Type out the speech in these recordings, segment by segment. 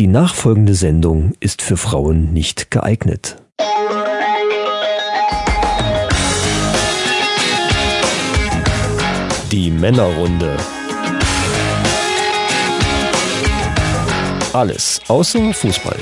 Die nachfolgende Sendung ist für Frauen nicht geeignet. Die Männerrunde. Alles außer Fußball.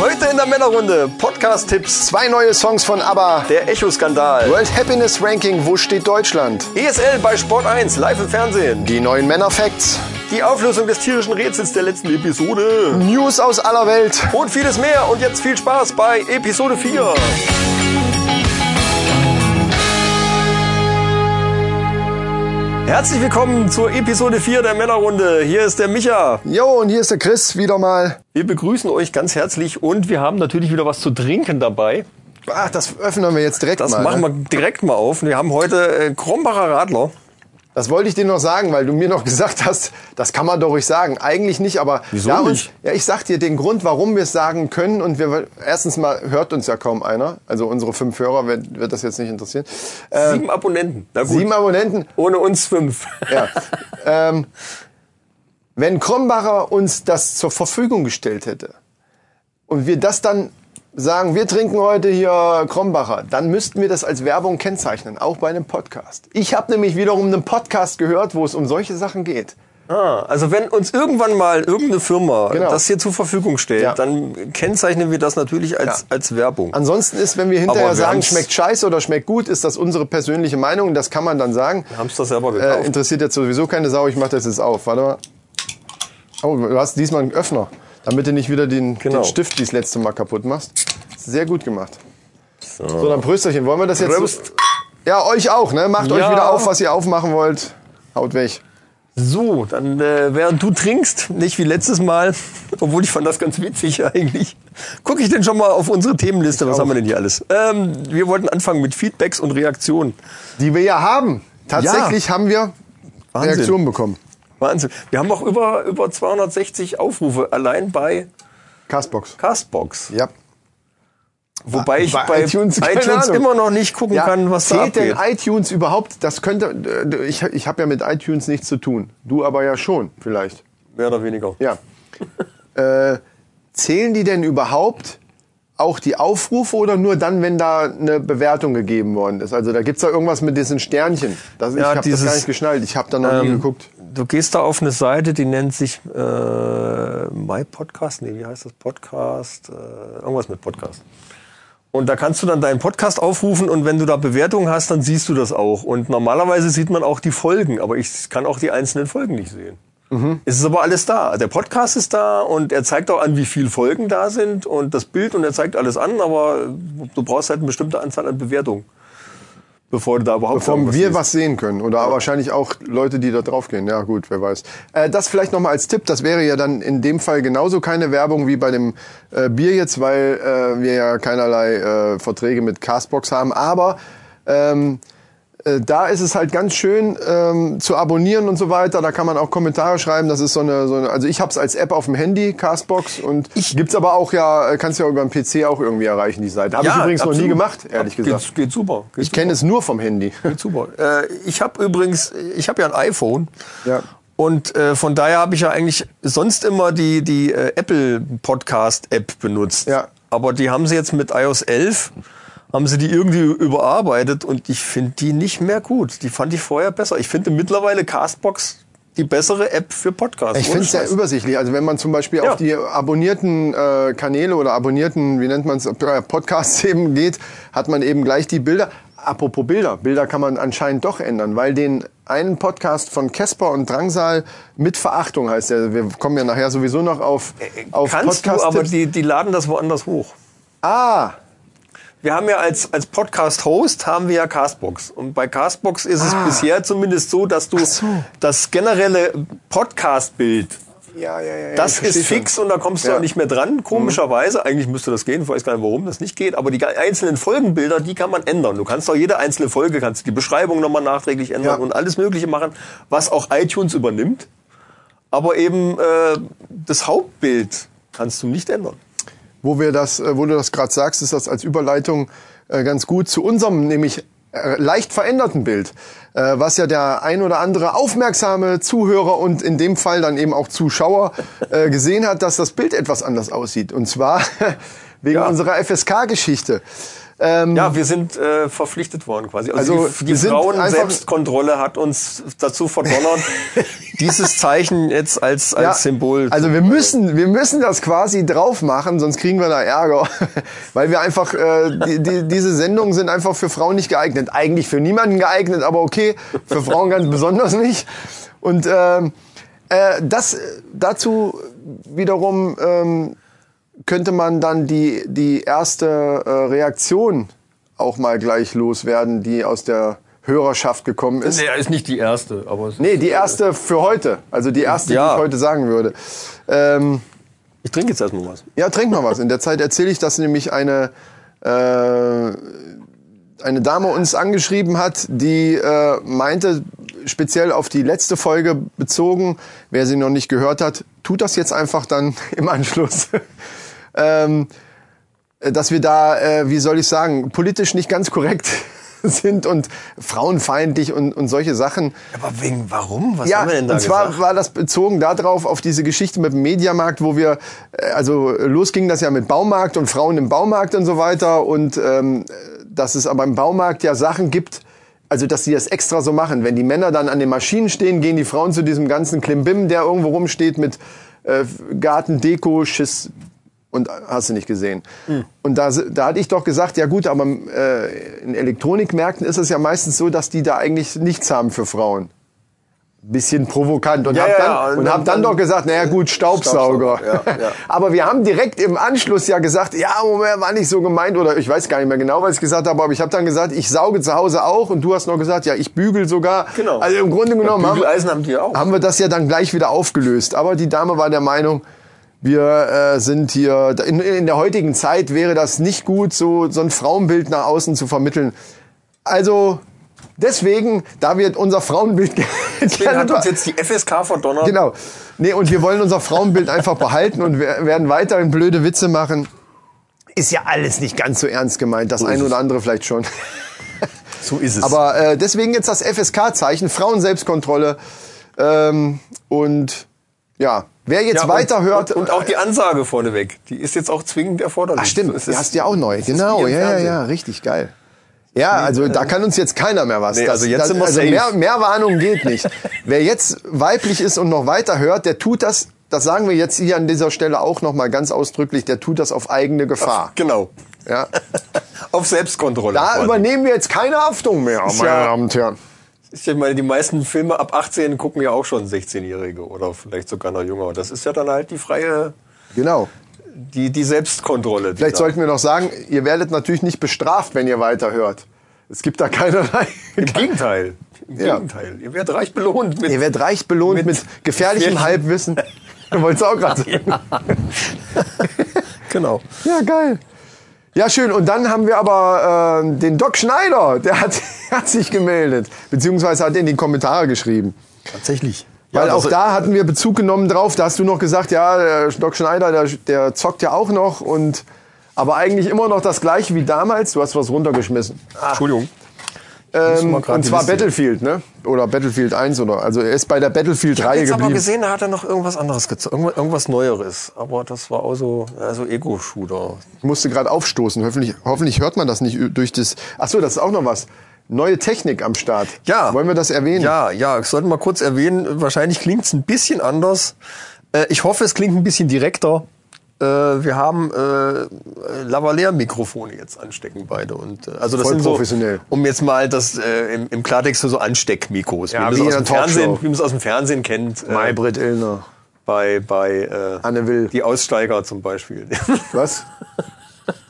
Heute in der Männerrunde Podcast-Tipps, Zwei neue Songs von ABBA. der Echo-Skandal, World Happiness Ranking, wo steht Deutschland? ESL bei Sport 1 live im Fernsehen, Die neuen Männer-Facts. Die Auflösung des tierischen Rätsels der letzten Episode News aus aller Welt. und vieles mehr. Und jetzt viel Spaß bei Episode 4. Herzlich willkommen zur Episode 4 der Männerrunde. Hier ist der Micha. Jo, und hier ist der Chris wieder mal. Wir begrüßen euch ganz herzlich und wir haben natürlich wieder was zu trinken dabei. Ach, das öffnen wir jetzt direkt Das mal. machen ne? wir direkt mal auf. Wir haben heute äh, Krombacher Radler. Das wollte ich dir noch sagen, weil du mir noch gesagt hast, das kann man doch ruhig sagen. Eigentlich nicht, aber Wieso da uns- nicht? ja, ich sag dir den Grund, warum wir es sagen können. Und wir erstens mal hört uns ja kaum einer. Also unsere fünf Hörer wird, wird das jetzt nicht interessieren. Äh, Sieben Abonnenten. Na gut. sieben Abonnenten. Ohne uns fünf. Ja. ähm, wenn Krombacher uns das zur Verfügung gestellt hätte und wir das dann sagen, wir trinken heute hier Krombacher, dann müssten wir das als Werbung kennzeichnen, auch bei einem Podcast. Ich habe nämlich wiederum einen Podcast gehört, wo es um solche Sachen geht. Ah, also wenn uns irgendwann mal irgendeine Firma Genau. das hier zur Verfügung stellt, Ja. dann kennzeichnen wir das natürlich als, Ja. als Werbung. Ansonsten ist, wenn wir hinterher wir sagen, schmeckt scheiße oder schmeckt gut, ist das unsere persönliche Meinung das kann man dann sagen. Wir haben es doch selber Äh, gekauft. interessiert jetzt sowieso keine Sau, ich mache das jetzt auf. Warte mal. Oh, du hast diesmal einen Öffner, damit du nicht wieder den, Genau. den Stift wie das letzte Mal kaputt machst. Sehr gut gemacht. So, dann Prösterchen. Wollen wir das jetzt? Prost. Ja, euch auch, ne? Macht euch Ja. wieder auf, was ihr aufmachen wollt. Haut weg. so, dann äh, während du trinkst, nicht wie letztes Mal, obwohl ich fand das ganz witzig eigentlich, gucke ich denn schon mal auf unsere Themenliste. Was haben wir denn hier alles? Ähm, wir wollten anfangen mit Feedbacks und Reaktionen. Die wir ja haben. Tatsächlich haben wir Wahnsinn. Reaktionen bekommen. Wahnsinn. Wir haben auch über, über 260 Aufrufe allein bei Castbox. Castbox. Ja. Wobei ich Bei bei, iTunes, iTunes, immer noch nicht gucken Ja, kann, was da zählt denn iTunes überhaupt? Das könnte. äh, Ich, ich habe ja mit iTunes nichts zu tun. Du aber ja schon, vielleicht. Mehr oder weniger. Ja. äh, zählen die denn überhaupt auch die Aufrufe oder nur dann, wenn da eine Bewertung gegeben worden ist? Also da gibt's da irgendwas mit diesen Sternchen. Das, ich Ja, habe das gar nicht geschnallt. Ich habe da noch nie Ähm, geguckt. Du gehst da auf eine Seite, die nennt sich äh, My Podcast. Nee, wie heißt das? Podcast? Äh, irgendwas mit Podcast. Und da kannst du dann deinen Podcast aufrufen und wenn du da Bewertungen hast, dann siehst du das auch. Und normalerweise sieht man auch die Folgen, aber ich kann auch die einzelnen Folgen nicht sehen. Es ist aber alles da. Der Podcast ist da und er zeigt auch an, wie viele Folgen da sind und das Bild und er zeigt alles an, aber du brauchst halt eine bestimmte Anzahl an Bewertungen, bevor da überhaupt Bevor wir siehst. was sehen können. Oder wahrscheinlich auch Leute, die da draufgehen. Ja gut, wer weiß. Äh, das vielleicht nochmal als Tipp. Das wäre ja dann in dem Fall genauso keine Werbung wie bei dem äh, Bier jetzt, weil äh, wir ja keinerlei äh, Verträge mit Castbox haben. Aber ähm, äh, da ist es halt ganz schön ähm, zu abonnieren und so weiter. Da kann man auch Kommentare schreiben. Das ist so eine, so eine also ich habe es als App auf dem Handy, Castbox und gibt's aber auch ja, äh, kannst ja über den PC auch irgendwie erreichen die Seite. Habe ich übrigens noch nie absolut. gemacht, ehrlich gesagt. Geht, geht super. Geht Ich kenne es nur vom Handy. Geht super. Äh, ich habe übrigens, ich habe ja ein iPhone. Ja. Und äh, von daher habe ich ja eigentlich sonst immer die, die äh, Apple Podcast App benutzt. Ja. Aber die haben sie jetzt mit iOS 11, haben sie die irgendwie überarbeitet und ich finde die nicht mehr gut. Die fand ich vorher besser. Ich finde mittlerweile Castbox die bessere App für Podcasts. Ich finde es sehr übersichtlich. Also wenn man zum Beispiel Ja. auf die abonnierten äh, Kanäle oder abonnierten, wie nennt man es, Podcasts eben geht, hat man eben gleich die Bilder. Apropos Bilder, Bilder kann man anscheinend doch ändern, weil den einen Podcast von Kesper und Drangsal mit Verachtung heißt der. Wir kommen ja nachher sowieso noch auf, auf Kannst du, aber die, die laden das woanders hoch. Ah, Wir haben ja als, als Podcast-Host haben wir ja Castbox. Und bei Castbox ist es Ah. bisher zumindest so, dass du so. das generelle Podcast-Bild, ja, ja, ja. das ist fix schon. und da kommst du Ja. Mhm. auch nicht mehr dran. Komischerweise, eigentlich müsste das gehen, ich weiß gar nicht, warum das nicht geht, aber die einzelnen Folgenbilder, die kann man ändern. Du kannst auch jede einzelne Folge, kannst die Beschreibung nochmal nachträglich ändern Ja. und alles Mögliche machen, was auch iTunes übernimmt. Aber eben äh, das Hauptbild kannst du nicht ändern. Wo wir das, äh, wo du das gerade sagst, ist das als Überleitung äh, ganz gut zu unserem nämlich äh, leicht veränderten Bild, was ja der ein oder andere aufmerksame Zuhörer und in dem Fall dann eben auch Zuschauer gesehen hat, dass das Bild etwas anders aussieht. Und zwar wegen Ja. unserer FSK-Geschichte. Ähm, Ja, wir sind äh, verpflichtet worden quasi. Also, Also, die, die Frauen-Selbstkontrolle hat uns dazu verdonnert, dieses Zeichen jetzt als, als Ja, Symbol. Also wir müssen, wir müssen das quasi drauf machen, sonst kriegen wir da Ärger, weil wir einfach äh, die, die, diese Sendungen sind einfach für Frauen nicht geeignet. Eigentlich für niemanden geeignet, aber okay, für Frauen ganz besonders nicht. Und ähm, äh, das dazu wiederum ähm, könnte man dann die die erste äh, Reaktion auch mal gleich loswerden, die aus der Hörerschaft gekommen ist. nee, ist nicht die erste, aber es- Nee, die erste für heute. Also die erste, Ja. die ich heute sagen würde. Ähm, ich trinke jetzt erstmal was. ja, trink mal was. In der Zeit erzähle ich, dass nämlich eine, äh, eine Dame uns angeschrieben hat, die äh, meinte, speziell auf die letzte Folge bezogen, wer sie noch nicht gehört hat, tut das jetzt einfach dann im Anschluss. Ähm, dass wir da, äh, wie soll ich sagen, politisch nicht ganz korrekt sind und frauenfeindlich und, und solche Sachen. Aber wegen warum? Was Ja, haben wir denn da und zwar gesagt? war das bezogen darauf, auf diese Geschichte mit dem Mediamarkt, wo wir, äh, also los ging das ja mit Baumarkt und Frauen im Baumarkt und so weiter und ähm, dass es aber im Baumarkt ja Sachen gibt, also dass die das extra so machen. Wenn die Männer dann an den Maschinen stehen, gehen die Frauen zu diesem ganzen Klimbim, der irgendwo rumsteht mit äh, Gartendeko, Schiss und hast du nicht gesehen. Und da, da hatte ich doch gesagt, ja gut, aber äh, in Elektronikmärkten ist es ja meistens so, dass die da eigentlich nichts haben für Frauen. Bisschen provokant und Ja, hab dann, ja, und und dann- hab dann doch gesagt, naja gut, Staubsauger. Staubsauger, ja, aber wir haben direkt im Anschluss ja gesagt, ja, Moment, war nicht so gemeint oder ich weiß gar nicht mehr genau, was ich gesagt habe, aber ich habe dann gesagt, ich sauge zu Hause auch und du hast noch gesagt, ja, ich bügel sogar. Genau. Also im Grunde genommen haben, haben wir das ja dann gleich wieder aufgelöst. Aber die Dame war der Meinung, wir äh, sind hier, in, in der heutigen Zeit wäre das nicht gut, so, so ein Frauenbild nach außen zu vermitteln. Also deswegen, da wir unser Frauenbild Deswegen hat uns jetzt die FSK verdonnert. Genau. Nee, und wir wollen unser Frauenbild einfach behalten und wir werden weiterhin blöde Witze machen. Ist ja alles nicht ganz so ernst gemeint, das ein oder andere vielleicht schon. So ist es. Aber äh, deswegen jetzt das FSK-Zeichen, Frauenselbstkontrolle. Ähm, und ja, wer jetzt Ja, weiterhört. Und, und auch die Ansage vorneweg. Die ist jetzt auch zwingend erforderlich. Ach stimmt, die ist- hast du ja auch neu. Genau, ja, ja, ja, richtig geil. Ja, also da kann uns jetzt keiner mehr was. Nee, also jetzt das, sind wir also mehr, mehr Warnung geht nicht. Wer jetzt weiblich ist und noch weiter hört, der tut das, das sagen wir jetzt hier an dieser Stelle auch nochmal ganz ausdrücklich, der tut das auf eigene Gefahr. Genau. Ja. Auf Selbstkontrolle. Da quasi. übernehmen wir jetzt keine Haftung mehr, meine ja- Damen und Herren. Ich meine, die meisten Filme ab 18 gucken ja auch schon 16-Jährige oder vielleicht sogar noch jünger. Das ist ja dann halt die freie, Genau. die, die Selbstkontrolle. die Vielleicht sollten wir noch sagen, ihr werdet natürlich nicht bestraft, wenn ihr weiterhört. Es gibt da keinerlei. Im Gegenteil. Im Ja. Gegenteil. Ihr werdet reich belohnt. Mit Ihr werdet reich belohnt mit, Mit gefährlichem Halbwissen. Du wolltest auch gerade sagen. genau. Ja, geil. Ja, schön. Und dann haben wir aber äh, den Doc Schneider, der hat, hat sich gemeldet. Beziehungsweise hat in die Kommentare geschrieben. Tatsächlich. Weil Ja, auch also- da hatten wir Bezug genommen drauf. Da hast du noch gesagt, ja, der Doc Schneider, der, der zockt ja auch noch. Und, aber eigentlich immer noch das gleiche wie damals. Du hast was runtergeschmissen. Entschuldigung. Ähm, und zwar Liste- Battlefield, ne? Oder Battlefield 1 oder. Also er ist bei der Battlefield-Reihe Jetzt aber geblieben. gesehen, da hat er noch irgendwas anderes gezogen. Irgendwas, Neueres. Aber das war auch so, ja, so Ego-Shooter. Ich musste gerade aufstoßen. Hoffentlich, hoffentlich hört man das nicht durch das. Ach so, das ist auch noch was. Neue Technik am Start. Ja. Wollen wir das erwähnen? Ja, ja, ich sollte mal kurz erwähnen, wahrscheinlich klingt es ein bisschen anders. Äh, ich hoffe, es klingt ein bisschen direkter. Äh, wir haben äh, Lavalier-Mikrofone jetzt anstecken beide. Und, äh, also das Voll sind so, professionell. um jetzt mal das äh, im, im Klartext so Ansteckmikros, Ja, wie, wie man in es aus einer dem Fernsehen, wie man es aus dem Fernsehen kennt. Äh, Maybrit Illner. bei bei äh, Anne Will. die Aussteiger zum Beispiel. Was?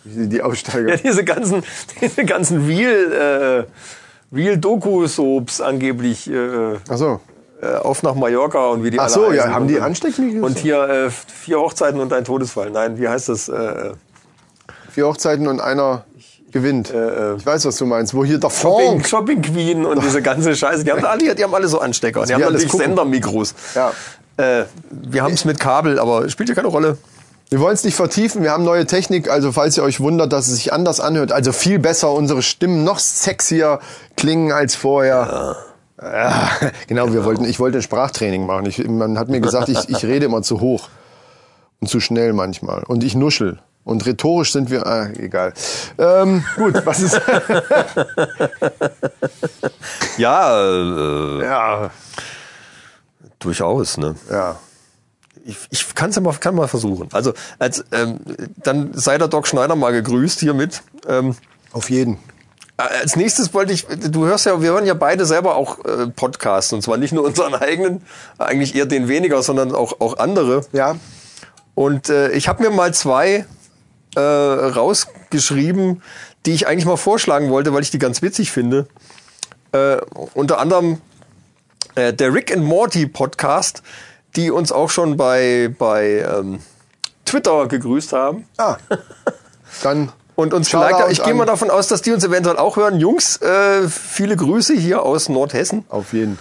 Die, die Aussteiger. Ja, diese ganzen, diese ganzen Real, äh, Real Doku-Soaps angeblich äh, Ach so. Äh, auf nach Mallorca und wie die Ach alle so, ja, heißen. haben die Ansteckmikros? Und hier äh, vier Hochzeiten und ein Todesfall. Nein, wie heißt das? Äh, Vier Hochzeiten und einer gewinnt. äh, ich weiß, was du meinst. Wo hier der Shopping. Shopping Queen und diese ganze Scheiße. Die haben alle, die haben alle so Anstecker. Die haben natürlich gucken. Sendermikros. Ja. Äh, wir haben es mit Kabel, aber spielt ja keine Rolle. Wir wollen es nicht vertiefen, wir haben neue Technik, also falls ihr euch wundert, dass es sich anders anhört, also viel besser, unsere Stimmen noch sexier klingen als vorher. Ja. genau, wir wollten, ich wollte ein Sprachtraining machen. Ich, man hat mir gesagt, ich, ich rede immer zu hoch und zu schnell manchmal. Und ich nuschel. Und rhetorisch sind wir, ah, egal. Ähm, gut, was ist. Ja, äh, ja, durchaus, ne? ja. Ich, ich kann's ja mal, kann mal versuchen. Also, als, ähm, dann sei der Doc Schneider mal gegrüßt hiermit. Ähm, Auf jeden. Als nächstes wollte ich, du hörst ja, wir hören ja beide selber auch äh, Podcasts und zwar nicht nur unseren eigenen, eigentlich eher den weniger, sondern auch, auch andere. Ja. Und äh, ich habe mir mal zwei äh, rausgeschrieben, die ich eigentlich mal vorschlagen wollte, weil ich die ganz witzig finde. Äh, unter anderem äh, der Rick and Morty Podcast, die uns auch schon bei, bei ähm, Twitter gegrüßt haben. Ah. Dann. Und uns Shoutout geliked haben. Ich gehe mal davon aus, dass die uns eventuell auch hören. Jungs, äh, viele Grüße hier aus Nordhessen. Auf jeden.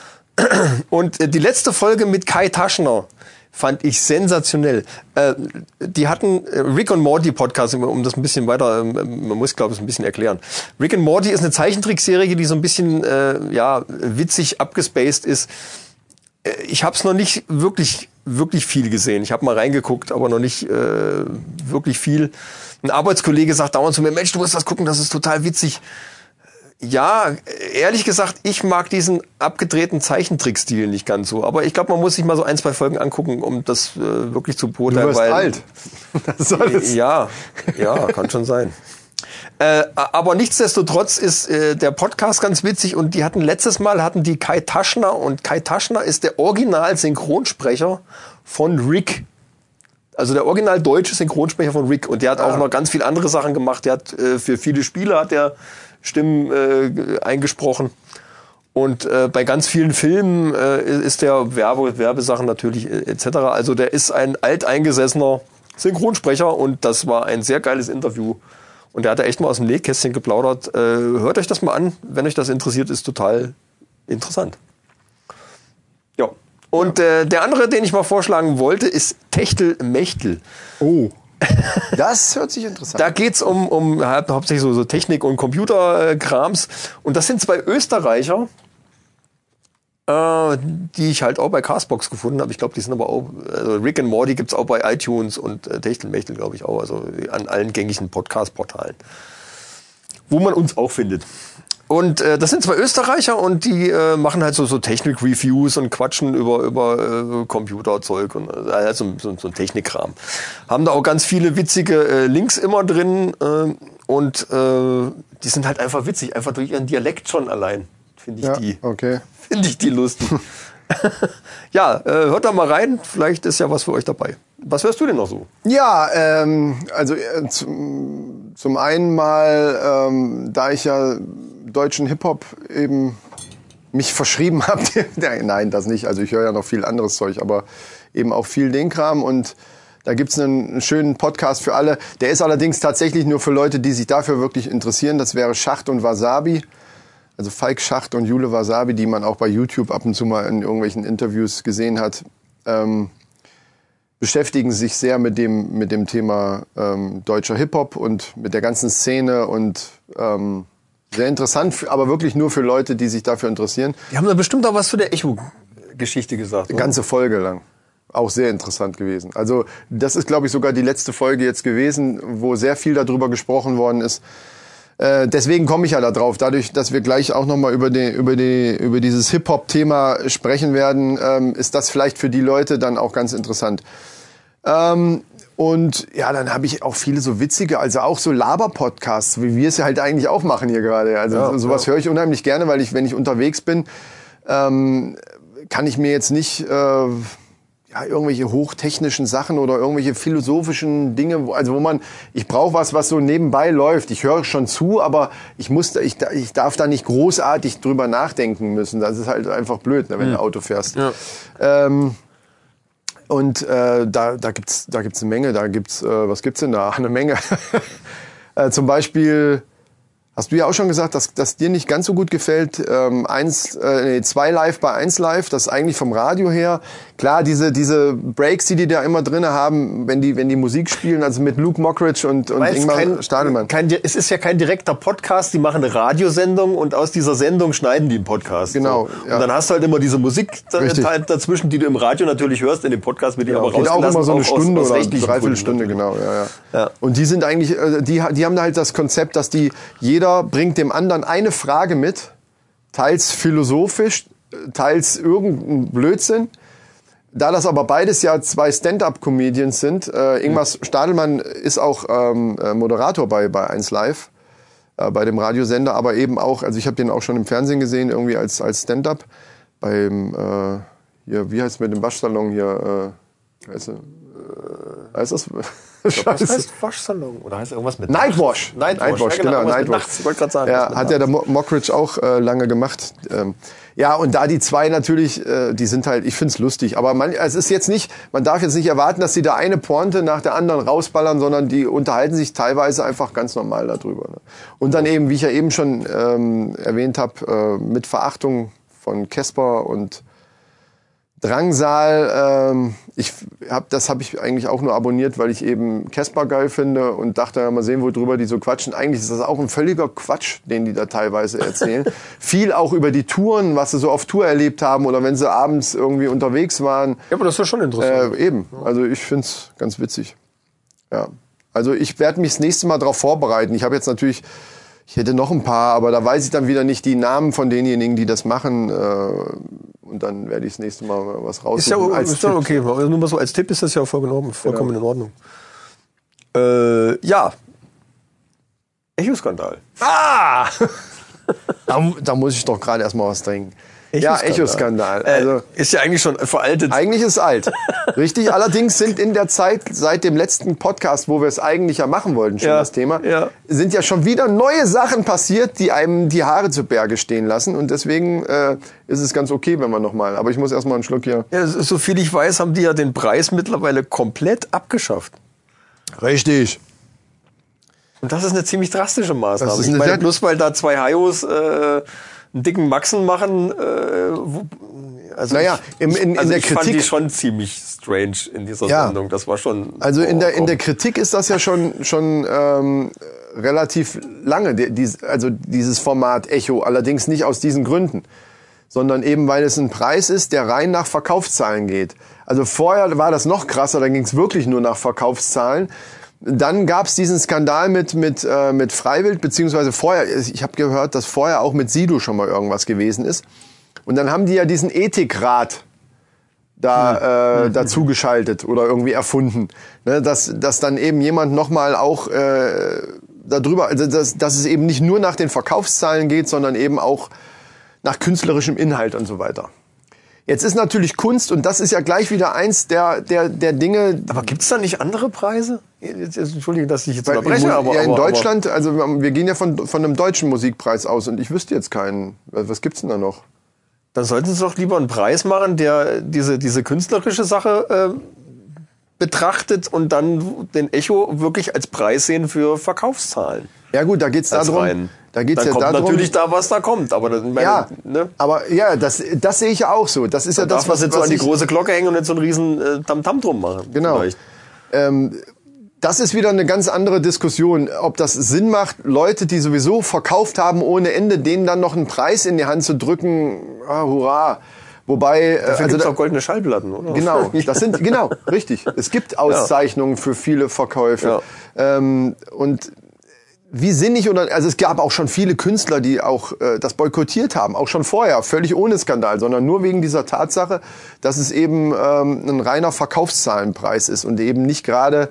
Und äh, die letzte Folge mit Kai Taschner fand ich sensationell. Äh, die hatten äh, Rick und Morty Podcast, um- das ein bisschen weiter, ähm, man muss glaube ich ein bisschen erklären. Rick and Morty ist eine Zeichentrickserie, die so ein bisschen äh, ja witzig abgespaced ist. Äh, Ich habe es noch nicht wirklich wirklich viel gesehen. Ich habe mal reingeguckt, aber noch nicht wirklich viel. Ein Arbeitskollege sagt dauernd zu mir, Mensch, du musst das gucken, das ist total witzig. Ja, ehrlich gesagt, ich mag diesen abgedrehten Zeichentrickstil nicht ganz so. Aber ich glaube, man muss sich mal so ein, zwei Folgen angucken, um das äh, wirklich zu Du beurteilen. wirst weil, alt. Das soll es. Ja, ja, kann schon sein. Äh, aber nichtsdestotrotz ist äh, der Podcast ganz witzig und die hatten letztes Mal hatten die Kai Taschner und Kai Taschner ist der Original-Synchronsprecher von Rick. Also der original deutsche Synchronsprecher von Rick und der hat auch noch ganz viele andere Sachen gemacht. Der hat äh, für viele Spiele hat er Stimmen äh, eingesprochen und äh, bei ganz vielen Filmen äh, ist der Werbe Werbesachen natürlich äh, etc. Also der ist ein alteingesessener Synchronsprecher und das war ein sehr geiles Interview. Und der hat da echt mal aus dem Nähkästchen geplaudert. Äh, hört euch das mal an, wenn euch das interessiert, ist total interessant. Ja. Und Äh, der andere, den ich mal vorschlagen wollte, ist Techtel Mechtel. Oh. Das hört sich interessant Da geht's um, um hau- hauptsächlich so, so Technik- und Computerkrams. Und das sind zwei Österreicher, äh, die ich halt auch bei Castbox gefunden habe. Ich glaube, die sind aber auch, also Rick and Morty gibt's auch bei iTunes und äh, Techtelmechtel, glaube ich, auch. Also an allen gängigen Podcast-Portalen. Wo man uns auch findet. Und äh, das sind zwei Österreicher und die äh, machen halt so, so Technik-Reviews und quatschen über, über äh, Computerzeug und äh, also so, so ein Technikkram. Haben da auch ganz viele witzige äh, Links immer drin äh, und äh, die sind halt einfach witzig, einfach durch ihren Dialekt schon allein. Finde ich Ja, die. okay. Finde ich die lustig. ja, äh, hört da mal rein, vielleicht ist ja was für euch dabei. Was hörst du denn noch so? Ja, ähm, also äh, zum, zum einen mal, ähm, da ich ja deutschen Hip-Hop eben mich verschrieben habe, nein, das nicht, also ich höre ja noch viel anderes Zeug, aber eben auch viel den Kram und da gibt's einen, einen schönen Podcast für alle. Der ist allerdings tatsächlich nur für Leute, die sich dafür wirklich interessieren. Das wäre Schacht und Wasabi. Also Falk Schacht und Jule Wasabi, die man auch bei YouTube ab und zu mal in irgendwelchen Interviews gesehen hat. Ähm, beschäftigen sich sehr mit dem, mit dem Thema ähm, deutscher Hip-Hop und mit der ganzen Szene und ähm, sehr interessant, aber wirklich nur für Leute, die sich dafür interessieren. Die haben da bestimmt auch was zu der Echo-Geschichte gesagt. Eine ganze Folge lang. Auch sehr interessant gewesen. Also das ist, glaube ich, sogar die letzte Folge jetzt gewesen, wo sehr viel darüber gesprochen worden ist. Äh, deswegen komme ich ja da drauf. Dadurch, dass wir gleich auch nochmal über, die, über, die, über dieses Hip-Hop-Thema sprechen werden, ähm, ist das vielleicht für die Leute dann auch ganz interessant. Ähm, und ja, dann habe ich auch viele so witzige, also auch so Laber-Podcasts, wie wir es ja halt eigentlich auch machen hier gerade. Also Ja, sowas höre ich unheimlich gerne, weil ich, wenn ich unterwegs bin, ähm, kann ich mir jetzt nicht äh, ja, irgendwelche hochtechnischen Sachen oder irgendwelche philosophischen Dinge, also wo man, ich brauche was, was so nebenbei läuft. Ich höre schon zu, aber ich muss, da- ich, ich darf da nicht großartig drüber nachdenken müssen. Das ist halt einfach blöd, ne, wenn du Auto fährst. Ja. Ähm, und äh, da, da gibt's da gibt's eine Menge. Da gibt's, äh, was gibt's denn da? Eine Menge. äh, zum Beispiel Hast du ja auch schon gesagt, dass, dass dir nicht ganz so gut gefällt, ähm, eins, äh, nee, zwei Live bei eins Live, das eigentlich vom Radio her. Klar, diese, diese Breaks, die die da immer drinne haben, wenn die, wenn die Musik spielen, also mit Luke Mockridge und, und Ingmar kein- Stadelmann. Kein, es ist ja kein direkter Podcast, die machen eine Radiosendung und aus dieser Sendung schneiden die einen Podcast. Genau, So. ja. Und dann hast du halt immer diese Musik. Teil dazwischen, die du im Radio natürlich hörst, in dem Podcast wird die aber Geht auch immer so eine aus- Stunde aus oder rechtlichen dreiviertel Stunde, natürlich. genau. Ja, ja. Ja. Und die sind eigentlich, äh, die, die haben da halt das Konzept, dass die, jeder bringt dem anderen eine Frage mit, teils philosophisch, teils irgendein Blödsinn. Da das aber beides ja zwei Stand-up-Comedians sind, äh, Ingmar Stadelmann ist auch ähm, äh, Moderator bei, bei 1 Live, äh, bei dem Radiosender, aber eben auch, also ich habe den auch schon im Fernsehen gesehen, irgendwie als, als Stand-up beim, äh, hier, wie heißt es mit dem Waschsalon hier, äh, heißt, äh, heißt das? Was Scheiße. heißt Waschsalon? Oder heißt irgendwas mit Nightwash. Nightwash, ja, genau. genau. Nightwash. Ich wollte gerade sagen. Ja, hat ja der Mockridge auch äh, lange gemacht. Ähm, ja, und da die zwei natürlich, äh, die sind halt, ich find's lustig. Aber man, es ist jetzt nicht, man darf jetzt nicht erwarten, dass sie da eine Pointe nach der anderen rausballern, sondern die unterhalten sich teilweise einfach ganz normal darüber. Ne? Und dann eben, wie ich ja eben schon ähm, erwähnt habe, äh, mit Verachtung von Casper und Drangsal, ähm, ich hab, das habe ich eigentlich auch nur abonniert, weil ich eben Casper geil finde und dachte, ja, mal sehen, worüber die so quatschen. Eigentlich ist das auch ein völliger Quatsch, den die da teilweise erzählen. Viel auch über die Touren, was sie so auf Tour erlebt haben oder wenn sie abends irgendwie unterwegs waren. Ja, aber das ist ja schon interessant. Äh, eben, also ich find's ganz witzig. Ja, also ich werde mich das nächste Mal darauf vorbereiten. Ich habe jetzt natürlich, ich hätte noch ein paar, aber da weiß ich dann wieder nicht die Namen von denjenigen, die das machen. Äh, und dann werde ich das nächste Mal was raussuchen. Ist ja, als ist Tipp. okay. Nur mal so als Tipp ist das ja vollkommen, vollkommen in Ordnung. Äh, ja. Echo-Skandal. Ah! Da, da muss ich doch gerade erstmal was trinken. Ja, Echo-Skandal. Äh, Also ist ja eigentlich schon veraltet. eigentlich ist alt. Richtig, allerdings sind in der Zeit seit dem letzten Podcast, wo wir es eigentlich ja machen wollten, schon Ja, das Thema, ja. sind ja schon wieder neue Sachen passiert, die einem die Haare zu Berge stehen lassen. Und deswegen äh, ist es ganz okay, wenn wir nochmal. Aber ich muss erstmal einen Schluck hier. Ja, so viel ich weiß, haben die ja den Preis mittlerweile komplett abgeschafft. Richtig. Und das ist eine ziemlich drastische Maßnahme. Das ist ich eine meine, bloß weil da zwei Hayos äh, einen dicken Maxen machen, äh, wo, also Naja, im- in- in also der ich fand Kritik- die schon ziemlich strange in dieser Ja. Sendung. Das war schon. Also in der, in der oh, Kritik ist das ja schon, schon ähm, relativ lange, die, dies, also dieses Format Echo, allerdings nicht aus diesen Gründen, sondern eben weil es ein Preis ist, der rein nach Verkaufszahlen geht. Also vorher war das noch krasser, da ging es wirklich nur nach Verkaufszahlen. Dann gab es diesen Skandal mit mit äh, mit Freiwild beziehungsweise vorher. Ich habe gehört, dass vorher auch mit Sido schon mal irgendwas gewesen ist. Und dann haben die ja diesen Ethikrat da äh, dazu geschaltet oder irgendwie erfunden, ne, dass dass dann eben jemand nochmal auch äh, darüber, also dass, dass es eben nicht nur nach den Verkaufszahlen geht, sondern eben auch nach künstlerischem Inhalt und so weiter. Jetzt ist natürlich Kunst und das ist ja gleich wieder eins der der der Dinge, Aber gibt's da nicht andere Preise? Jetzt, jetzt, Entschuldigung, dass ich jetzt weil unterbreche, in, aber, ja, in aber, Deutschland, also wir gehen ja von von einem deutschen Musikpreis aus und ich wüsste jetzt keinen. Was gibt's denn da noch? Dann sollten sie doch lieber einen Preis machen, der diese, diese künstlerische Sache äh, betrachtet und dann den Echo wirklich als Preis sehen für Verkaufszahlen. Ja gut, da geht's darum. rein. Da geht's dann ja kommt darum. natürlich da, was da kommt. Aber das, meine, ja, ne? aber ja, das, das sehe ich ja auch so. Das ist ja darf das, was, jetzt so was an die große Glocke hängen und jetzt so einen riesen äh, Tamtam drum machen. Genau. Vielleicht. Das ist wieder eine ganz andere Diskussion, ob das Sinn macht, Leute, die sowieso verkauft haben ohne Ende, denen dann noch einen Preis in die Hand zu drücken. Ah, hurra. Wobei, äh, Dafür also gibt's da, auch goldene Schallplatten, oder? Genau, das sind genau richtig. Es gibt Auszeichnungen für viele Verkäufe ähm, und wie sinnig oder also es gab auch schon viele Künstler, die auch äh, das boykottiert haben, auch schon vorher, völlig ohne Skandal, sondern nur wegen dieser Tatsache, dass es eben ähm, ein reiner Verkaufszahlenpreis ist und eben nicht gerade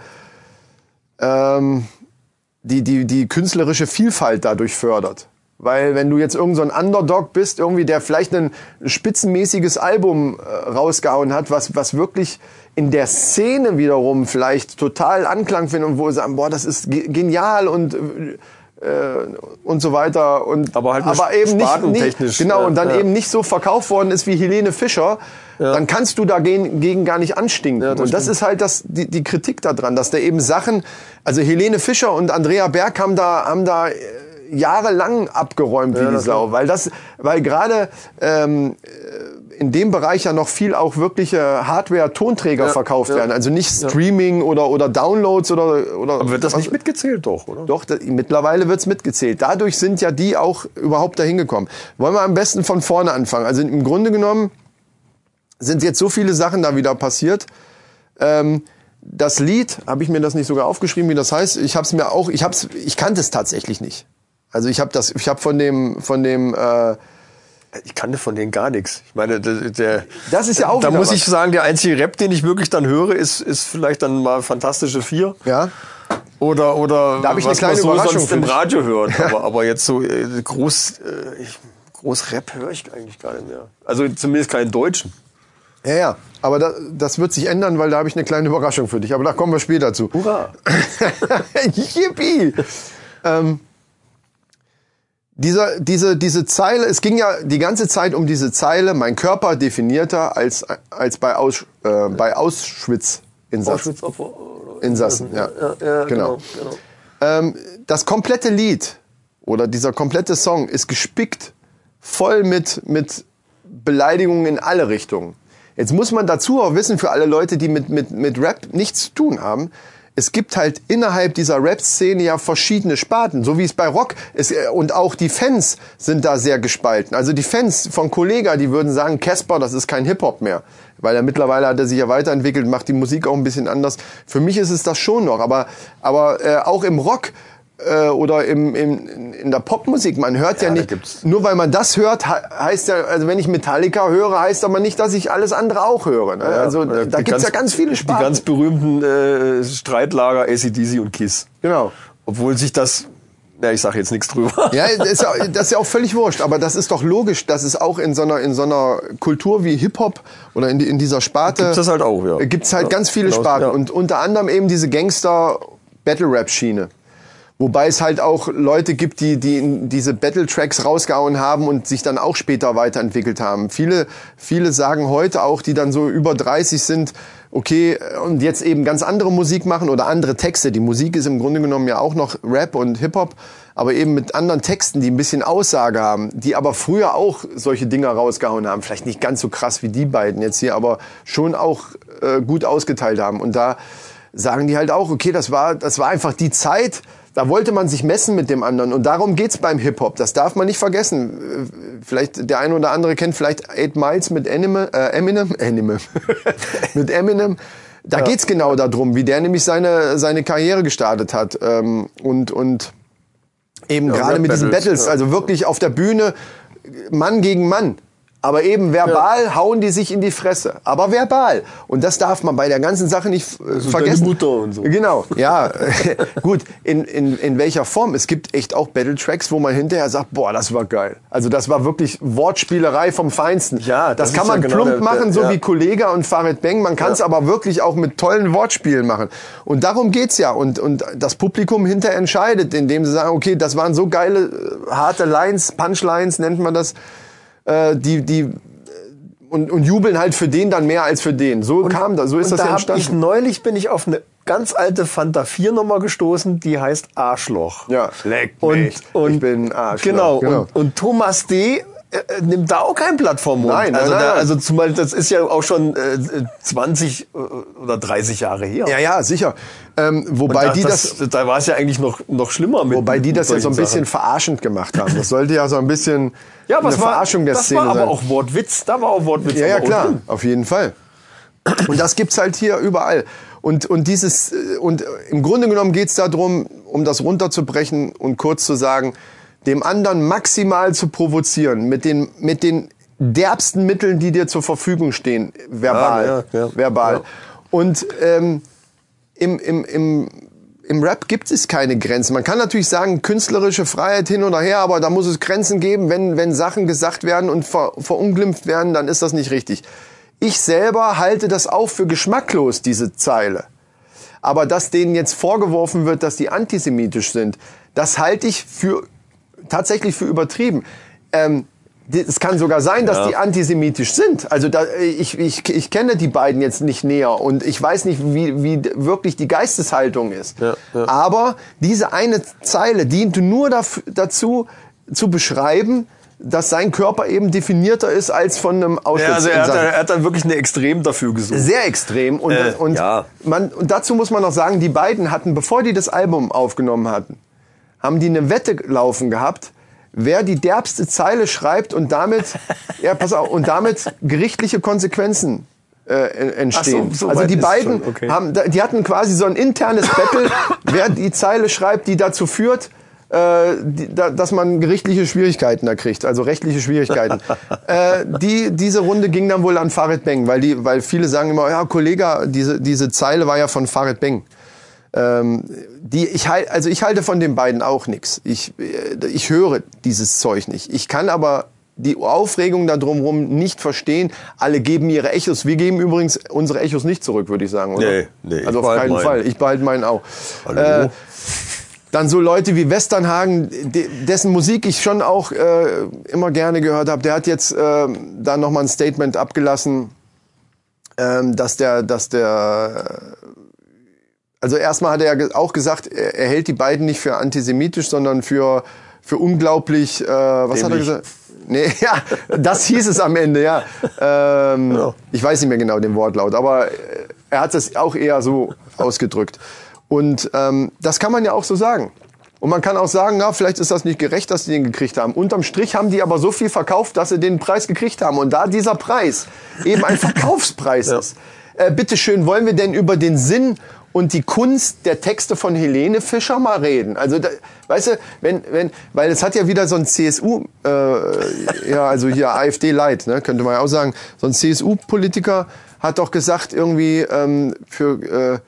ähm, die, die, die künstlerische Vielfalt dadurch fördert. Weil wenn du jetzt irgend so ein Underdog bist, irgendwie, der vielleicht ein spitzenmäßiges Album äh, rausgehauen hat, was, was wirklich in der Szene wiederum vielleicht total Anklang findet und wo sie sagen, boah, das ist ge genial und äh, und so weiter und Aber halt nur eben nicht, nicht genau ja, und dann ja. eben nicht so verkauft worden ist wie Helene Fischer, dann kannst du dagegen gegen gar nicht anstinken. Ja, das und das stimmt. ist halt das, die, die Kritik daran, dass da eben Sachen, also Helene Fischer und Andrea Berg haben da, haben da äh, jahrelang abgeräumt wie die Sau, weil das, weil gerade ähm, in dem Bereich ja noch viel auch wirkliche Hardware-Tonträger Ja, verkauft ja. werden, also nicht Streaming oder oder Downloads oder oder. Aber wird das was- nicht mitgezählt, doch, oder? Doch, da, mittlerweile wird's mitgezählt. Dadurch sind ja die auch überhaupt dahin gekommen. Wollen wir am besten von vorne anfangen? Also im Grunde genommen sind jetzt so viele Sachen da wieder passiert. Ähm, das Lied, habe ich mir das nicht sogar aufgeschrieben, wie das heißt? Ich habe es mir auch, ich hab's, ich kannte es tatsächlich nicht. Also ich habe das, ich habe von dem, von dem, äh, Ich kannte von denen gar nichts. Ich meine, der, der Das ist ja auch Da muss was. ich sagen, der einzige Rap, den ich wirklich dann höre, ist, ist vielleicht dann mal Fantastische Vier. ja, Oder, oder Da ich eine was kleine man so Überraschung sonst im. Radio hört. Aber, aber jetzt so äh, groß, äh, ich, groß Rap höre ich eigentlich gar nicht mehr. Also zumindest keinen Deutschen. ja, ja. Aber da, das wird sich ändern, weil da habe ich eine kleine Überraschung für dich. Aber da kommen wir später zu. Hurra! Yippie! ähm, dieser, diese, diese Zeile, es ging ja die ganze Zeit um diese Zeile, mein Körper definierter als, als bei, Aus, äh, bei Auschwitz Insassen. Auschwitz-Opfer. oder- Insassen, ja. Ja, ja, Genau. genau. genau. Ähm, das komplette Lied oder dieser komplette Song ist gespickt voll mit, mit Beleidigungen in alle Richtungen. Jetzt muss man dazu auch wissen, für alle Leute, die mit, mit, mit Rap nichts zu tun haben, es gibt halt innerhalb dieser Rap-Szene ja verschiedene Sparten, so wie es bei Rock ist. äh, Und auch die Fans sind da sehr gespalten. Also die Fans von Kollega, die würden sagen, Casper, das ist kein Hip-Hop mehr. Weil er mittlerweile hat er sich ja weiterentwickelt, macht die Musik auch ein bisschen anders. Für mich ist es das schon noch. Aber, aber äh, auch im Rock äh, oder im, im, in der Popmusik, man hört ja, Ja, nicht, nur weil man das hört, he- heißt ja, also wenn ich Metallica höre, heißt aber nicht, dass ich alles andere auch höre. Ne? also Äh, da die gibt's ja ganz viele Die Sparten. ganz berühmten äh, Streitlager ACDC und KISS. genau. Obwohl sich das, ja, ich sage jetzt nichts drüber. Ja, das ist ja, das ist ja auch völlig wurscht, aber das ist doch logisch, dass es auch in so einer, in so einer Kultur wie Hip-Hop oder in, die- in dieser Sparte Gibt's das halt auch, ja. gibt's halt Ja, ganz viele genau, Sparten ja. und unter anderem eben diese Gangster-Battle-Rap-Schiene. Wobei es halt auch Leute gibt, die, die diese Battle-Tracks rausgehauen haben und sich dann auch später weiterentwickelt haben. Viele, viele sagen heute auch, die dann so über 30 sind, okay, und jetzt eben ganz andere Musik machen oder andere Texte. Die Musik ist im Grunde genommen ja auch noch Rap und Hip-Hop, aber eben mit anderen Texten, die ein bisschen Aussage haben, die aber früher auch solche Dinger rausgehauen haben. Vielleicht nicht ganz so krass wie die beiden jetzt hier, aber schon auch äh, gut ausgeteilt haben. Und da sagen die halt auch, okay, das war, das war einfach die Zeit, da wollte man sich messen mit dem anderen. Und darum geht's beim Hip-Hop. Das darf man nicht vergessen. Vielleicht der eine oder andere kennt vielleicht Eight Miles mit Anime, äh, Eminem. Eminem. mit Eminem. Da geht's genau darum, wie der nämlich seine, seine Karriere gestartet hat. Ähm, und, und eben gerade mit diesen Rap-Battles, Battles, ja. also wirklich auf der Bühne Mann gegen Mann. Aber eben verbal hauen die sich in die Fresse. Aber verbal. Und das darf man bei der ganzen Sache nicht äh, vergessen. deine Mutter und so. Genau, ja. Gut, in, in, in welcher Form? Es gibt echt auch Battle-Tracks, wo man hinterher sagt, boah, das war geil. Also das war wirklich Wortspielerei vom Feinsten. Ja, das, das kann ist ja man genau plump der- machen, so ja. wie Kollega und Farid Bang. Man kann es aber wirklich auch mit tollen Wortspielen machen. Und darum geht's ja. Und, und das Publikum hinter entscheidet, indem sie sagen, okay, das waren so geile, äh, harte Lines, Punchlines nennt man das, äh, die, die, äh, und, und jubeln halt für den dann mehr als für den. So kam das, so ist und das da ja hab ich entstanden. neulich bin ich auf eine ganz alte Fanta 4 Nummer gestoßen, die heißt Arschloch. Ja, leck und, mich. und Ich bin Arschloch. Genau, Genau. Und, und Thomas D. äh, nimmt da auch kein Blatt vom Mund. Nein, also, nein, da, also zumal das ist ja auch schon äh, 20 äh, oder 30 Jahre her. Ja, ja, sicher. Ähm, wobei da, die das, das, da war es ja eigentlich noch noch schlimmer mit wobei die das ja so ein bisschen Sachen. verarschend gemacht haben. Das sollte ja so ein bisschen ja, eine war, Verarschung der das Szene war aber sein. auch Wortwitz. Da war auch Wortwitz. Ja, ja, klar, drin. auf jeden Fall. Und das gibt's halt hier überall. Und, und dieses, äh, und im Grunde genommen geht's darum, um das runterzubrechen und kurz zu sagen, dem anderen maximal zu provozieren, mit den, mit den derbsten Mitteln, die dir zur Verfügung stehen, verbal. Ja, ja, ja. verbal. Ja. Und ähm, im, im, im, im Rap gibt es keine Grenzen. Man kann natürlich sagen, künstlerische Freiheit hin oder her, aber da muss es Grenzen geben. Wenn, wenn Sachen gesagt werden und ver, verunglimpft werden, dann ist das nicht richtig. Ich selber halte das auch für geschmacklos, diese Zeile. Aber dass denen jetzt vorgeworfen wird, dass die antisemitisch sind, das halte ich für tatsächlich für übertrieben. Ähm, es kann sogar sein, dass die antisemitisch sind. Also da, ich, ich, ich kenne die beiden jetzt nicht näher und ich weiß nicht, wie, wie wirklich die Geisteshaltung ist. Ja, ja. Aber diese eine Zeile diente nur daf- dazu, zu beschreiben, dass sein Körper eben definierter ist als von einem Auschwitz. Ja, also er hat, Insassen. er hat dann wirklich eine Extrem dafür gesucht. Sehr extrem. Und, Äh, und, ja. man, und dazu muss man noch sagen, die beiden hatten, bevor die das Album aufgenommen hatten, haben die eine Wette laufen gehabt, wer die derbste Zeile schreibt und damit, ja, pass auf, und damit gerichtliche Konsequenzen äh, en- entstehen. So, so also die beiden schon, okay. haben, die hatten quasi so ein internes Battle, wer die Zeile schreibt, die dazu führt, äh, die, da, dass man gerichtliche Schwierigkeiten da kriegt, also rechtliche Schwierigkeiten. äh, die, diese Runde ging dann wohl an Farid Beng, weil, die, weil viele sagen immer, ja, Kollege, diese, diese Zeile war ja von Farid Beng. Ähm, die, ich, halt, also ich halte von den beiden auch nichts. Ich, äh, ich höre dieses Zeug nicht. Ich kann aber die Aufregung da drumherum nicht verstehen. Alle geben ihre Echos. Wir geben übrigens unsere Echos nicht zurück, würde ich sagen. Oder? Nee, nee, also auf keinen meinen. Fall. Ich behalte meinen auch. Hallo? Äh, dann so Leute wie Westernhagen, de- dessen Musik ich schon auch äh, immer gerne gehört habe, der hat jetzt äh, da nochmal ein Statement abgelassen, ähm, dass der, dass der, also erstmal hat er auch gesagt, er, hält die beiden nicht für antisemitisch, sondern für für unglaublich, äh, was hat er Dämlich. gesagt? Nee, ja, das hieß es am Ende, ja. Ähm, Ja. Ich weiß nicht mehr genau den Wortlaut, aber äh, er hat es auch eher so ausgedrückt. Und ähm, das kann man ja auch so sagen. Und man kann auch sagen, na, vielleicht ist das nicht gerecht, dass die den gekriegt haben. Unterm Strich haben die aber so viel verkauft, dass sie den Preis gekriegt haben. Und da dieser Preis eben ein Verkaufspreis ist, äh, bitteschön, wollen wir denn über den Sinn und die Kunst der Texte von Helene Fischer mal reden? Also, da, weißt du, wenn, wenn, weil es hat ja wieder so ein CSU, äh, ja, also hier AfD Light, ne, könnte man ja auch sagen, so ein CSU-Politiker hat doch gesagt, irgendwie ähm, für äh,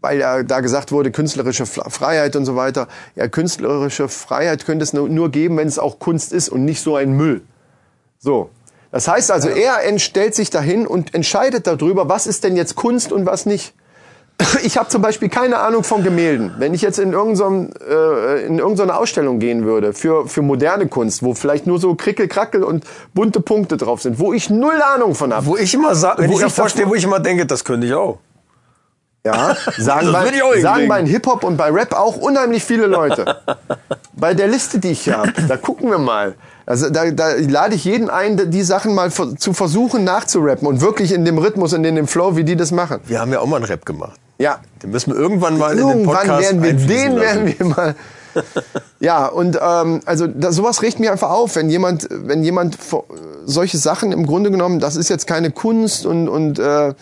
weil ja da gesagt wurde, künstlerische Freiheit und so weiter. Ja, künstlerische Freiheit könnte es nur, geben, wenn es auch Kunst ist und nicht so ein Müll. So. Das heißt also, er stellt sich dahin und entscheidet darüber, was ist denn jetzt Kunst und was nicht. Ich habe zum Beispiel keine Ahnung von Gemälden. Wenn ich jetzt in irgendeine äh, in irgendeine Ausstellung gehen würde für, für moderne Kunst, wo vielleicht nur so Krickel-Krackel und bunte Punkte drauf sind, wo ich null Ahnung von habe. Wo ich immer sage, wenn Wo ich ich vorstelle, davor- wo ich immer denke, das könnte ich auch. Ja, sagen, bei, sagen bei Hip-Hop und bei Rap auch unheimlich viele Leute. bei der Liste, die ich hier habe, da gucken wir mal. Also da, da lade ich jeden ein, die Sachen mal zu versuchen nachzurappen und wirklich in dem Rhythmus und in dem Flow, wie die das machen. Wir haben ja auch mal einen Rap gemacht. Ja, Den müssen wir irgendwann mal in den irgendwann Podcast werden wir den lassen. werden wir mal. Ja, und ähm, also da, sowas regt mir einfach auf, wenn jemand, wenn jemand vor- solche Sachen im Grunde genommen, das ist jetzt keine Kunst und und äh,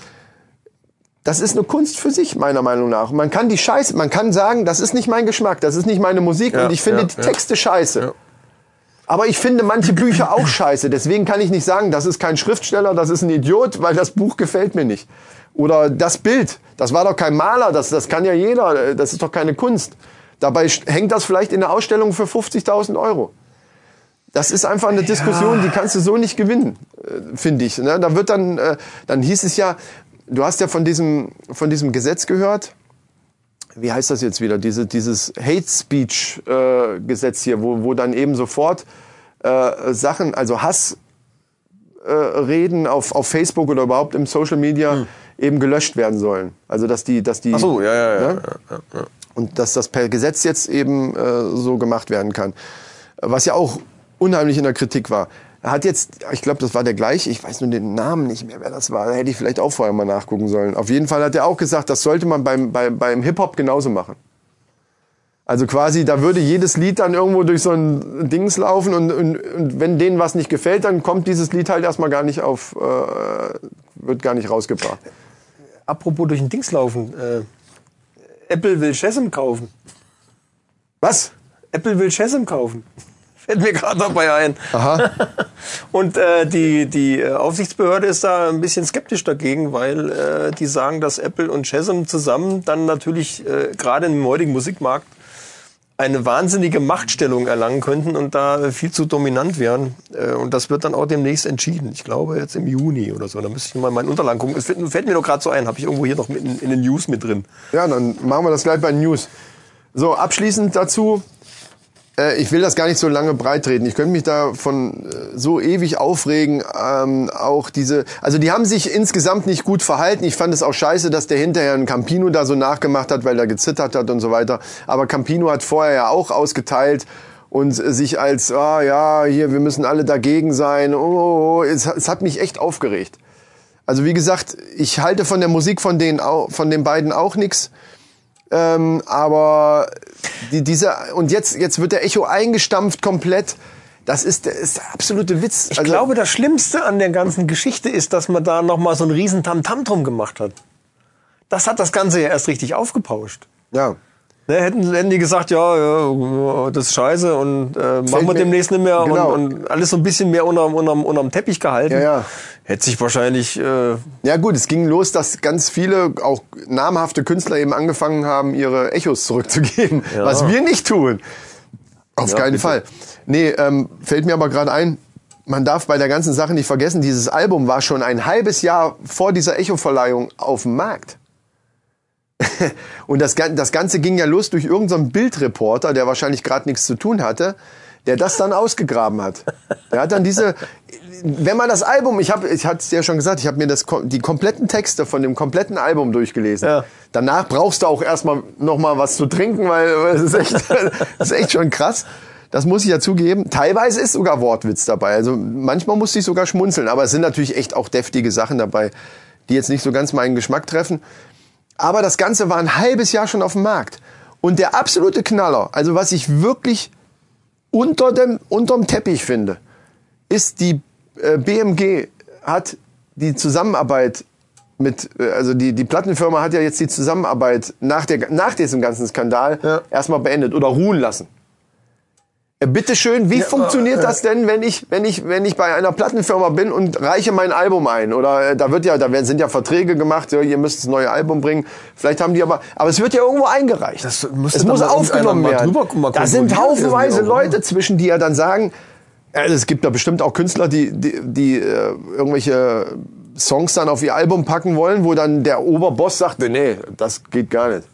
das ist eine Kunst für sich, meiner Meinung nach. Man kann die Scheiße, man kann sagen, das ist nicht mein Geschmack, das ist nicht meine Musik Ja, und ich finde ja, die ja. Texte scheiße. Ja. Aber ich finde manche Bücher auch scheiße. Deswegen kann ich nicht sagen, das ist kein Schriftsteller, das ist ein Idiot, weil das Buch gefällt mir nicht. Oder das Bild, das war doch kein Maler, das, das kann ja jeder, das ist doch keine Kunst. Dabei hängt das vielleicht in der Ausstellung für 50.000 Euro. Das ist einfach eine Diskussion, die kannst du so nicht gewinnen, äh, finde ich. Ne? Da wird dann, äh, dann hieß es ja, du hast ja von diesem, von diesem Gesetz gehört. Wie heißt das jetzt wieder? Diese, dieses Hate Speech äh, Gesetz hier, wo, wo dann eben sofort äh, Sachen, also Hass äh, auf, auf Facebook oder überhaupt im Social Media eben gelöscht werden sollen. Also dass die, dass die Ach so, ja, ja, ja. Ne? und dass das per Gesetz jetzt eben äh, so gemacht werden kann. Was ja auch unheimlich in der Kritik war. Er hat jetzt, ich glaube, das war der gleiche, ich weiß nur den Namen nicht mehr, wer das war, da hätte ich vielleicht auch vorher mal nachgucken sollen. Auf jeden Fall hat er auch gesagt, das sollte man beim, beim, beim Hip-Hop genauso machen. Also quasi, da würde jedes Lied dann irgendwo durch so ein Dings laufen und, und, und wenn denen was nicht gefällt, dann kommt dieses Lied halt erstmal gar nicht auf, äh, wird gar nicht rausgebracht. Apropos durch den Dings laufen. Äh, Apple will Shazam kaufen. Was? Apple will Shazam kaufen. Fällt mir gerade dabei ein. Aha. Und äh, die, die äh, Aufsichtsbehörde ist da ein bisschen skeptisch dagegen, weil äh, die sagen, dass Apple und Shazam zusammen dann natürlich äh, gerade im heutigen Musikmarkt eine wahnsinnige Machtstellung erlangen könnten und da viel zu dominant wären. Äh, und das wird dann auch demnächst entschieden. Ich glaube jetzt im Juni oder so. Da müsste ich mal in meinen Unterlagen gucken. Es fällt, mir doch gerade so ein, habe ich irgendwo hier noch in, in den News mit drin. Ja, dann machen wir das gleich bei den News. So, abschließend dazu. Äh, ich will das gar nicht so lange breitreden. Ich könnte mich da von äh, so ewig aufregen. Ähm, auch diese, also die haben sich insgesamt nicht gut verhalten. Ich fand es auch scheiße, dass der hinterher einen Campino da so nachgemacht hat, weil er gezittert hat und so weiter. Aber Campino hat vorher ja auch ausgeteilt und sich als, ah ja, hier, wir müssen alle dagegen sein. Oh, oh, oh. Es, es hat mich echt aufgeregt. Also wie gesagt, ich halte von der Musik von denen, von den beiden auch nichts. Ähm, aber die, diese und jetzt jetzt wird der Echo eingestampft komplett. Das ist, das ist der absolute Witz. Ich glaube, das Schlimmste an der ganzen Geschichte ist, dass man da noch mal so einen riesen Tamtam drum gemacht hat. Das hat das Ganze ja erst richtig aufgepauscht. ja. Ne, hätten, hätten die gesagt, ja, ja, das ist scheiße und äh, machen wir demnächst nicht mehr Genau. und, und alles so ein bisschen mehr unterm, unterm, unterm Teppich gehalten. Ja, ja. Hätte sich wahrscheinlich äh, Ja gut, es ging los, dass ganz viele, auch namhafte Künstler eben angefangen haben, ihre Echos zurückzugeben. Ja. Was wir nicht tun. Auf Ja, keinen bitte. Fall. Nee, ähm, fällt mir aber gerade ein, man darf bei der ganzen Sache nicht vergessen, dieses Album war schon ein halbes Jahr vor dieser Echo-Verleihung auf dem Markt. Und das, das Ganze ging ja los durch irgendeinen Bildreporter, der wahrscheinlich gerade nichts zu tun hatte, der das dann ausgegraben hat. Der hat dann diese, wenn man das Album, ich habe, ich hatte es ja schon gesagt, ich habe mir das, die kompletten Texte von dem kompletten Album durchgelesen. Ja. Danach brauchst du auch erstmal noch mal was zu trinken, weil es ist echt, das ist echt schon krass. Das muss ich ja zugeben. Teilweise ist sogar Wortwitz dabei. Also manchmal musste ich sogar schmunzeln, aber es sind natürlich echt auch deftige Sachen dabei, die jetzt nicht so ganz meinen Geschmack treffen. Aber das Ganze war ein halbes Jahr schon auf dem Markt. Und der absolute Knaller, also was ich wirklich unter dem, unterm Teppich finde, ist die BMG hat die Zusammenarbeit mit, äh, also die, die Plattenfirma hat ja jetzt die Zusammenarbeit nach, der, nach diesem ganzen Skandal Ja. erstmal beendet oder ruhen lassen. Äh, Bitte schön, wie funktioniert das denn, wenn ich, wenn ich, wenn ich bei einer Plattenfirma bin und reiche mein Album ein? Oder äh, da wird ja, da werden, sind ja Verträge gemacht, ja, ihr müsst das neue Album bringen. Vielleicht haben die aber, aber es wird ja irgendwo eingereicht. Das es muss aufgenommen werden. da sind haufenweise? Leute zwischen, die ja dann sagen, es gibt da bestimmt auch Künstler, die, die, die äh, irgendwelche Songs dann auf ihr Album packen wollen, wo dann der Oberboss sagt, nee, nee, das geht gar nicht.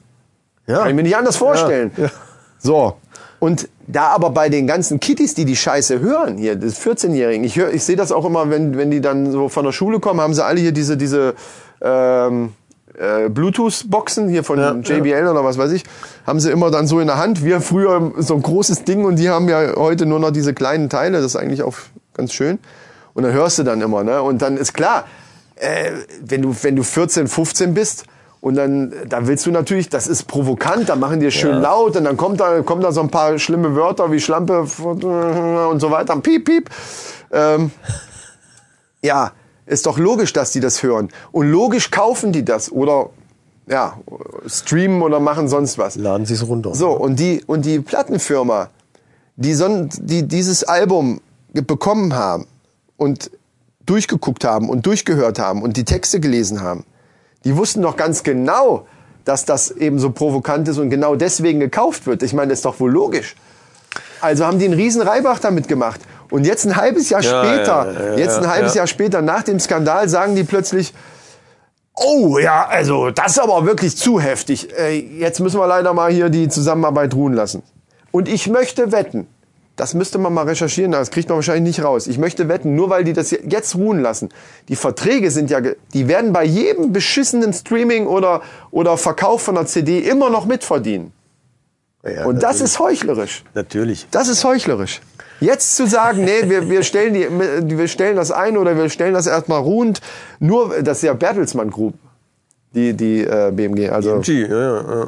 ja. Kann ich mir nicht anders vorstellen. Ja, ja. So. Und da aber bei den ganzen Kitties, die die Scheiße hören, hier, das 14-Jährigen, ich, hör, ich sehe das auch immer, wenn, wenn die dann so von der Schule kommen, haben sie alle hier diese, diese ähm, äh, Bluetooth-Boxen hier von Ja, JBL oder was weiß ich, haben sie immer dann so in der Hand. Wir früher so ein großes Ding und die haben ja heute nur noch diese kleinen Teile. Das ist eigentlich auch ganz schön. Und dann hörst du dann immer, ne? Und dann ist klar, äh, wenn du wenn du 14, 15 bist und dann da willst du natürlich, das ist provokant, da machen die es schön laut und dann kommt da kommen da so ein paar schlimme Wörter wie Schlampe und so weiter, piep piep. Ähm, ja, ist doch logisch, dass die das hören und logisch kaufen die das oder ja, streamen oder machen sonst was. Laden sie es runter. So, und die, und die Plattenfirma, die, son, die dieses Album bekommen haben und durchgeguckt haben und durchgehört haben und die Texte gelesen haben, die wussten doch ganz genau, dass das eben so provokant ist und genau deswegen gekauft wird. Ich meine, das ist doch wohl logisch. Also haben die einen riesen Reibach damit gemacht. Und jetzt ein halbes Jahr Ja, später, ja, ja, jetzt ein halbes ja. Jahr später nach dem Skandal sagen die plötzlich, Oh ja, also das ist aber wirklich zu heftig. Äh, jetzt müssen wir leider mal hier die Zusammenarbeit ruhen lassen. Und ich möchte wetten, das müsste man mal recherchieren, das kriegt man wahrscheinlich nicht raus. Ich möchte wetten, nur weil die das je- jetzt ruhen lassen. Die Verträge sind ja, die werden bei jedem beschissenen Streaming oder, oder Verkauf von einer CD immer noch mitverdienen. Ja, Und das natürlich. ist heuchlerisch. Natürlich. Das ist heuchlerisch. Jetzt zu sagen, nee, wir, wir, stellen die, wir stellen das ein oder wir stellen das erstmal ruhend, nur, das ist ja Bertelsmann Group, die, die äh, BMG. Also, G, ja, ja, ja.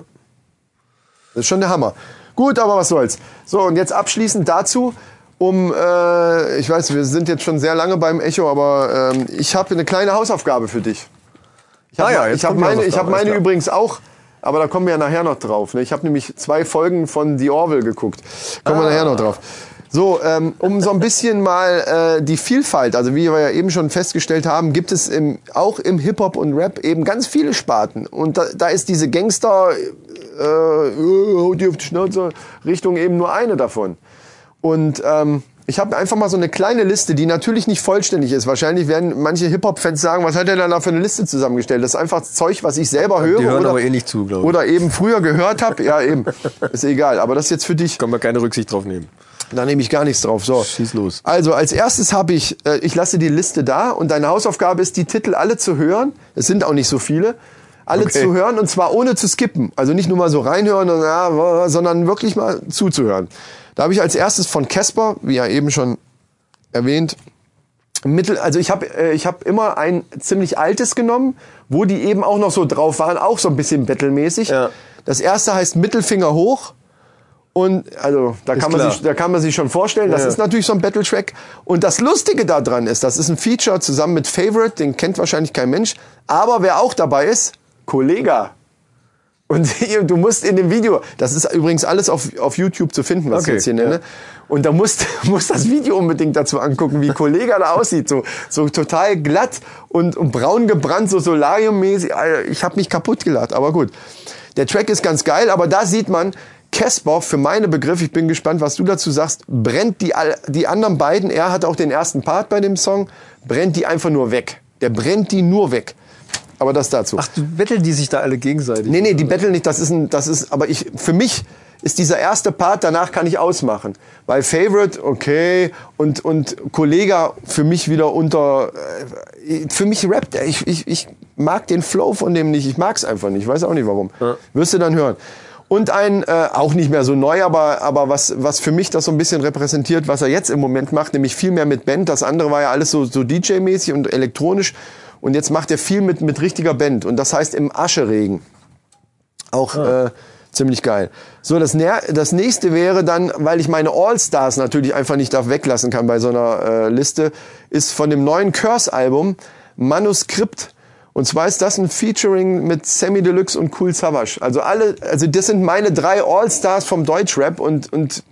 das ist schon der Hammer. Gut, aber was soll's. So, und jetzt abschließend dazu, um, äh, ich weiß, wir sind jetzt schon sehr lange beim Echo, aber ähm, ich habe eine kleine Hausaufgabe für dich. Ich habe Ah ja, ich hab meine, ich hab meine übrigens auch, aber da kommen wir ja nachher noch drauf. Ne? Ich habe nämlich zwei Folgen von The Orville geguckt. Kommen wir nachher noch drauf. So, ähm, um so ein bisschen mal äh, die Vielfalt, also wie wir ja eben schon festgestellt haben, gibt es im, auch im Hip-Hop und Rap eben ganz viele Sparten. Und da, da ist diese Gangster, äh, äh, haut die auf die Schnauze, Richtung eben nur eine davon. Und ähm, Ich habe einfach mal so eine kleine Liste, die natürlich nicht vollständig ist. Wahrscheinlich werden manche Hip-Hop-Fans sagen, was hat er denn da für eine Liste zusammengestellt? Das ist einfach Zeug, was ich selber höre. Die hören oder, aber eh nicht zu, glaube ich. Oder eben früher gehört habe. Ja, eben. Ist egal. Aber das ist jetzt für dich. Kann man keine Rücksicht drauf nehmen. Da nehme ich gar nichts drauf. So. Schieß los. Also als erstes habe ich, äh, ich lasse die Liste da und deine Hausaufgabe ist, die Titel alle zu hören. Es sind auch nicht so viele. Alle Okay. zu hören und zwar ohne zu skippen. Also nicht nur mal so reinhören, und, ja, sondern wirklich mal zuzuhören. Da habe ich als erstes von Casper, wie ja eben schon erwähnt, Mittel, also ich habe äh, ich habe immer ein ziemlich altes genommen, wo die eben auch noch so drauf waren, auch so ein bisschen battlemäßig. Ja. Das erste heißt Mittelfinger hoch und also da kann man klar. sich da kann man sich schon vorstellen, das Ja. ist natürlich so ein Battle Track und das lustige daran ist, das ist ein Feature zusammen mit Favorite, den kennt wahrscheinlich kein Mensch, aber wer auch dabei ist, Kollega. Und du musst in dem Video, das ist übrigens alles auf, auf YouTube zu finden, was ich Okay, jetzt hier nenne. ja. Und da musst, musst das Video unbedingt dazu angucken, wie Kollega da aussieht. So, so total glatt und, und braun gebrannt, so solariummäßig. Ich habe mich kaputt gelacht, aber gut. Der Track ist ganz geil, aber da sieht man, Casper, für meine Begriffe, ich bin gespannt, was du dazu sagst, brennt die, die anderen beiden, er hat auch den ersten Part bei dem Song, brennt die einfach nur weg. Der brennt die nur weg. Aber das dazu. Ach, du betteln die sich da alle gegenseitig? Nee, nee, die betteln nicht, das ist ein, das ist, aber ich, für mich ist dieser erste Part, danach kann ich ausmachen. Weil Favorite, okay, und, und Kollega für mich wieder unter, äh, für mich rappt er. Ich, ich, ich mag den Flow von dem nicht, ich mag's einfach nicht, ich weiß auch nicht warum. Wirst du dann hören. Und ein, äh, auch nicht mehr so neu, aber, aber was, was für mich das so ein bisschen repräsentiert, was er jetzt im Moment macht, nämlich viel mehr mit Band. Das andere war ja alles so, so DJ-mäßig und elektronisch. Und jetzt macht er viel mit, mit richtiger Band. Und das heißt im Ascheregen. Auch äh, ziemlich geil. So, das, das nächste wäre dann, weil ich meine All-Stars natürlich einfach nicht da weglassen kann bei so einer äh, Liste, ist von dem neuen Curse-Album Manuskript. Und zwar ist das ein Featuring mit Sammy Deluxe und Cool Savage. Also alle, also das sind meine drei All-Stars vom Deutschrap und, und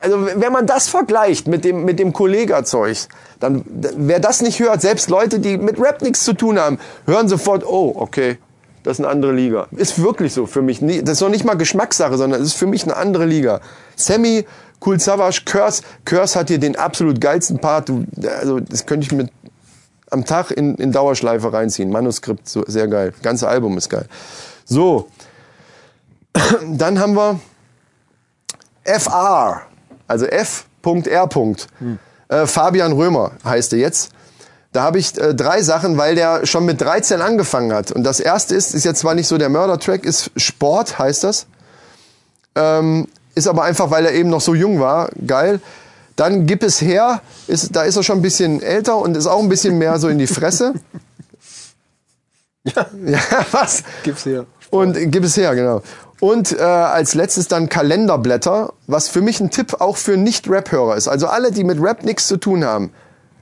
also wenn man das vergleicht mit dem, mit dem Kollega-Zeug, dann, wer das nicht hört, selbst Leute, die mit Rap nichts zu tun haben, hören sofort, oh, okay, das ist eine andere Liga. Ist wirklich so für mich. Das ist noch nicht mal Geschmackssache, sondern es ist für mich eine andere Liga. Sammy, Cool Savage, Curse. Curse hat hier den absolut geilsten Part. Du, also, das könnte ich mit am Tag in, in Dauerschleife reinziehen. Manuskript, so, sehr geil. Ganze Album ist geil. So. Dann haben wir FR, also F.R. Äh, Fabian Römer heißt er jetzt. Da habe ich äh, drei Sachen, weil der schon mit 13 angefangen hat. Und das erste ist, ist jetzt zwar nicht so der Mörder-Track, ist Sport, heißt das. Ähm, ist aber einfach, weil er eben noch so jung war, geil. Dann Gib es her, ist, da ist er schon ein bisschen älter und ist auch ein bisschen mehr so in die Fresse. Ja, Ja, was? gib's her. Und gib es her, genau. Und äh, als letztes dann Kalenderblätter, was für mich ein Tipp auch für Nicht-Rap-Hörer ist. Also alle, die mit Rap nichts zu tun haben,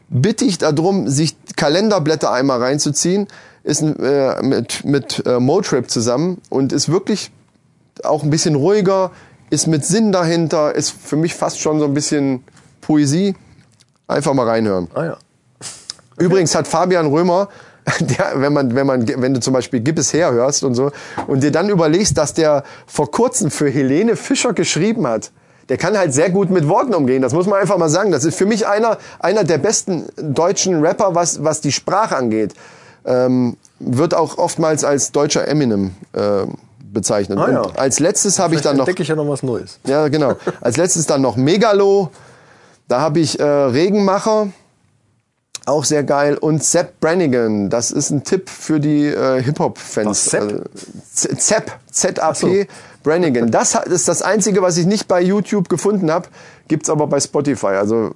bitte ich darum, sich Kalenderblätter einmal reinzuziehen. Ist äh, mit, mit äh, Motrip zusammen und ist wirklich auch ein bisschen ruhiger, ist mit Sinn dahinter, ist für mich fast schon so ein bisschen Poesie. Einfach mal reinhören. Ah ja. Übrigens hat Fabian Römer, der, wenn man, wenn man, wenn du zum Beispiel Gib es her hörst und so, und dir dann überlegst, dass der vor kurzem für Helene Fischer geschrieben hat, der kann halt sehr gut mit Worten umgehen. Das muss man einfach mal sagen. Das ist für mich einer, einer der besten deutschen Rapper, was, was die Sprache angeht. Ähm, wird auch oftmals als deutscher Eminem äh, bezeichnet. Ah, ja. Als letztes habe ich dann noch entdecke ich ja noch was Neues. ja, genau. Als letztes dann noch Megalo. Da habe ich äh, Regenmacher. Auch sehr geil. Und Sepp Brannigan. Das ist ein Tipp für die äh, Hip-Hop-Fans. Was, Sepp? Also, Z- Zepp. Z-A-P. so. Brannigan. Das ist das Einzige, was ich nicht bei YouTube gefunden habe. Gibt's aber bei Spotify. Also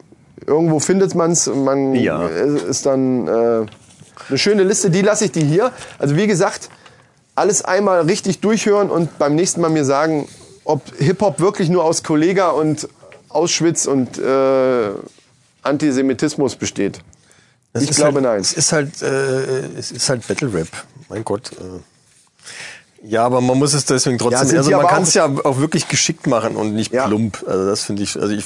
irgendwo findet man's. Man Ja. ist dann äh, eine schöne Liste. Die lasse ich dir hier. Also wie gesagt, alles einmal richtig durchhören und beim nächsten Mal mir sagen, ob Hip-Hop wirklich nur aus Kollega und Auschwitz und äh, Antisemitismus besteht. Es ich glaube halt, nein. Es ist halt, äh, es ist halt Battle Rap. Mein Gott. Äh. Ja, aber man muss es deswegen Ja, trotzdem. sind also man kann es ja auch wirklich geschickt machen und nicht Ja. plump. Also das finde ich. Also ich,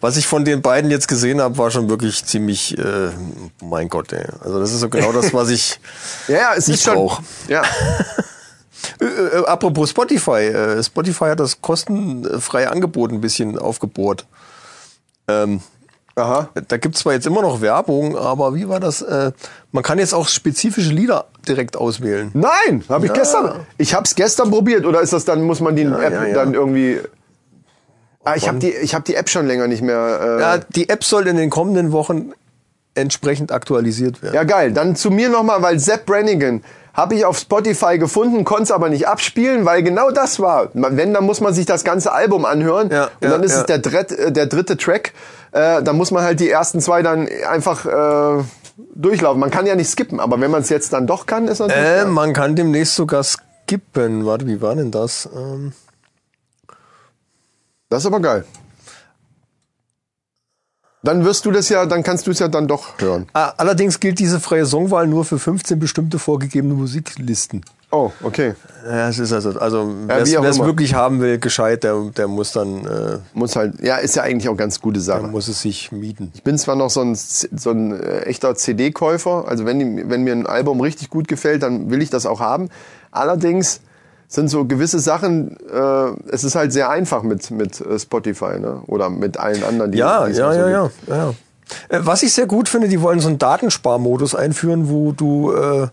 was ich von den beiden jetzt gesehen habe, war schon wirklich ziemlich. Äh, mein Gott, ey. Also das ist so genau das, was ich. Ja, ja, es nicht ist schon. brauch. Ja. Äh, äh, apropos Spotify. Äh, Spotify hat das kostenfrei angeboten ein bisschen aufgebohrt. Ähm, Aha. da gibt's zwar jetzt immer noch Werbung, aber wie war das? Äh, man kann jetzt auch spezifische Lieder direkt auswählen. Nein, habe ich gestern. Ich habe es gestern probiert oder ist das dann muss man die App ja, ja. dann irgendwie Ah, ich habe die ich habe die App schon länger nicht mehr äh, Ja, die App soll in den kommenden Wochen entsprechend aktualisiert werden. Ja, geil. Dann zu mir nochmal, weil Sepp Brannigan habe ich auf Spotify gefunden, konnte es aber nicht abspielen, weil genau das war. Wenn, dann muss man sich das ganze Album anhören Ja, und ja, dann ist ja. es der, dritt, äh, der dritte Track. Äh, dann muss man halt die ersten zwei dann einfach äh, durchlaufen. Man kann ja nicht skippen, aber wenn man es jetzt dann doch kann, ist natürlich... Äh, man kann demnächst sogar skippen. Warte, wie war denn das? Ähm, Das ist aber geil. Dann wirst du das ja, dann kannst du es ja dann doch hören. ah, allerdings gilt diese freie Songwahl nur für 15 bestimmte vorgegebene Musiklisten. Oh, okay. Ja, es ist also, also Ja, wer es wirklich haben will, gescheit, der, der muss dann, äh, Muss halt, ja, ist ja eigentlich auch ganz gute Sache. muss es sich mieten. Ich bin zwar noch so ein, so ein äh, echter CD-Käufer, also wenn, wenn mir ein Album richtig gut gefällt, dann will ich das auch haben. Allerdings sind so gewisse Sachen, äh, es ist halt sehr einfach mit, mit äh, Spotify ne? oder mit allen anderen, die Ja, ja, so ja, ja, ja. Äh, Was ich sehr gut finde, die wollen so einen Datensparmodus einführen, wo du äh,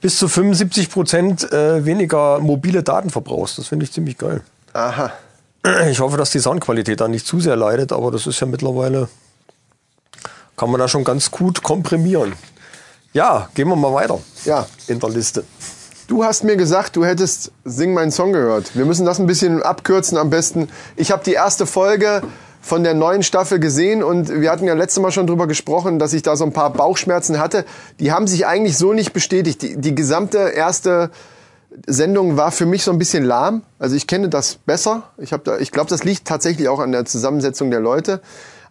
bis zu 75 Prozent äh, weniger mobile Daten verbrauchst. Das finde ich ziemlich geil. Aha. Ich hoffe, dass die Soundqualität da nicht zu sehr leidet, aber das ist ja mittlerweile, kann man da schon ganz gut komprimieren. Ja, gehen wir mal weiter Ja, in der Liste. Du hast mir gesagt, du hättest Sing meinen Song gehört. Wir müssen das ein bisschen abkürzen am besten. Ich habe die erste Folge von der neuen Staffel gesehen und wir hatten ja letztes Mal schon drüber gesprochen, dass ich da so ein paar Bauchschmerzen hatte. Die haben sich eigentlich so nicht bestätigt. Die, die gesamte erste Sendung war für mich so ein bisschen lahm. Also ich kenne das besser. Ich, hab da, ich glaube, das liegt tatsächlich auch an der Zusammensetzung der Leute.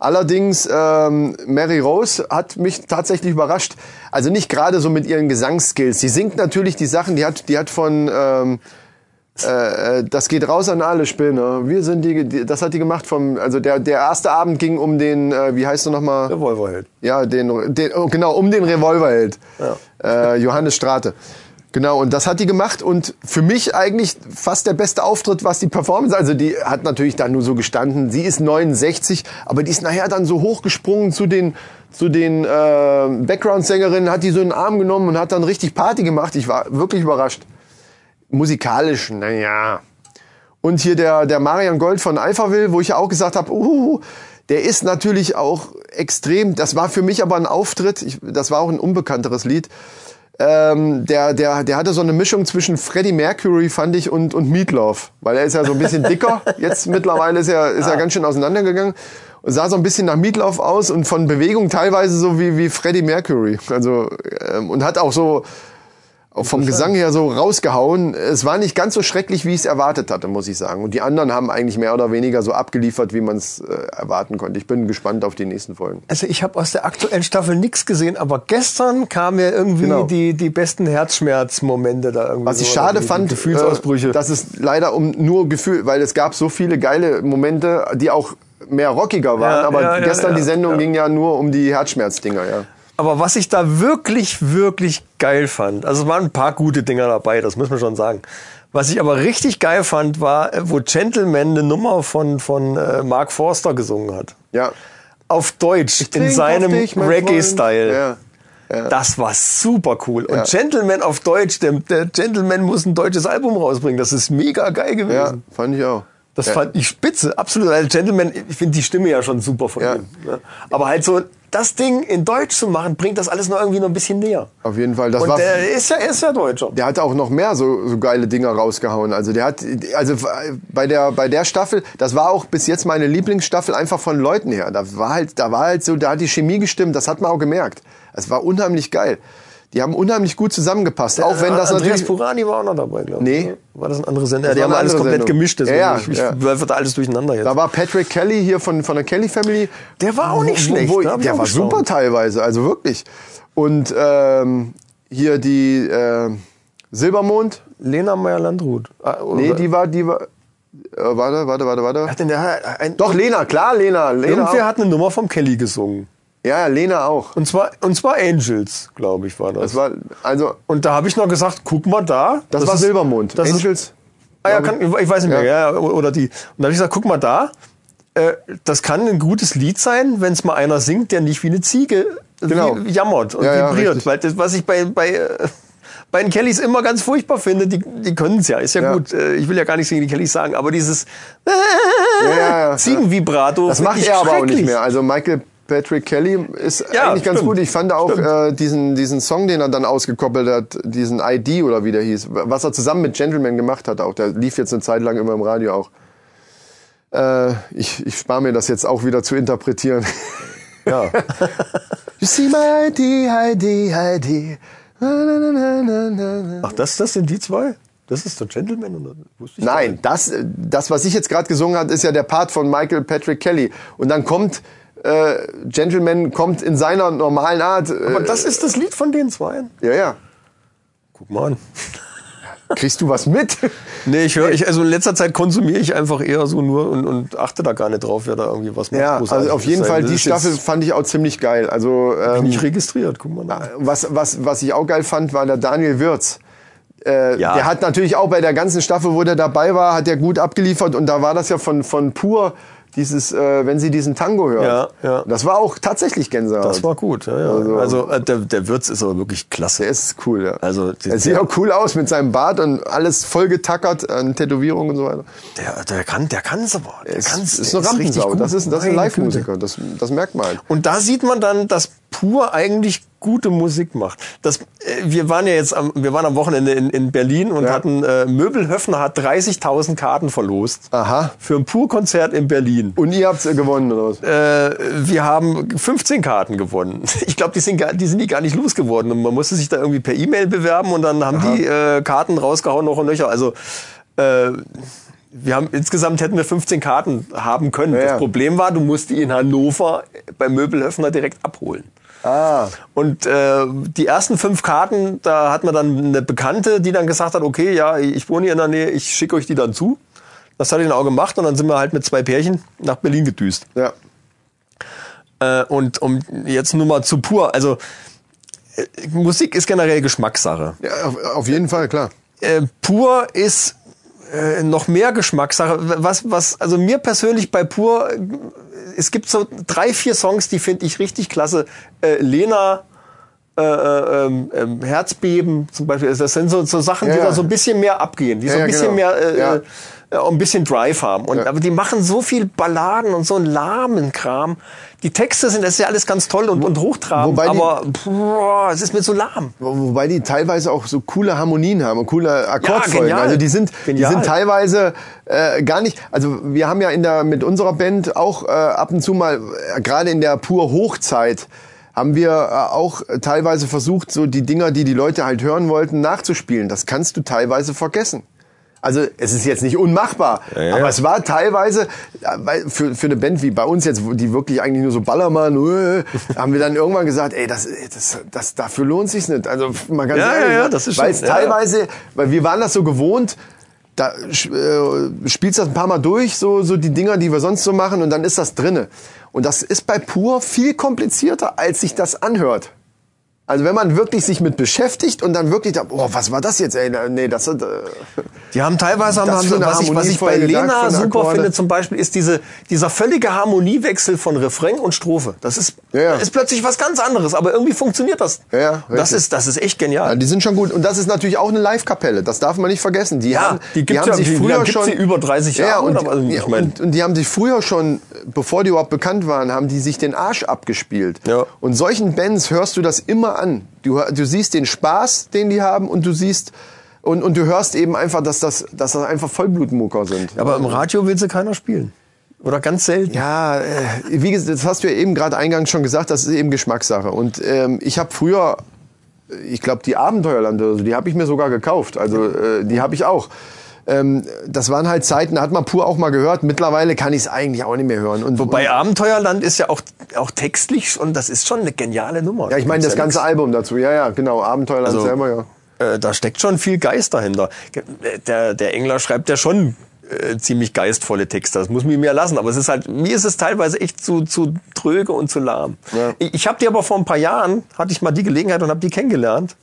Allerdings, ähm, Mary Rose hat mich tatsächlich überrascht. Also nicht gerade so mit ihren Gesangsskills. Sie singt natürlich die Sachen, die hat, die hat von ähm, äh, äh, das geht raus an alle Spinner. Wir sind die, die, das hat die gemacht vom, also der, der erste Abend ging um den, äh, wie heißt du nochmal? Revolverheld. Ja, den, den oh, genau, um den Revolverheld. Äh, Johannes Strate. Genau, und das hat die gemacht und für mich eigentlich fast der beste Auftritt, was die Performance, also die hat natürlich dann nur so gestanden, sie ist 69, aber die ist nachher dann so hochgesprungen zu den, zu den äh, Background-Sängerinnen, hat die so in den Arm genommen und hat dann richtig Party gemacht. Ich war wirklich überrascht. Musikalisch, naja. Und hier der, der Marian Gold von Alphaville, wo ich ja auch gesagt habe, uh, der ist natürlich auch extrem, das war für mich aber ein Auftritt, ich, das war auch ein unbekannteres Lied. Ähm, der, der, der hatte so eine Mischung zwischen Freddie Mercury, fand ich, und, und Meatloaf. Weil er ist ja so ein bisschen dicker. Jetzt mittlerweile ist er, ist er ganz schön auseinandergegangen. Und sah so ein bisschen nach Meatloaf aus und von Bewegung teilweise so wie, wie Freddie Mercury. Also, ähm, und hat auch so, auch vom Gesang her so rausgehauen. Es war nicht ganz so schrecklich, wie ich es erwartet hatte, muss ich sagen. Und die anderen haben eigentlich mehr oder weniger so abgeliefert, wie man es äh, erwarten konnte. Ich bin gespannt auf die nächsten Folgen. Also ich habe aus der aktuellen Staffel nichts gesehen, aber gestern kamen mir irgendwie Genau. die, die besten Herzschmerzmomente da irgendwie. Was ich so, schade fand, Gefühlsausbrüche. Äh, dass es leider um nur Gefühl, weil es gab so viele geile Momente, die auch mehr rockiger waren. Ja, aber ja, ja, gestern ja, die Sendung ja. ging ja nur um die Herzschmerzdinger, ja. Aber was ich da wirklich, wirklich geil fand, also es waren ein paar gute Dinger dabei, das muss man schon sagen. Was ich aber richtig geil fand, war, wo Gentleman eine Nummer von, von äh, Mark Forster gesungen hat. Ja. Auf Deutsch, in seinem Reggae-Style. Ja. Das war super cool. Und Ja. Gentleman auf Deutsch, der, der Gentleman muss ein deutsches Album rausbringen. Das ist mega geil gewesen. Ja, fand ich auch. Das ja. fand ich spitze, absolut. Weil Gentleman, ich finde die Stimme ja schon super von Ja. ihm. Ne? Aber halt so, das Ding in Deutsch zu machen, bringt das alles noch irgendwie noch ein bisschen näher. Auf jeden Fall. Das Und war, der ist ja, er ist ja Deutscher. der hat auch noch mehr so, so geile Dinger rausgehauen. Also der hat, also bei der, bei der Staffel, das war auch bis jetzt meine Lieblingsstaffel einfach von Leuten her. Da war halt, da war halt so, da hat die Chemie gestimmt, das hat man auch gemerkt. Es war unheimlich geil. Die haben unheimlich gut zusammengepasst, auch wenn das Andreas natürlich... Purani war auch noch dabei, glaube ich. Nee. War das ein anderer Sender? Ja, die haben alles komplett Sendung. gemischt. Deswegen Ja, ja, ich, ich ja. werfe da alles durcheinander jetzt. Da war Patrick Kelly hier von, von der Kelly Family. Der war auch nicht Wo- schlecht, Wo, der auch war super teilweise, also wirklich. Und ähm, hier die äh, Silbermond. Lena Meyer-Landrut. Ah, Nee, die war, die war. Äh, warte, warte, warte, warte. Hat denn der, ein, Doch, Lena, klar, Lena. Lena Irgendwer hat eine Nummer vom Kelly gesungen. Ja, ja, Lena auch. Und zwar, und zwar Angels, glaube ich, war das. Das war, also, und da habe ich noch gesagt, guck mal da. das, war ist- Silbermond. Das ist, Angels. ah, ja, kann, ich weiß nicht mehr. Ja. Ja. oder die. Und da habe ich gesagt, guck mal da. äh, das kann ein gutes Lied sein, wenn es mal einer singt, der nicht wie eine Ziege Genau. wie, jammert und Ja, ja, vibriert. richtig. Weil das, was ich bei, bei, äh, bei den Kellys immer ganz furchtbar finde, die, die können es ja, ist ja, Ja. gut. Äh, Ich will ja gar nichts gegen die Kellys sagen, aber dieses Ja, ja, ja. Ziegenvibrato. Das macht ich er aber auch nicht mehr. Also Michael Patrick Kelly ist Ja, eigentlich ganz stimmt. gut. Ich fand auch äh, diesen, diesen Song, den er dann ausgekoppelt hat, diesen ID oder wie der hieß, was er zusammen mit Gentleman gemacht hat auch. Der lief jetzt eine Zeit lang immer im Radio auch. Äh, ich ich spare mir das jetzt auch wieder zu interpretieren. Ja. You see my ID, ID, ID. Na, na, na. Ach, das, das sind die zwei? Das ist der Gentleman? Oder? Wusste ich Nein, das, das, was ich jetzt gerade gesungen hat, ist ja der Part von Michael Patrick Kelly. Und dann kommt äh, Gentleman kommt in seiner normalen Art. Äh, Aber das ist das Lied von den zwei. ja, ja. Guck mal an. Kriegst du was mit? Nee, ich höre, ich, also in letzter Zeit konsumiere ich einfach eher so nur und, und achte da gar nicht drauf, wer da irgendwie was macht. ja, also auf jeden Fall, die Staffel fand ich auch ziemlich geil. Also ähm, nicht registriert, guck mal nach. was, was, was ich auch geil fand, war der Daniel Wirz. Äh, Ja. Der hat natürlich auch bei der ganzen Staffel, wo der dabei war, hat er gut abgeliefert und da war das ja von, von pur dieses, äh, wenn sie diesen Tango hört. Ja, ja. Das war auch tatsächlich Gänsehaut. Das war gut, ja, ja. Also- Also, äh, der, der Würz ist aber wirklich klasse. Der ist cool, ja. Also, er sieht auch cool aus mit seinem Bart und alles voll getackert an Tätowierungen und so weiter. Der, der kann, der kann's aber. Der kann's, ist der eine richtig Rampensau. Das ist, das ist ein Live-Musiker. Das, das merkt man halt. Und da sieht man dann, dass Pur eigentlich gute Musik macht. Das, äh, wir waren ja jetzt am, wir waren am Wochenende in, in Berlin und Ja. hatten äh, Möbelhöfner hat 30.000 Karten verlost Aha. für ein Pur-Konzert in Berlin. Und ihr habt's äh, gewonnen, oder was? Äh, wir haben 15 Karten gewonnen. Ich glaube, die sind gar, die sind die gar nicht losgeworden. Und man musste sich da irgendwie per E-Mail bewerben und dann haben die äh, Karten rausgehauen noch und nöcher. Also äh, wir haben insgesamt hätten wir 15 Karten haben können. Ja, ja. Das Problem war, du musst die in Hannover beim Möbelhöfner direkt abholen. Ah. Und äh, die ersten fünf Karten, da hat man dann eine Bekannte, die dann gesagt hat, okay, ja, ich wohne hier in der Nähe, ich schicke euch die dann zu. Das hat ich dann auch gemacht und dann sind wir halt mit zwei Pärchen nach Berlin gedüst. Ja. Äh, und um jetzt nur mal zu pur, also äh, Musik ist generell Geschmackssache. ja auf, auf jeden Fall, klar. Äh, pur ist äh, noch mehr Geschmackssache. Was, was, also mir persönlich bei pur, äh, es gibt so drei, vier Songs, die finde ich richtig klasse. Äh, Lena, äh, äh, ähm, ähm, Herzbeben zum Beispiel, das sind so, so Sachen, Ja, die ja. da so ein bisschen mehr abgehen, die Ja, so ein ja, bisschen genau. mehr, äh, Ja. äh, ein bisschen Drive haben. Und, Ja. Aber die machen so viel Balladen und so einen lahmen Kram. Die Texte sind, das ist ja alles ganz toll und, und hochtrabend, wobei die- aber boah, es ist mir so lahm. Wo- Wobei die teilweise auch so coole Harmonien haben und coole Akkordfolgen. genial. also die sind, die sind teilweise äh, gar nicht. Also wir haben ja in der mit unserer Band auch äh, ab und zu mal äh, gerade in der pur Hochzeit haben wir äh, auch teilweise versucht, so die Dinger, die die Leute halt hören wollten, nachzuspielen. Das kannst du teilweise vergessen. Also es ist jetzt nicht unmachbar, ja. aber es war teilweise äh, für, für eine Band wie bei uns jetzt, die wirklich eigentlich nur so Ballermann, äh, haben wir dann irgendwann gesagt, ey, das, das, das dafür lohnt sich's nicht. Also mal ganz Ja, ehrlich, ja, ja, ne? das ist weil es ja, teilweise, weil wir waren das so gewohnt, da äh, spielst das ein paar Mal durch, so, so die Dinger, die wir sonst so machen, und dann ist das drinne. Und das ist bei Pur viel komplizierter, als sich das anhört. Also wenn man wirklich sich mit beschäftigt und dann wirklich, da, oh, was war das jetzt, ey, nee, das, äh, Die haben teilweise, haben, haben was, ich, was ich bei Lena super Akkorde. finde zum Beispiel, ist diese, dieser völlige Harmoniewechsel von Refrain und Strophe. Das ist, Ja, ja. ist plötzlich was ganz anderes, aber irgendwie funktioniert das. Ja, ja, das ist, das ist echt genial. Ja, die sind schon gut. Und das ist natürlich auch eine Live-Kapelle. Das darf man nicht vergessen. Die Ja, haben, die gibt's haben ja- sich wie früher schon die? Über 30 Ja, Jahre, und, oder? Also, ich mein- und, und die haben sich früher schon, bevor die überhaupt bekannt waren, haben die sich den Arsch abgespielt. Ja. Und solchen Bands hörst du das immer an. Du, du siehst den Spaß, den die haben, und du siehst und, und du hörst eben einfach, dass das, dass das einfach Vollblutmucker sind. aber im Radio will sie keiner spielen. Oder ganz selten. Ja, äh, wie gesagt, das hast du ja eben gerade eingangs schon gesagt, das ist eben Geschmackssache. Und ähm, ich habe früher, ich glaube, die Abenteuerlande, also die habe ich mir sogar gekauft. Also äh, die habe ich auch. Ähm, das waren halt Zeiten, da hat man pur auch mal gehört. Mittlerweile kann ich es eigentlich auch nicht mehr hören. Und, Wobei Abenteuerland ist ja auch, auch textlich und das ist schon eine geniale Nummer. ja, ich meine das ganze nix. Album dazu. Ja, ja, genau. Abenteuerland Also, selber, ja. Äh, da steckt schon viel Geist dahinter. Der, der Engler schreibt ja schon äh, ziemlich geistvolle Texte. Das muss mir mehr lassen. Aber es ist halt, mir ist es teilweise echt zu, zu tröge und zu lahm. Ja. Ich, ich habe die aber vor ein paar Jahren, hatte ich mal die Gelegenheit und habe die kennengelernt.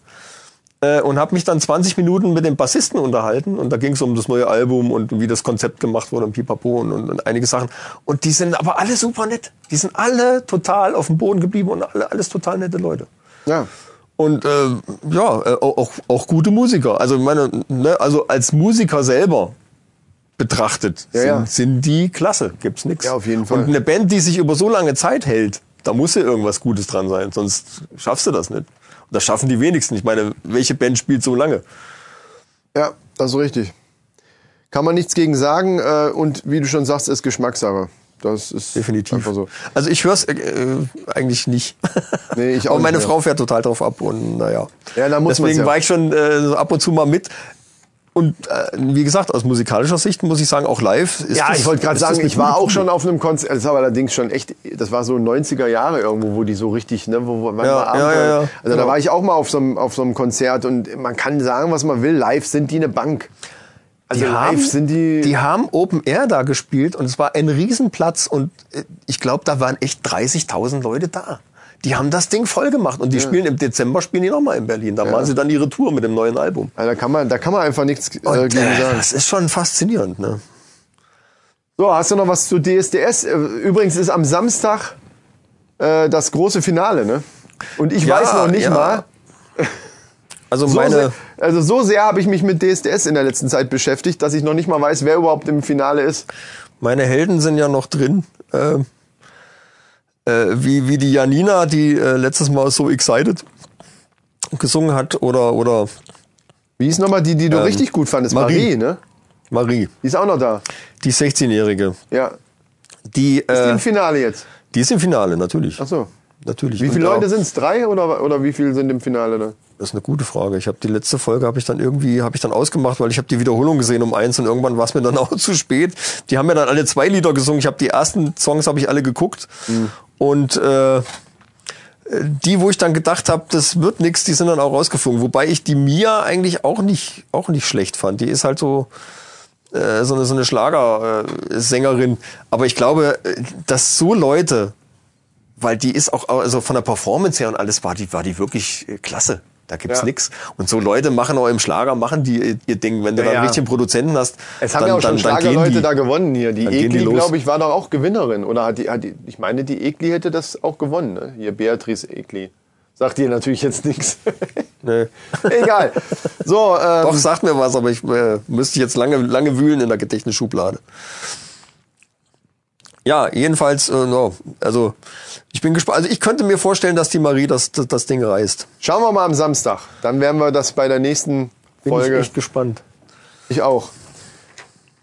Äh, und habe mich dann 20 Minuten mit dem Bassisten unterhalten und da ging es um das neue Album und wie das Konzept gemacht wurde und pipapo und, und, und einige Sachen. Und die sind aber alle super nett. Die sind alle total auf dem Boden geblieben und alle, alles total nette Leute. Ja. Und äh, ja, äh, auch, auch gute Musiker. Also meine, ne, also als Musiker selber betrachtet Ja, sind, ja. sind die klasse. Gibt's nix. Ja, auf jeden Fall. Und eine Band, die sich über so lange Zeit hält, da muss ja irgendwas Gutes dran sein, sonst schaffst du das nicht. Und das schaffen die wenigsten. Ich meine, welche Band spielt so lange? Ja, das ist richtig. Kann man nichts gegen sagen äh, und wie du schon sagst, ist Geschmackssache. Das ist Definitiv. einfach so. Also ich höre es äh, äh, eigentlich nicht. Nee, ich auch Aber meine nicht. Frau fährt total drauf ab und naja. Ja, da muss Deswegen ja. war ich schon äh, ab und zu mal mit. Und äh, wie gesagt, aus musikalischer Sicht muss ich sagen, auch live ist Ja, das, ich wollte gerade sagen, ich war auch schon auf einem Konzert, das aber allerdings schon echt, das war so 90er Jahre irgendwo, wo die so richtig, ne, wo, wo man Ja, war ja, ja, ja. Also da Genau. war ich auch mal auf so, einem, auf so einem Konzert und man kann sagen, was man will, live sind die eine Bank. Also die live haben, sind die, die haben Open Air da gespielt und es war ein Riesenplatz und äh, ich glaube, da waren echt 30.000 Leute da. Die haben das Ding voll gemacht und die spielen im Dezember spielen die nochmal in Berlin. Da machen sie dann ihre Tour mit dem neuen Album. ja, da kann man, da kann man einfach nichts äh, Und, gegen äh, sagen. das ist schon faszinierend, ne? So, hast du noch was zu DSDS? Äh, Übrigens ist am Samstag äh, das große Finale, ne? Und ich Ja, weiß noch nicht ja. mal, Also so meine, sehr, also so sehr habe ich mich mit DSDS in der letzten Zeit beschäftigt, dass ich noch nicht mal weiß, wer überhaupt im Finale ist. meine Helden sind ja noch drin. Äh, äh, wie, wie die Janina, die äh, letztes Mal so excited gesungen hat, oder, oder Wie ist nochmal die, die du richtig gut fandest? Marie. Ähm, Marie. ne? Marie, Die ist auch noch da. die 16-Jährige. Ja. Die, Ist die äh, im Finale jetzt? die ist im Finale, natürlich. Ach so. Natürlich. Wie viele Leute sind es? Drei oder, oder wie viele sind im Finale da? Das ist eine gute Frage. Ich habe die letzte Folge habe ich dann irgendwie habe ich dann ausgemacht, weil ich habe die Wiederholung gesehen um eins und irgendwann war es mir dann auch zu spät. Die haben ja dann alle zwei Lieder gesungen. Ich habe die ersten Songs habe ich alle geguckt und äh, die, wo ich dann gedacht habe, das wird nix, die sind dann auch rausgeflogen. Wobei ich die Mia eigentlich auch nicht auch nicht schlecht fand. Die ist halt so äh, so eine so eine Schlagersängerin. Aber ich glaube, äh, dass so Leute weil die ist auch, also von der Performance her und alles war die, war die wirklich äh, klasse. Da gibt's Ja. nix. Und so Leute machen auch im Schlager, machen die ihr- ihr Ding. Wenn du Ja, da ja. einen richtigen Produzenten hast, Es haben dann, ja auch schon Schlagerleute da gewonnen hier. Die Egli, glaube ich, war doch auch Gewinnerin. Oder hat die, hat die, ich meine, die Egli hätte das auch gewonnen. Ne? Hier, Beatrice Egli. Sagt dir natürlich jetzt nichts. Nee. Egal. So, ähm, Doch, sagt mir was, aber ich äh, müsste jetzt lange, lange wühlen in der Gedächtnisschublade. Ja, jedenfalls, äh, no, also ich bin gespannt. Also ich könnte mir vorstellen, dass die Marie das, das, das Ding reißt. schauen wir mal am Samstag. Dann werden wir das bei der nächsten Bin Folge. ich echt gespannt. Ich auch.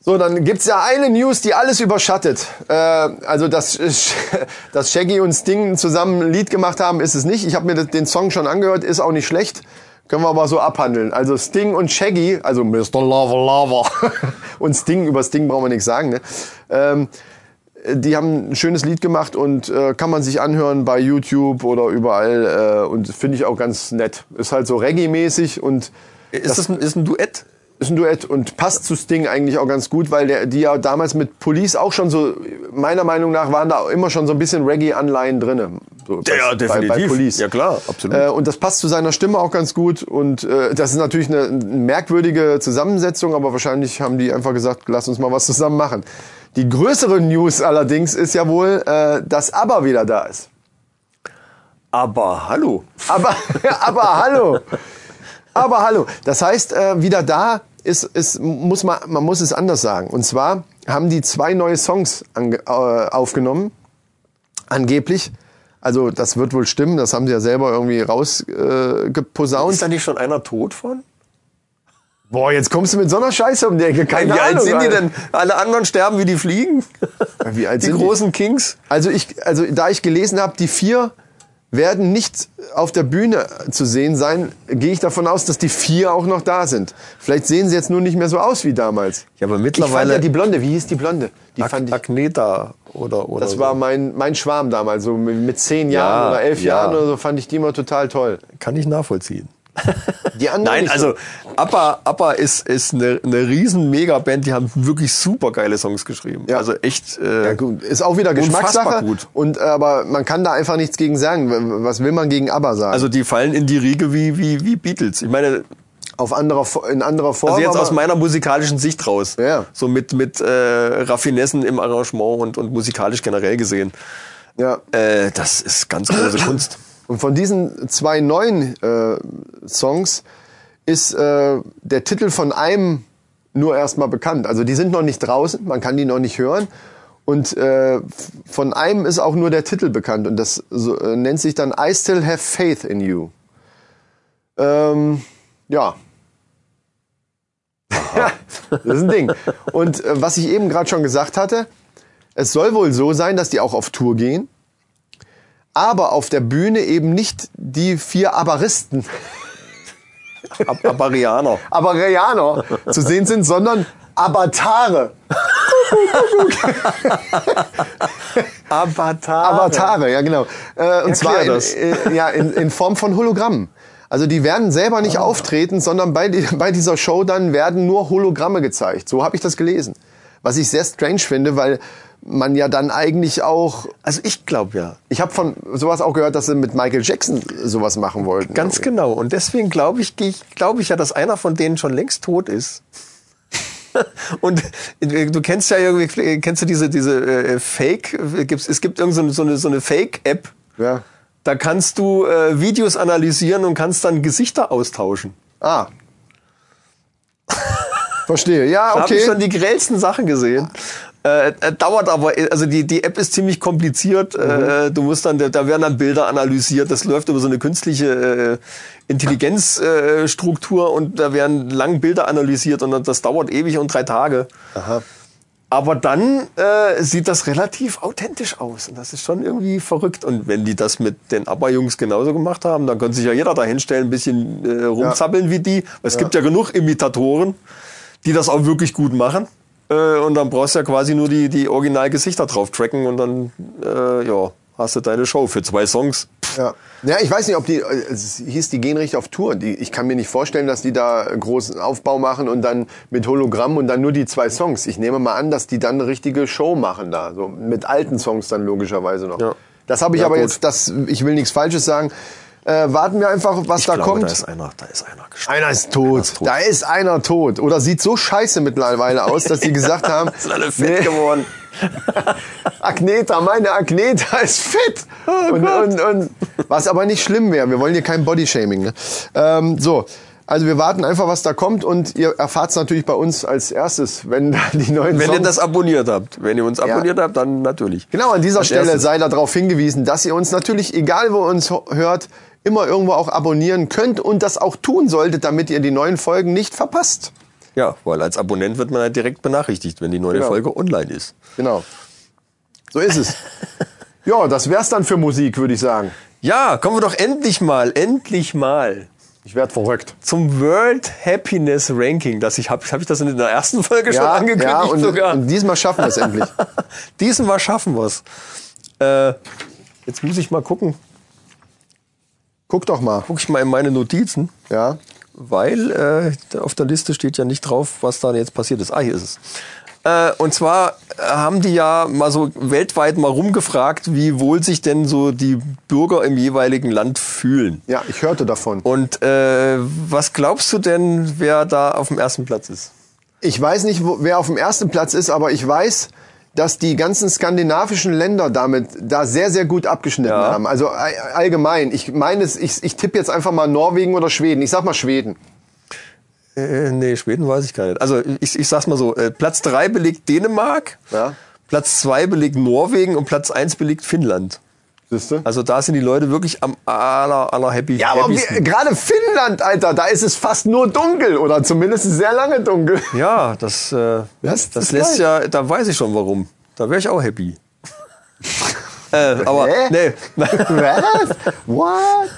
So, dann gibt's ja eine News, die alles überschattet. Äh, also, dass, dass Shaggy und Sting zusammen ein Lied gemacht haben, ist es nicht. Ich habe mir den Song schon angehört, ist auch nicht schlecht. Können wir aber so abhandeln. Also Sting und Shaggy, also Mr. Lover Lover und Sting, über Sting brauchen wir nichts sagen, ne? Ähm, die haben ein schönes Lied gemacht und äh, kann man sich anhören bei YouTube oder überall äh, und finde ich auch ganz nett. Ist halt so Reggae-mäßig und Ist das ein, ist ein Duett? ist ein Duett und passt zu Sting eigentlich auch ganz gut, weil der, die ja damals mit Police auch schon so, meiner Meinung nach, waren da immer schon so ein bisschen Reggae-Anleihen drinne. So Ja, bei, bei, bei definitiv. Police. Ja, klar, absolut. Äh, und das passt zu seiner Stimme auch ganz gut und äh, das ist natürlich eine, eine merkwürdige Zusammensetzung, aber wahrscheinlich haben die einfach gesagt, lass uns mal was zusammen machen. Die größere News allerdings ist ja wohl, äh, dass ABBA wieder da ist. Aber hallo. Aber, aber hallo. Aber hallo. Das heißt, äh, wieder da ist, ist, muss man, man muss es anders sagen. Und zwar haben die zwei neue Songs ange, äh, aufgenommen. Angeblich. Also das wird wohl stimmen. Das haben sie ja selber irgendwie rausgeposaunt. Äh. Ist da nicht schon einer tot von? Boah, jetzt kommst du mit so einer Scheiße um die Ecke. Keine wie Ahnung, alt sind die denn? Alle anderen sterben wie die Fliegen. Wie alt die sind die? großen Kings. Also ich, also da ich gelesen habe, die vier werden nicht auf der Bühne zu sehen sein, gehe ich davon aus, dass die vier auch noch da sind. Vielleicht sehen sie jetzt nur nicht mehr so aus wie damals. Ja, aber Ich fand mittlerweile ja die Blonde, wie hieß die Blonde? Die Ag fand ich, Agneta oder oder das so. war mein, mein Schwarm damals, so mit mit zehn Jahren Ja, oder elf ja. Jahren oder so, fand ich die immer total toll. kann ich nachvollziehen. Die anderen Nein, also ABBA, ABBA ist, ist eine, eine riesen Mega-Band, die haben wirklich super geile Songs geschrieben. Ja. Also echt. Äh, Ja, gut. Ist auch wieder Geschmackssache. gut. Und, äh, aber man kann da einfach nichts gegen sagen. Was will man gegen ABBA sagen? Also die fallen in die Riege wie, wie, wie Beatles. Ich meine, auf anderer, in anderer Form. also jetzt aus meiner musikalischen Sicht raus. Ja. So mit, mit äh, Raffinessen im Arrangement und, und musikalisch generell gesehen. ja. Äh, das ist ganz große Kunst. Und von diesen zwei neuen äh, Songs ist äh, der Titel von einem nur erstmal bekannt. Also die sind noch nicht draußen, man kann die noch nicht hören. Und äh, von einem ist auch nur der Titel bekannt und das so, äh, nennt sich dann I Still Have Faith in You. Ähm, ja. ja, das ist ein Ding. Und äh, was ich eben gerade schon gesagt hatte, es soll wohl so sein, dass die auch auf Tour gehen aber auf der Bühne eben nicht die vier Abaristen, Ab Abarianer. Abarianer zu sehen sind, sondern Avatare. Avatar. Avatare, ja genau. Äh, und zwar in, das. äh, ja, in, in Form von Hologrammen. Also die werden selber nicht auftreten, sondern bei, bei dieser Show dann werden nur Hologramme gezeigt. So habe ich das gelesen. Was ich sehr strange finde, weil man ja dann eigentlich auch... Also ich glaube ja. Ich habe von sowas auch gehört, dass sie mit Michael Jackson sowas machen wollten. Ganz genau. Und deswegen glaube ich, glaube ich ja, dass einer von denen schon längst tot ist. Und äh, du kennst ja irgendwie, kennst du diese, diese äh, Fake, äh, es gibt irgendeine so eine, so eine Fake-App, Ja. da kannst du äh, Videos analysieren und kannst dann Gesichter austauschen. Ah. Verstehe. Ja, Da habe okay. ich schon die grellsten Sachen gesehen. Äh, äh, dauert aber, also die, die App ist ziemlich kompliziert. Äh, du musst dann, da werden dann Bilder analysiert. Das läuft über so eine künstliche äh, Intelligenzstruktur äh, und da werden lang Bilder analysiert und das dauert ewig und drei Tage. Aha. Aber dann äh, sieht das relativ authentisch aus und das ist schon irgendwie verrückt. Und wenn die das mit den ABBA-Jungs genauso gemacht haben, dann könnte sich ja jeder da hinstellen, ein bisschen äh, rumzappeln wie die. Es gibt ja genug Imitatoren, die das auch wirklich gut machen. Äh, und dann brauchst du ja quasi nur die, die Originalgesichter drauf tracken und dann äh, ja, hast du deine Show für zwei Songs. Ja. ja, ich weiß nicht, ob die, äh, es hieß, die gehen richtig auf Tour. Die, ich kann mir nicht vorstellen, dass die da großen Aufbau machen und dann mit Hologramm und dann nur die zwei Songs. Ich nehme mal an, dass die dann eine richtige Show machen da. So mit alten Songs dann logischerweise noch. Ja. Das habe ich Ja, aber gut. jetzt, das, ich will nichts Falsches sagen. Äh, warten wir einfach, was Ich da glaube, kommt. da ist einer, da ist einer gestorben. Einer ist tot. ist tot. Da ist einer tot. Oder sieht so scheiße mittlerweile aus, dass die gesagt haben, Sind alle fett geworden. Agneta, meine Agneta ist fit. Oh und, und, und, was aber nicht schlimm wäre. Wir wollen hier kein Bodyshaming. Ne? Ähm, so. Also wir warten einfach, was da kommt und ihr erfahrt es natürlich bei uns als erstes, wenn da die neuen Wenn Songs ihr das abonniert habt. Wenn ihr uns abonniert habt, dann natürlich. Genau, an dieser Als Stelle erstes. sei darauf hingewiesen, dass ihr uns natürlich, egal wo ihr uns hört, immer irgendwo auch abonnieren könnt und das auch tun solltet, damit ihr die neuen Folgen nicht verpasst. Ja, weil als Abonnent wird man halt direkt benachrichtigt, wenn die neue Genau. Folge online ist. Genau. So ist es. ja, das wär's dann für Musik, würde ich sagen. Ja, kommen wir doch endlich mal, endlich mal Ich werd verrückt. zum World Happiness Ranking. Das ich habe hab ich das in der ersten Folge schon angekündigt ja und, sogar. und diesmal schaffen wir es endlich. Diesmal schaffen wir's. Äh, jetzt muss ich mal gucken. Guck doch mal. Guck ich mal in meine Notizen, Ja. weil äh, auf der Liste steht ja nicht drauf, was da jetzt passiert ist. Ah, hier ist es. Äh, und zwar äh, haben die ja mal so weltweit mal rumgefragt, wie wohl sich denn so die Bürger im jeweiligen Land fühlen. Ja, ich hörte davon. Und äh, was glaubst du denn, wer da auf dem ersten Platz ist? Ich weiß nicht, wo, wer auf dem ersten Platz ist, aber ich weiß, dass die ganzen skandinavischen Länder damit da sehr, sehr gut abgeschnitten Ja. haben. Also all- allgemein. Ich meine, ich, ich tippe jetzt einfach mal Norwegen oder Schweden. Ich sag mal Schweden. Äh, nee, Schweden weiß ich gar nicht. Also ich, ich sag's mal so, äh, Platz drei belegt Dänemark, Ja. Platz zwei belegt Norwegen und Platz eins belegt Finnland. Siehst du? Also da sind die Leute wirklich am aller, aller happy. Ja, aber gerade Finnland, Alter, da ist es fast nur dunkel oder zumindest sehr lange dunkel. Ja, das, äh, Das das, lässt geil. ja, da weiß ich schon warum. Da wäre ich auch happy. äh, aber Hä? nee. Was? What?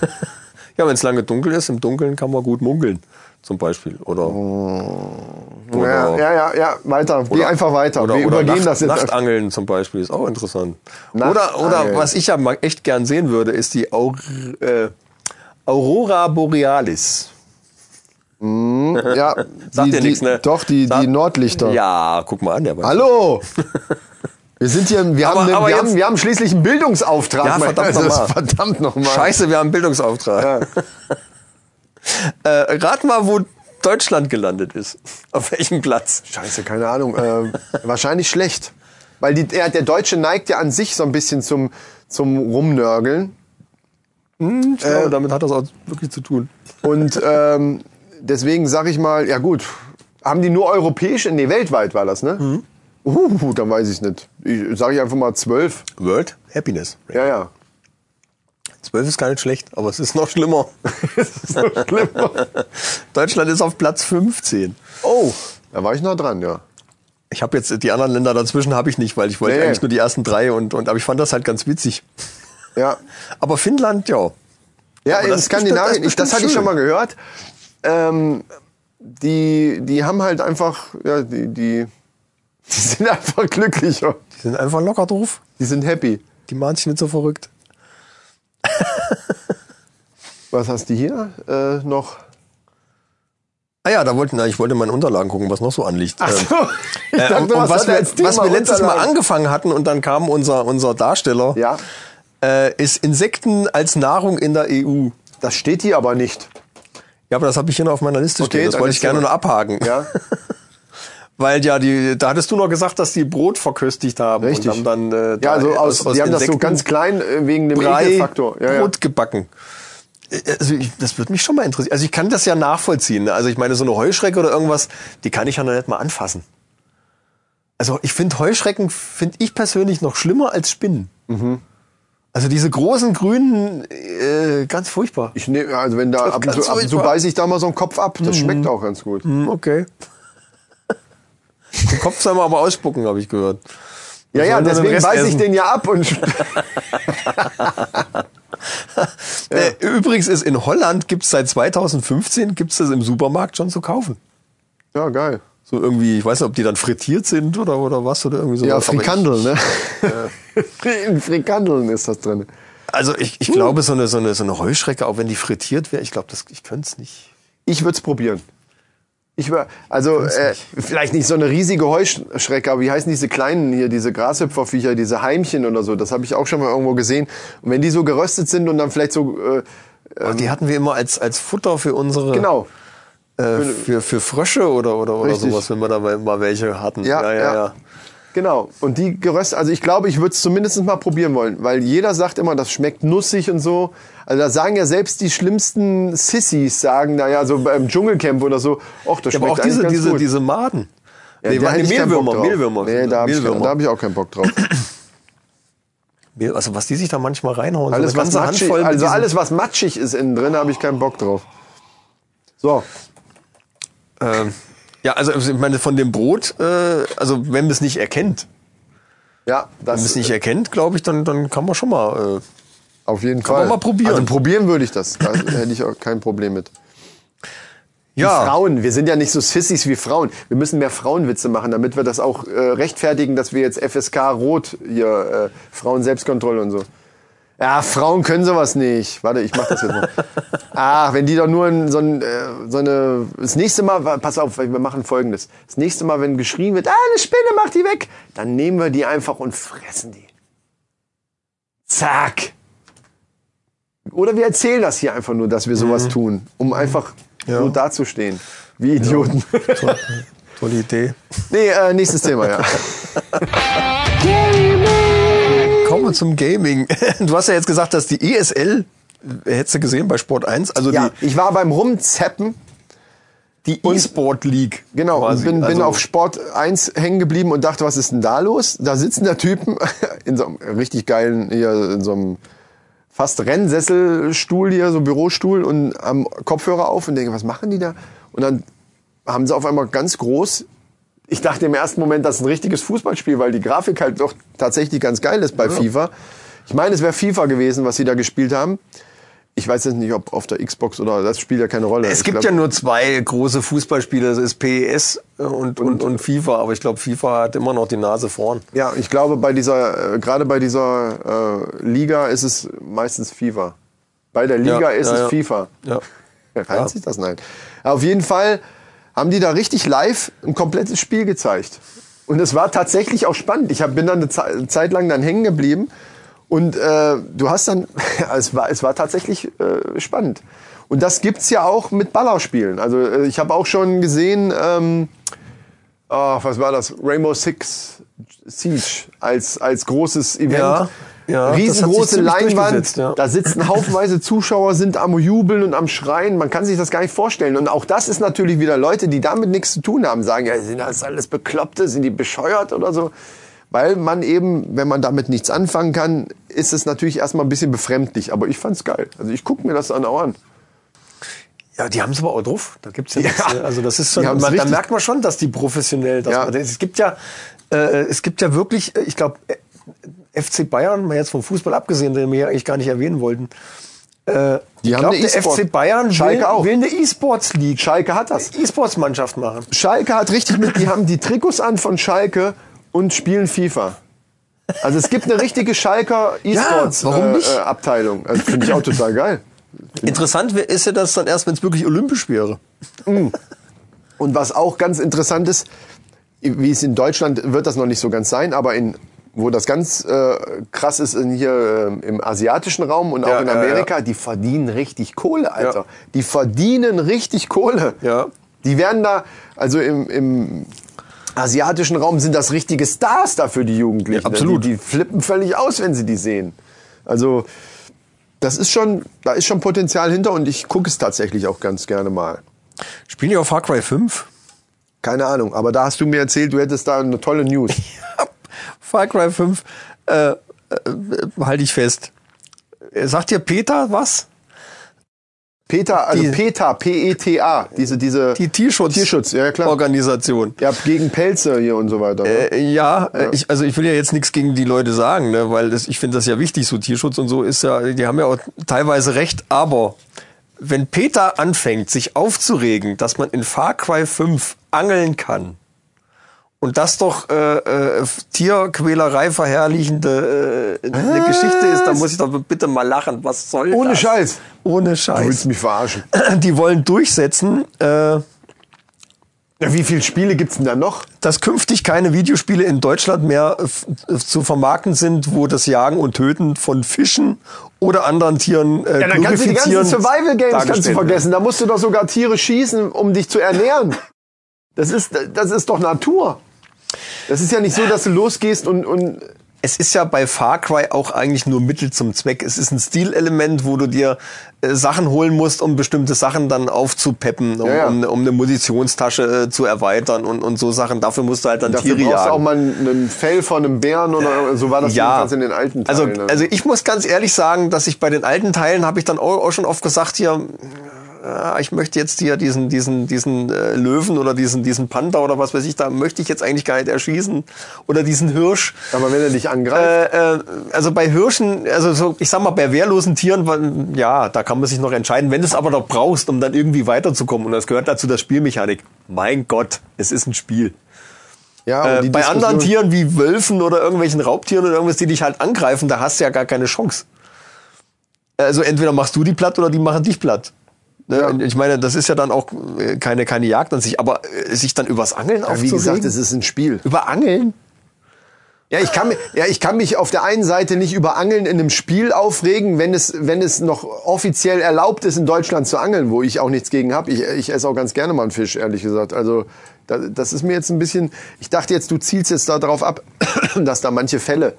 Ja, wenn es lange dunkel ist, im Dunkeln kann man gut munkeln, zum Beispiel. Oder, oder, Ja, ja, ja, ja, weiter. Geh einfach weiter. Oder, Wir oder übergehen Nacht, das jetzt. Nachtangeln zum Beispiel ist auch interessant. Oder, oder was ich ja mal echt gern sehen würde, ist die Aur, äh, Aurora Borealis. Ja, Sagt dir nichts, ne? Doch, die, Sag- die Nordlichter. Ja, guck mal an, der. Hallo! Wir sind hier, wir, Aber- haben, aber wir, jetzt- haben, wir haben schließlich einen Bildungsauftrag. Ja, verdammt nochmal. Verdammt nochmal. Scheiße, wir haben einen Bildungsauftrag. äh, rat mal, wo Deutschland gelandet ist. Auf welchem Platz? Scheiße, keine Ahnung. Äh, wahrscheinlich schlecht. Weil die, der, der Deutsche neigt ja an sich so ein bisschen zum, zum Rumnörgeln. Ich glaube, damit hat das auch wirklich zu tun. Und ähm, deswegen sage ich mal, ja gut, haben die nur europäische, nee, weltweit war das, ne? Uh, dann weiß ich nicht. Ich sage ich einfach mal zwölf. World Happiness. Ja, ja. Zwölf ist gar nicht schlecht, aber es ist noch schlimmer. so schlimmer. Deutschland ist auf Platz 15. Oh, da war ich noch dran, ja. Ich habe jetzt die anderen Länder dazwischen habe ich nicht, weil ich wollte Nee. eigentlich nur die ersten drei und, und aber ich fand das halt ganz witzig. Ja, Aber Finnland, ja. ja Aber in das ist Skandinavien, das ist ich, das hatte ich schon mal gehört. Ähm, die, die haben halt einfach, ja, die, die, die sind einfach glücklicher. Die sind einfach locker drauf. Die sind happy. Die machen sich nicht so verrückt. Was hast du hier äh, noch? Ah ja, da wollten, ich wollte in meinen Unterlagen gucken, was noch so anliegt. Ähm, ich äh, und, und was, wir, was wir letztes Mal angefangen hatten und dann kam unser, unser Darsteller, Ja, äh, ist Insekten als Nahrung in der EU. das steht hier aber nicht. Ja, aber das habe ich hier noch auf meiner Liste Okay, stehen. Das wollte ich gerne nur abhaken. Ja, Weil ja, die, da hattest du noch gesagt, dass die Brot verköstigt haben Richtig. und haben dann äh, ja also aus, die haben das so ganz klein äh, wegen dem Brei Ekelfaktor. Ja, ja. Brot gebacken. Äh, Also ich, das würde mich schon mal interessieren. Also ich kann das ja nachvollziehen. Also ich meine, so eine Heuschrecke oder irgendwas, die kann ich ja noch nicht mal anfassen. Also ich finde Heuschrecken, finde ich persönlich noch schlimmer als Spinnen. Mhm. Also diese großen grünen, äh, ganz furchtbar. Ich nehme, also wenn da ab und, zu, ab und zu beiße ich da mal so einen Kopf ab. Das schmeckt auch ganz gut. Hm, okay. Den Kopf soll man aber ausspucken, habe ich gehört. Ja, ja, deswegen beiße ich den ja ab und Äh, übrigens ist in Holland gibt's seit 2015 gibt's das im Supermarkt schon zu kaufen. ja geil. So irgendwie, ich weiß nicht, ob die dann frittiert sind oder, oder was oder irgendwie so. Ja, Frikandeln, ne? In Frikandeln ist das drin. Also ich, ich glaube, so eine, so, eine, so eine Heuschrecke, auch wenn die frittiert wäre, ich glaube, das- ich könnte es nicht. Ich würde es probieren. Ich wär, also äh, vielleicht nicht so eine riesige Heuschrecke, aber wie heißen diese kleinen hier, diese Grashüpferviecher, diese Heimchen oder so? Das habe ich auch schon mal irgendwo gesehen. Und wenn die so geröstet sind und dann vielleicht so äh, Aber die hatten wir immer als, als Futter für unsere, genau, äh, für, für Frösche oder, oder, oder Richtig. sowas, wenn wir da mal mal welche hatten. Ja, ja, ja. ja. Ja. Genau. Und die geröstet, also ich glaube, ich würde es zumindest mal probieren wollen, weil jeder sagt immer, das schmeckt nussig und so. Also da sagen ja selbst die schlimmsten Sissys, sagen da ja so beim Dschungelcamp oder so, ach, das Ja, schmeckt aber auch diese, ganz diese, gut. diese Maden. Ja, nee, waren die Mehlwürmer. Mehlwürmer. Nee, da habe ich, da hab ich auch keinen Bock drauf. Also was die sich da manchmal reinhauen. Alles, so was matschig, also alles, was matschig ist innen drin, habe ich keinen Bock drauf. So, Ähm, ja, also ich meine, von dem Brot, äh, also wenn man es nicht erkennt, ja, wenn das man es nicht erkennt, glaube ich, dann, dann kann man schon mal. Äh, auf jeden Kann Fall. man mal probieren. Also probieren würde ich das. Da hätte ich auch kein Problem mit. Die ja, Frauen, wir sind ja nicht so Sissys wie Frauen. Wir müssen mehr Frauenwitze machen, damit wir das auch äh, rechtfertigen, dass wir jetzt FSK Rot hier, äh, Frauen Selbstkontrolle und so. Ja, Frauen können sowas nicht. Warte, ich mach das jetzt mal. Ach, wenn die doch nur in so, ein, äh, so eine. Das nächste Mal, pass auf, wir machen folgendes. Das nächste Mal, wenn geschrien wird, ah, eine Spinne, mach die weg, dann nehmen wir die einfach und fressen die. Zack. Oder wir erzählen das hier einfach nur, dass wir sowas tun, um einfach Ja. so dazustehen. Wie Idioten. toll, tolle Idee. nee, äh, nächstes Thema, ja. Wir zum Gaming. Du hast ja jetzt gesagt, dass die ESL, äh, hättest du gesehen bei Sport 1, also ja, die, ich war beim Rumzappen, die E-Sport League. genau, quasi. bin, bin Also- auf Sport 1 hängen geblieben und dachte, was ist denn da los? Da sitzen da Typen in so einem richtig geilen, hier, in so einem fast Rennsesselstuhl hier, so Bürostuhl und am Kopfhörer auf und denke, was machen die da? Und dann haben sie auf einmal ganz groß, ich dachte im ersten Moment, das ist ein richtiges Fußballspiel, weil die Grafik halt doch tatsächlich ganz geil ist bei FIFA. Ich meine, es wäre FIFA gewesen, was sie da gespielt haben. Ich weiß jetzt nicht, ob auf der Xbox oder das spielt ja keine Rolle. Es Ich gibt glaub- ja nur zwei große Fußballspiele, das ist PES und, und, und FIFA, aber ich glaube, FIFA hat immer noch die Nase vorn. Ja, ich glaube, bei dieser, äh, gerade bei dieser äh, Liga ist es meistens FIFA. Bei der Liga Ja, ist ja, es ja. FIFA. Ja. Reizt sich das? Nein. Auf jeden Fall haben die da richtig live ein komplettes Spiel gezeigt. Und es war tatsächlich auch spannend. Ich bin dann eine Ze- Zeit lang dann hängen geblieben. Und äh, du hast dann, es war, es war tatsächlich äh, spannend. Und das gibt's ja auch mit Ballerspielen. Also äh, ich habe auch schon gesehen, ähm, ah, was war das? Rainbow Six Siege als, als großes Event. Ja, ja, das Riesengroße Leinwand. ja. Da sitzen haufenweise Zuschauer, sind am Jubeln und am Schreien. Man kann sich das gar nicht vorstellen. Und auch das ist natürlich wieder Leute, die damit nichts zu tun haben, sagen, ja, sind das alles Bekloppte, sind die bescheuert oder so. Weil man eben, wenn man damit nichts anfangen kann, ist es natürlich erstmal ein bisschen befremdlich. Aber ich fand's geil. Also ich gucke mir das dann auch an. Ja, die haben es aber auch drauf. Da gibt's ja, Ja. nichts, ne? also das ist schon, man, da merkt man schon, dass die professionell, dass Ja. es gibt ja, äh, es gibt ja wirklich, äh, ich glaube, FC Bayern, mal jetzt vom Fußball abgesehen, den wir eigentlich gar nicht erwähnen wollten. Äh, Die haben glaub, eine der E-Sport- FC Bayern Schalke will, auch. will eine E-Sports League, Schalke hat das. E-Sports-Mannschaft machen. Schalke hat richtig mit, die haben die Trikots an von Schalke und spielen FIFA. Also es gibt eine richtige Schalker E-Sports Ja, äh, äh, Abteilung. Also finde ich auch total geil. Interessant ist ja das dann erst, wenn es wirklich olympisch wäre. Und was auch ganz interessant ist, wie es in Deutschland wird das noch nicht so ganz sein, aber in wo das ganz äh, krass ist in hier äh, im asiatischen Raum und auch Ja, in ja, Amerika, die verdienen richtig Kohle, Alter. Ja. Die verdienen richtig Kohle. Ja. Die werden da, also im, im asiatischen Raum sind das richtige Stars da für die Jugendlichen. Ja, absolut. Die, die flippen völlig aus, wenn sie die sehen. Also das ist schon, da ist schon Potenzial hinter und ich gucke es tatsächlich auch ganz gerne mal. Spielen die auf Far Cry 5? Keine Ahnung, aber da hast du mir erzählt, du hättest da eine tolle News. Far Cry 5, äh, äh, halte ich fest. Äh, Sagt dir Peter was? Peter, also Die- PETA, P-E-T-A, diese, diese Die Tierschutz, Tierschutz, ja klar. Organisation. Ja, gegen Pelze hier und so weiter. Ne? Äh, ja, äh, Ich, also ich will ja jetzt nichts gegen die Leute sagen, ne, weil das, ich finde das ja wichtig, so Tierschutz und so ist ja, die haben ja auch teilweise recht, aber wenn Peter anfängt, sich aufzuregen, dass man in Far Cry 5 angeln kann und das doch äh, äh, Tierquälerei verherrlichende äh, eine Geschichte ist, dann muss ich doch bitte mal lachen. Was soll Ohne das? Scheiß. Ohne Du Scheiß. willst mich verarschen. Die wollen durchsetzen, äh, wie viele Spiele gibt's denn da noch? dass künftig keine Videospiele in Deutschland mehr zu vermarkten sind, wo das Jagen und Töten von Fischen oder anderen Tieren äh, Ja, dann kannst du die ganzen glorifizieren Survival Games kannst du vergessen. Da musst du doch sogar Tiere schießen, um dich zu ernähren. Das ist, das ist doch Natur. Das ist ja nicht so, dass du losgehst und, und Es ist ja bei Far Cry auch eigentlich nur Mittel zum Zweck. Es ist ein Stilelement, wo du dir äh, Sachen holen musst, um bestimmte Sachen dann aufzupeppen, um, Ja, ja. um, um eine Munitionstasche äh, zu erweitern und, und so Sachen. Dafür musst du halt dann dafür Tiere brauchst du auch jagen. mal einen Fell von einem Bären oder so war das jedenfalls in den alten also, Teilen. ne? also ich muss ganz ehrlich sagen, dass ich bei den alten Teilen habe ich dann auch, auch schon oft gesagt hier, ja, ich möchte jetzt hier diesen diesen diesen äh, Löwen oder diesen diesen Panther oder was weiß ich, da möchte ich jetzt eigentlich gar nicht erschießen oder diesen Hirsch. aber wenn er dich angreift, Äh, äh, also bei Hirschen, also so, ich sag mal, bei wehrlosen Tieren, ja, da kann man sich noch entscheiden. Wenn du es aber doch brauchst, um dann irgendwie weiterzukommen, und das gehört dazu, das Spielmechanik. Mein Gott, es ist ein Spiel. ja, Äh, bei anderen Tieren wie Wölfen oder irgendwelchen Raubtieren oder irgendwas, die dich halt angreifen, da hast du ja gar keine Chance. Also entweder machst du die platt oder die machen dich platt. Ne? Ja. Und Ich meine, das ist ja dann auch äh, keine, keine Jagd an sich, aber äh, sich dann übers Angeln ja, wie aufzuregen. gesagt, es ist ein Spiel. über Angeln? Ja, ich kann, ja, ich kann mich auf der einen Seite nicht über Angeln in einem Spiel aufregen, wenn es, wenn es noch offiziell erlaubt ist, in Deutschland zu angeln, wo ich auch nichts gegen habe. Ich, ich esse auch ganz gerne mal einen Fisch, ehrlich gesagt. Also da, das ist mir jetzt ein bisschen. Ich dachte jetzt, du zielst jetzt darauf ab, dass da manche Fälle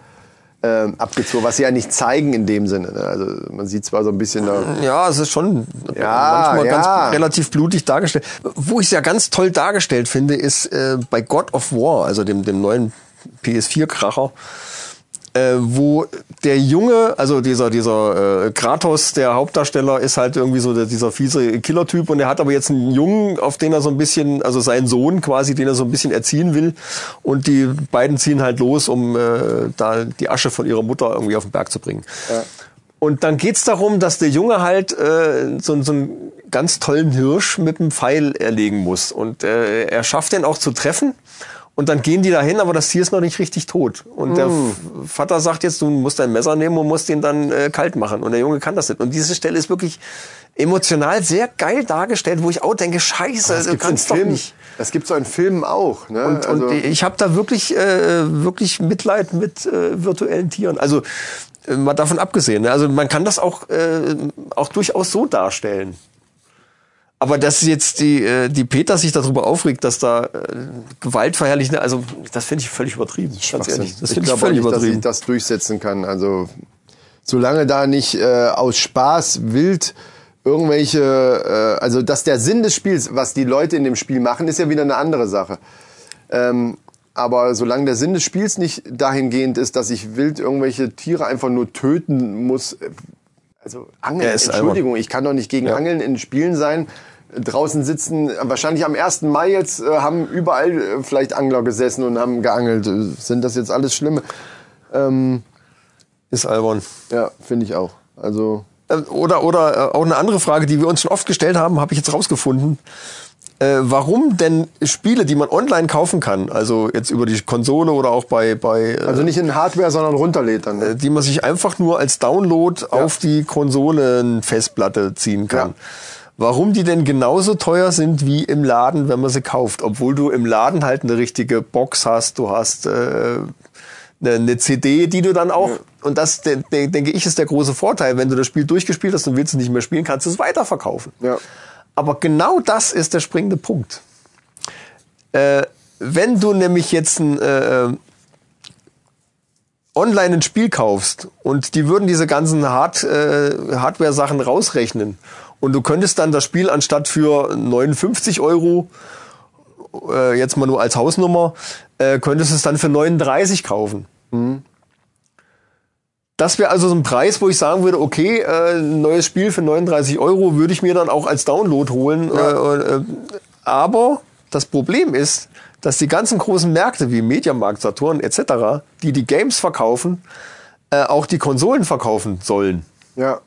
ähm, abgezogen, was sie ja nicht zeigen in dem Sinne. Ne? Also man sieht zwar so ein bisschen da. Ja, es ist schon Ja, manchmal ja. ganz relativ blutig dargestellt. Wo ich es ja ganz toll dargestellt finde, ist äh, bei God of War, also dem, dem neuen PS4-Kracher, äh, wo der Junge, also dieser, dieser äh, Kratos, der Hauptdarsteller, ist halt irgendwie so der, dieser fiese Killer-Typ und er hat aber jetzt einen Jungen, auf den er so ein bisschen, also seinen Sohn quasi, den er so ein bisschen erziehen will und die beiden ziehen halt los, um äh, da die Asche von ihrer Mutter irgendwie auf den Berg zu bringen. Und dann geht's darum, dass der Junge halt äh, so, so einen ganz tollen Hirsch mit einem Pfeil erlegen muss. Und äh, er schafft den auch zu treffen. Und dann gehen die dahin, aber das Tier ist noch nicht richtig tot. Und der Mm. F- Vater sagt jetzt, du musst dein Messer nehmen und musst ihn dann äh, kalt machen. Und der Junge kann das nicht. Und diese Stelle ist wirklich emotional sehr geil dargestellt, wo ich auch denke, scheiße, Das du kannst doch Filmen. nicht. Das gibt's so in Filmen auch. Ne? Und, also, und ich habe da wirklich, äh, wirklich Mitleid mit äh, virtuellen Tieren. Also äh, mal davon abgesehen. Ne? Also man kann das auch, äh, auch durchaus so darstellen. Aber dass jetzt die, äh, die Peter sich darüber aufregt, dass da äh, Gewaltverherrlichende, also das finde ich völlig übertrieben. Ganz ehrlich. Das ich finde ich auch völlig nicht, dass ich übertrieben. das durchsetzen kann. Also solange da nicht äh, aus Spaß wild irgendwelche, äh, also dass der Sinn des Spiels, was die Leute in dem Spiel machen, ist ja wieder eine andere Sache. Ähm, aber solange der Sinn des Spiels nicht dahingehend ist, dass ich wild irgendwelche Tiere einfach nur töten muss, äh, also Angeln, Ja, ist Entschuldigung, ich kann doch nicht gegen Ja. Angeln in Spielen sein, draußen sitzen, wahrscheinlich am 1. Mai jetzt äh, haben überall äh, vielleicht Angler gesessen und haben geangelt. Äh, Sind das jetzt alles Schlimme? Ähm, Ist albern. ja, finde ich auch. Also Oder, oder auch eine andere Frage, die wir uns schon oft gestellt haben, habe ich jetzt rausgefunden. Äh, warum denn Spiele, die man online kaufen kann, also jetzt über die Konsole oder auch bei, bei äh, also nicht in Hardware, sondern runterlädt dann. äh, die man sich einfach nur als Download auf die Konsolenfestplatte ziehen kann. Ja. Warum die denn genauso teuer sind wie im Laden, wenn man sie kauft, obwohl du im Laden halt eine richtige Box hast, du hast äh, eine, eine CD, die du dann auch und das de, de, denke ich ist der große Vorteil, wenn du das Spiel durchgespielt hast und willst es nicht mehr spielen, kannst du es weiterverkaufen. Ja. Aber genau das ist der springende Punkt. Äh, wenn du nämlich jetzt ein äh, online ein Spiel kaufst und die würden diese ganzen Hard, äh, Hardware-Sachen rausrechnen und du könntest dann das Spiel anstatt für 59 Euro, äh, jetzt mal nur als Hausnummer, äh, könntest es dann für 39 kaufen. Das wäre also so ein Preis, wo ich sagen würde, okay, äh, ein neues Spiel für 39 Euro würde ich mir dann auch als Download holen. Äh, äh, aber das Problem ist, dass die ganzen großen Märkte wie Mediamarkt, Saturn etc., die die Games verkaufen, äh, auch die Konsolen verkaufen sollen. Ja.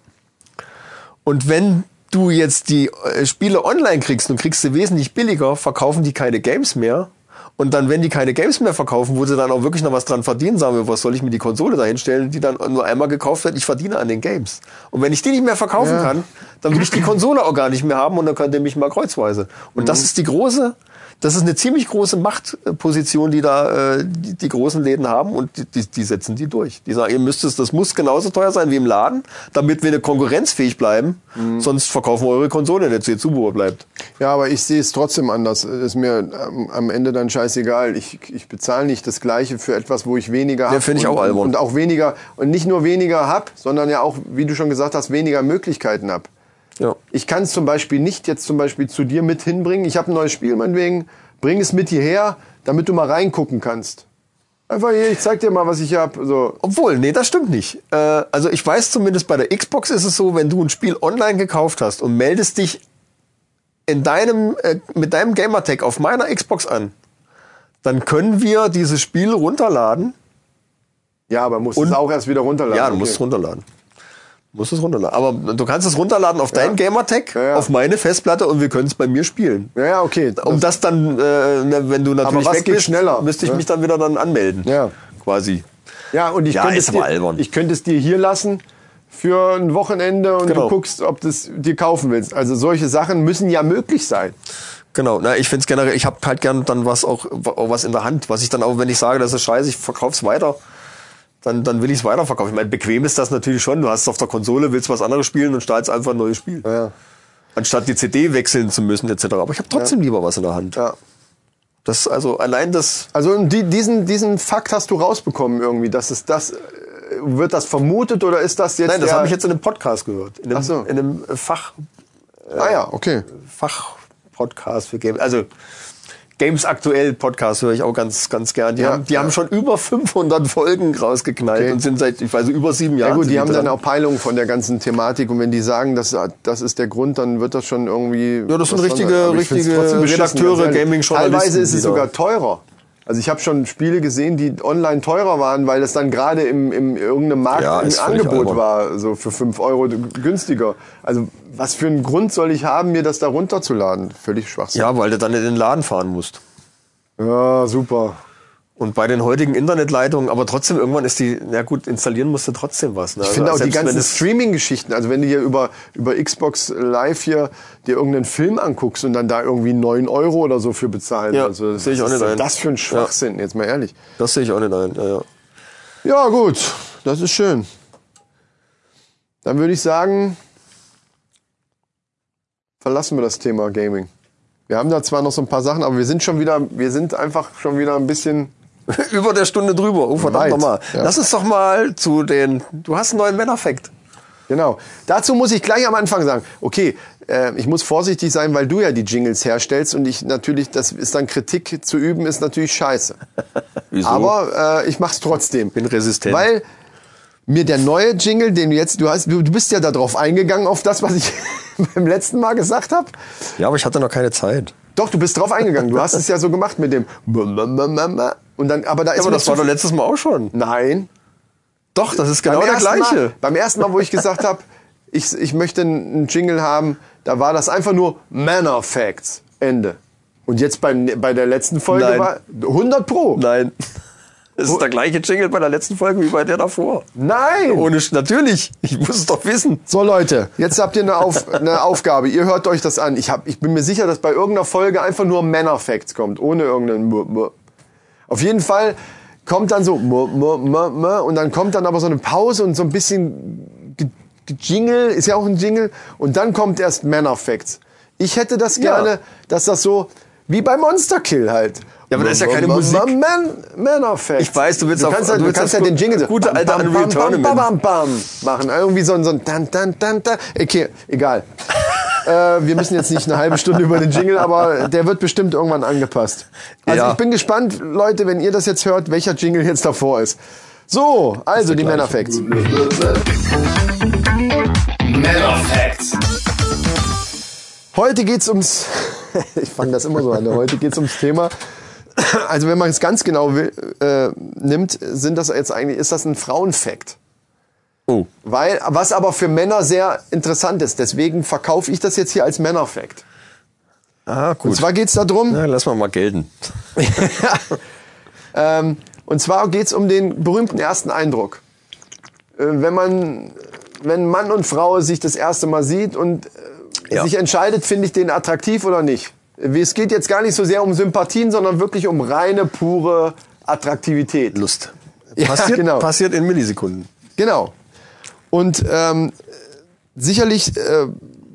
Und wenn du jetzt die äh, Spiele online kriegst und kriegst sie wesentlich billiger, verkaufen die keine Games mehr. Und dann, wenn die keine Games mehr verkaufen, wo sie dann auch wirklich noch was dran verdienen, sagen wir, was soll ich mir die Konsole da hinstellen, die dann nur einmal gekauft wird, ich verdiene an den Games. Und wenn ich die nicht mehr verkaufen Ja. kann, dann will ich die Konsole auch gar nicht mehr haben und dann könnt ihr mich mal kreuzweise. Und das ist die große, das ist eine ziemlich große Machtposition, die da äh, die, die großen Läden haben und die, die, die setzen die durch. Die sagen, ihr müsst es, das muss genauso teuer sein wie im Laden, damit wir eine konkurrenzfähig bleiben, sonst verkaufen wir eure Konsole nicht, so ihr Zubehör bleibt. Ja, aber ich sehe es trotzdem anders. Ist mir ähm, am Ende dann scheißegal. Ich, ich bezahle nicht das Gleiche für etwas, wo ich weniger habe. finde ich und, auch albern. Und auch weniger, und nicht nur weniger hab, sondern ja auch, wie du schon gesagt hast, weniger Möglichkeiten hab. Ja. Ich kann es zum Beispiel nicht jetzt zum Beispiel zu dir mit hinbringen. Ich habe ein neues Spiel, meinetwegen. Bring es mit hierher, damit du mal reingucken kannst. Einfach hier, ich zeig dir mal, was ich hab. So. Obwohl, nee, das stimmt nicht. Äh, also ich weiß zumindest bei der Xbox ist es so, wenn du ein Spiel online gekauft hast und meldest dich in deinem, äh, mit deinem Gamertag auf meiner Xbox an, dann können wir dieses Spiel runterladen. Ja, aber musst Und- es auch erst wieder runterladen. ja, du Okay. musst es runterladen. Musst es runterladen. Aber du kannst es runterladen auf deinen Gamertag, Ja, ja. auf meine Festplatte und wir können es bei mir spielen. Ja, ja, okay. Um das dann, äh, ne, wenn du natürlich was weg bist, schneller, müsste ich mich dann wieder dann anmelden. Ja. Quasi. Ja, und ich, Ja, könnte, es aber dir, albern. ich könnte es dir hier lassen für ein Wochenende und Genau. du guckst, ob du es dir kaufen willst. Also solche Sachen müssen ja möglich sein. Genau, na, ich find's generell, ich habe halt gern dann was auch, auch was in der Hand, was ich dann auch, wenn ich sage, das ist scheiße, ich verkauf's weiter, dann, dann will ich's weiterverkaufen. Ich meine, bequem ist das natürlich schon. Du hast es auf der Konsole, willst was anderes spielen und startest einfach ein neues Spiel. Ja. Anstatt die CD wechseln zu müssen, etc. Aber ich habe trotzdem lieber was in der Hand. Ja. Das, also allein das, Also die, diesen, diesen Fakt hast du rausbekommen irgendwie, dass es das, äh, wird das vermutet oder ist das jetzt nein, das habe ich jetzt in einem Podcast gehört. In einem, so. in einem Fach, Ah ja, okay. Fach-Podcast für Games. Also Games aktuell Podcast höre ich auch ganz, ganz gern. Die, Ja, haben, die ja. haben schon über 500 Folgen rausgeknallt Okay. und sind seit, ich weiß, über sieben Ja Jahren. gut, sind die haben dran. dann auch Peilung von der ganzen Thematik und wenn die sagen, das, das ist der Grund, dann wird das schon irgendwie... Ja, das sind richtige- richtige Redakteure. Gaming-Journalisten, Teilweise ist es sogar teurer. Also ich habe schon Spiele gesehen, die online teurer waren, weil es dann gerade im, im irgendeinem Markt Ja, im Angebot war, so für 5 Euro günstiger. Also was für einen Grund soll ich haben, mir das da runterzuladen? Völlig schwachsinn. Ja, weil du dann in den Laden fahren musst. Ja, super. Und bei den heutigen Internetleitungen, aber trotzdem irgendwann ist die, na gut, installieren musst du trotzdem was. Ne? Ich finde auch die ganzen es- Streaming-Geschichten, also wenn du hier über, über Xbox Live hier dir irgendeinen Film anguckst und dann da irgendwie 9 Euro oder so für bezahlen. Ja, also, sehe ich auch nicht ein. das für ein Schwachsinn, jetzt mal ehrlich. Das sehe ich auch nicht ein. Ja, ja. Ja, gut, das ist schön. Dann würde ich sagen, verlassen wir das Thema Gaming. Wir haben da zwar noch so ein paar Sachen, aber wir sind schon wieder, wir sind einfach schon wieder ein bisschen. Über der Stunde drüber. Oh, verdammt nochmal. ja. Lass uns doch mal zu den. Du hast einen neuen Männerfakt. Genau. Dazu muss ich gleich am Anfang sagen, okay, äh, ich muss vorsichtig sein, weil du ja die Jingles herstellst und ich natürlich, das ist dann Kritik zu üben, ist natürlich scheiße. Wieso? Aber äh, ich mach's trotzdem. Bin resistent. Weil mir der neue Jingle, den du jetzt, du hast, du, du bist ja darauf eingegangen, auf das, was ich beim letzten Mal gesagt habe. ja, aber ich hatte noch keine Zeit. Doch, du bist drauf eingegangen. Du hast es ja so gemacht mit dem und dann, aber da ist aber mir das war doch letztes Mal auch schon. Nein, Doch, das ist genau der gleiche. Mal, beim ersten Mal, wo ich gesagt habe, ich, ich möchte einen Jingle haben, da war das einfach nur Manner Facts. Ende. Und jetzt beim, bei der letzten Folge Nein. war 100 Pro. Nein. Es ist der gleiche Jingle bei der letzten Folge wie bei der davor. Nein! Ohne natürlich. Ich muss es doch wissen. So Leute, jetzt habt ihr eine, Auf, eine Aufgabe. Ihr hört euch das an. Ich, hab, ich bin mir sicher, dass bei irgendeiner Folge einfach nur Manner Facts kommt, ohne irgendeinen M M. Auf jeden Fall kommt dann so M M M M und dann kommt dann aber so eine Pause und so ein bisschen Jingle, ist ja auch ein Jingle und dann kommt erst Manner Facts. Ich hätte das Ja. gerne, dass das so wie bei Monster Kill halt. Ja, aber da ist ja keine Musik. Man, Manner Facts. Ich weiß, du willst du auf- kannst, ja- du du willst kannst ja das den Jingle so gute alte bam, bam, Unreal bam, bam, Tournament. bam, bam machen. Irgendwie so ein, so ein dann, dann, dann, dann. Okay, egal. äh, wir müssen jetzt nicht eine halbe Stunde über den Jingle, aber der wird bestimmt irgendwann angepasst. Also Ja. ich bin gespannt, Leute, wenn ihr das jetzt hört, welcher Jingle jetzt davor ist. So, also die gleiche. Männerfacts. Männerfacts. Heute geht's ums, ich fange das immer so an, heute geht's ums Thema. Also wenn man es ganz genau will, äh, nimmt, sind das jetzt eigentlich, ist das ein Frauenfakt. Oh. Weil, was aber für Männer sehr interessant ist. Deswegen verkaufe ich das jetzt hier als Männerfakt. Ah, gut. Und zwar geht's darum, Na, lass mal mal gelten. ähm, und zwar geht's um den berühmten ersten Eindruck. Äh, wenn man, wenn Mann und Frau sich das erste Mal sieht und äh, Ja. sich entscheidet, finde ich den attraktiv oder nicht. Es geht jetzt gar nicht so sehr um Sympathien, sondern wirklich um reine, pure Attraktivität. Lust. Ja, Passiert, genau. passiert in Millisekunden. Genau. Und ähm, sicherlich äh,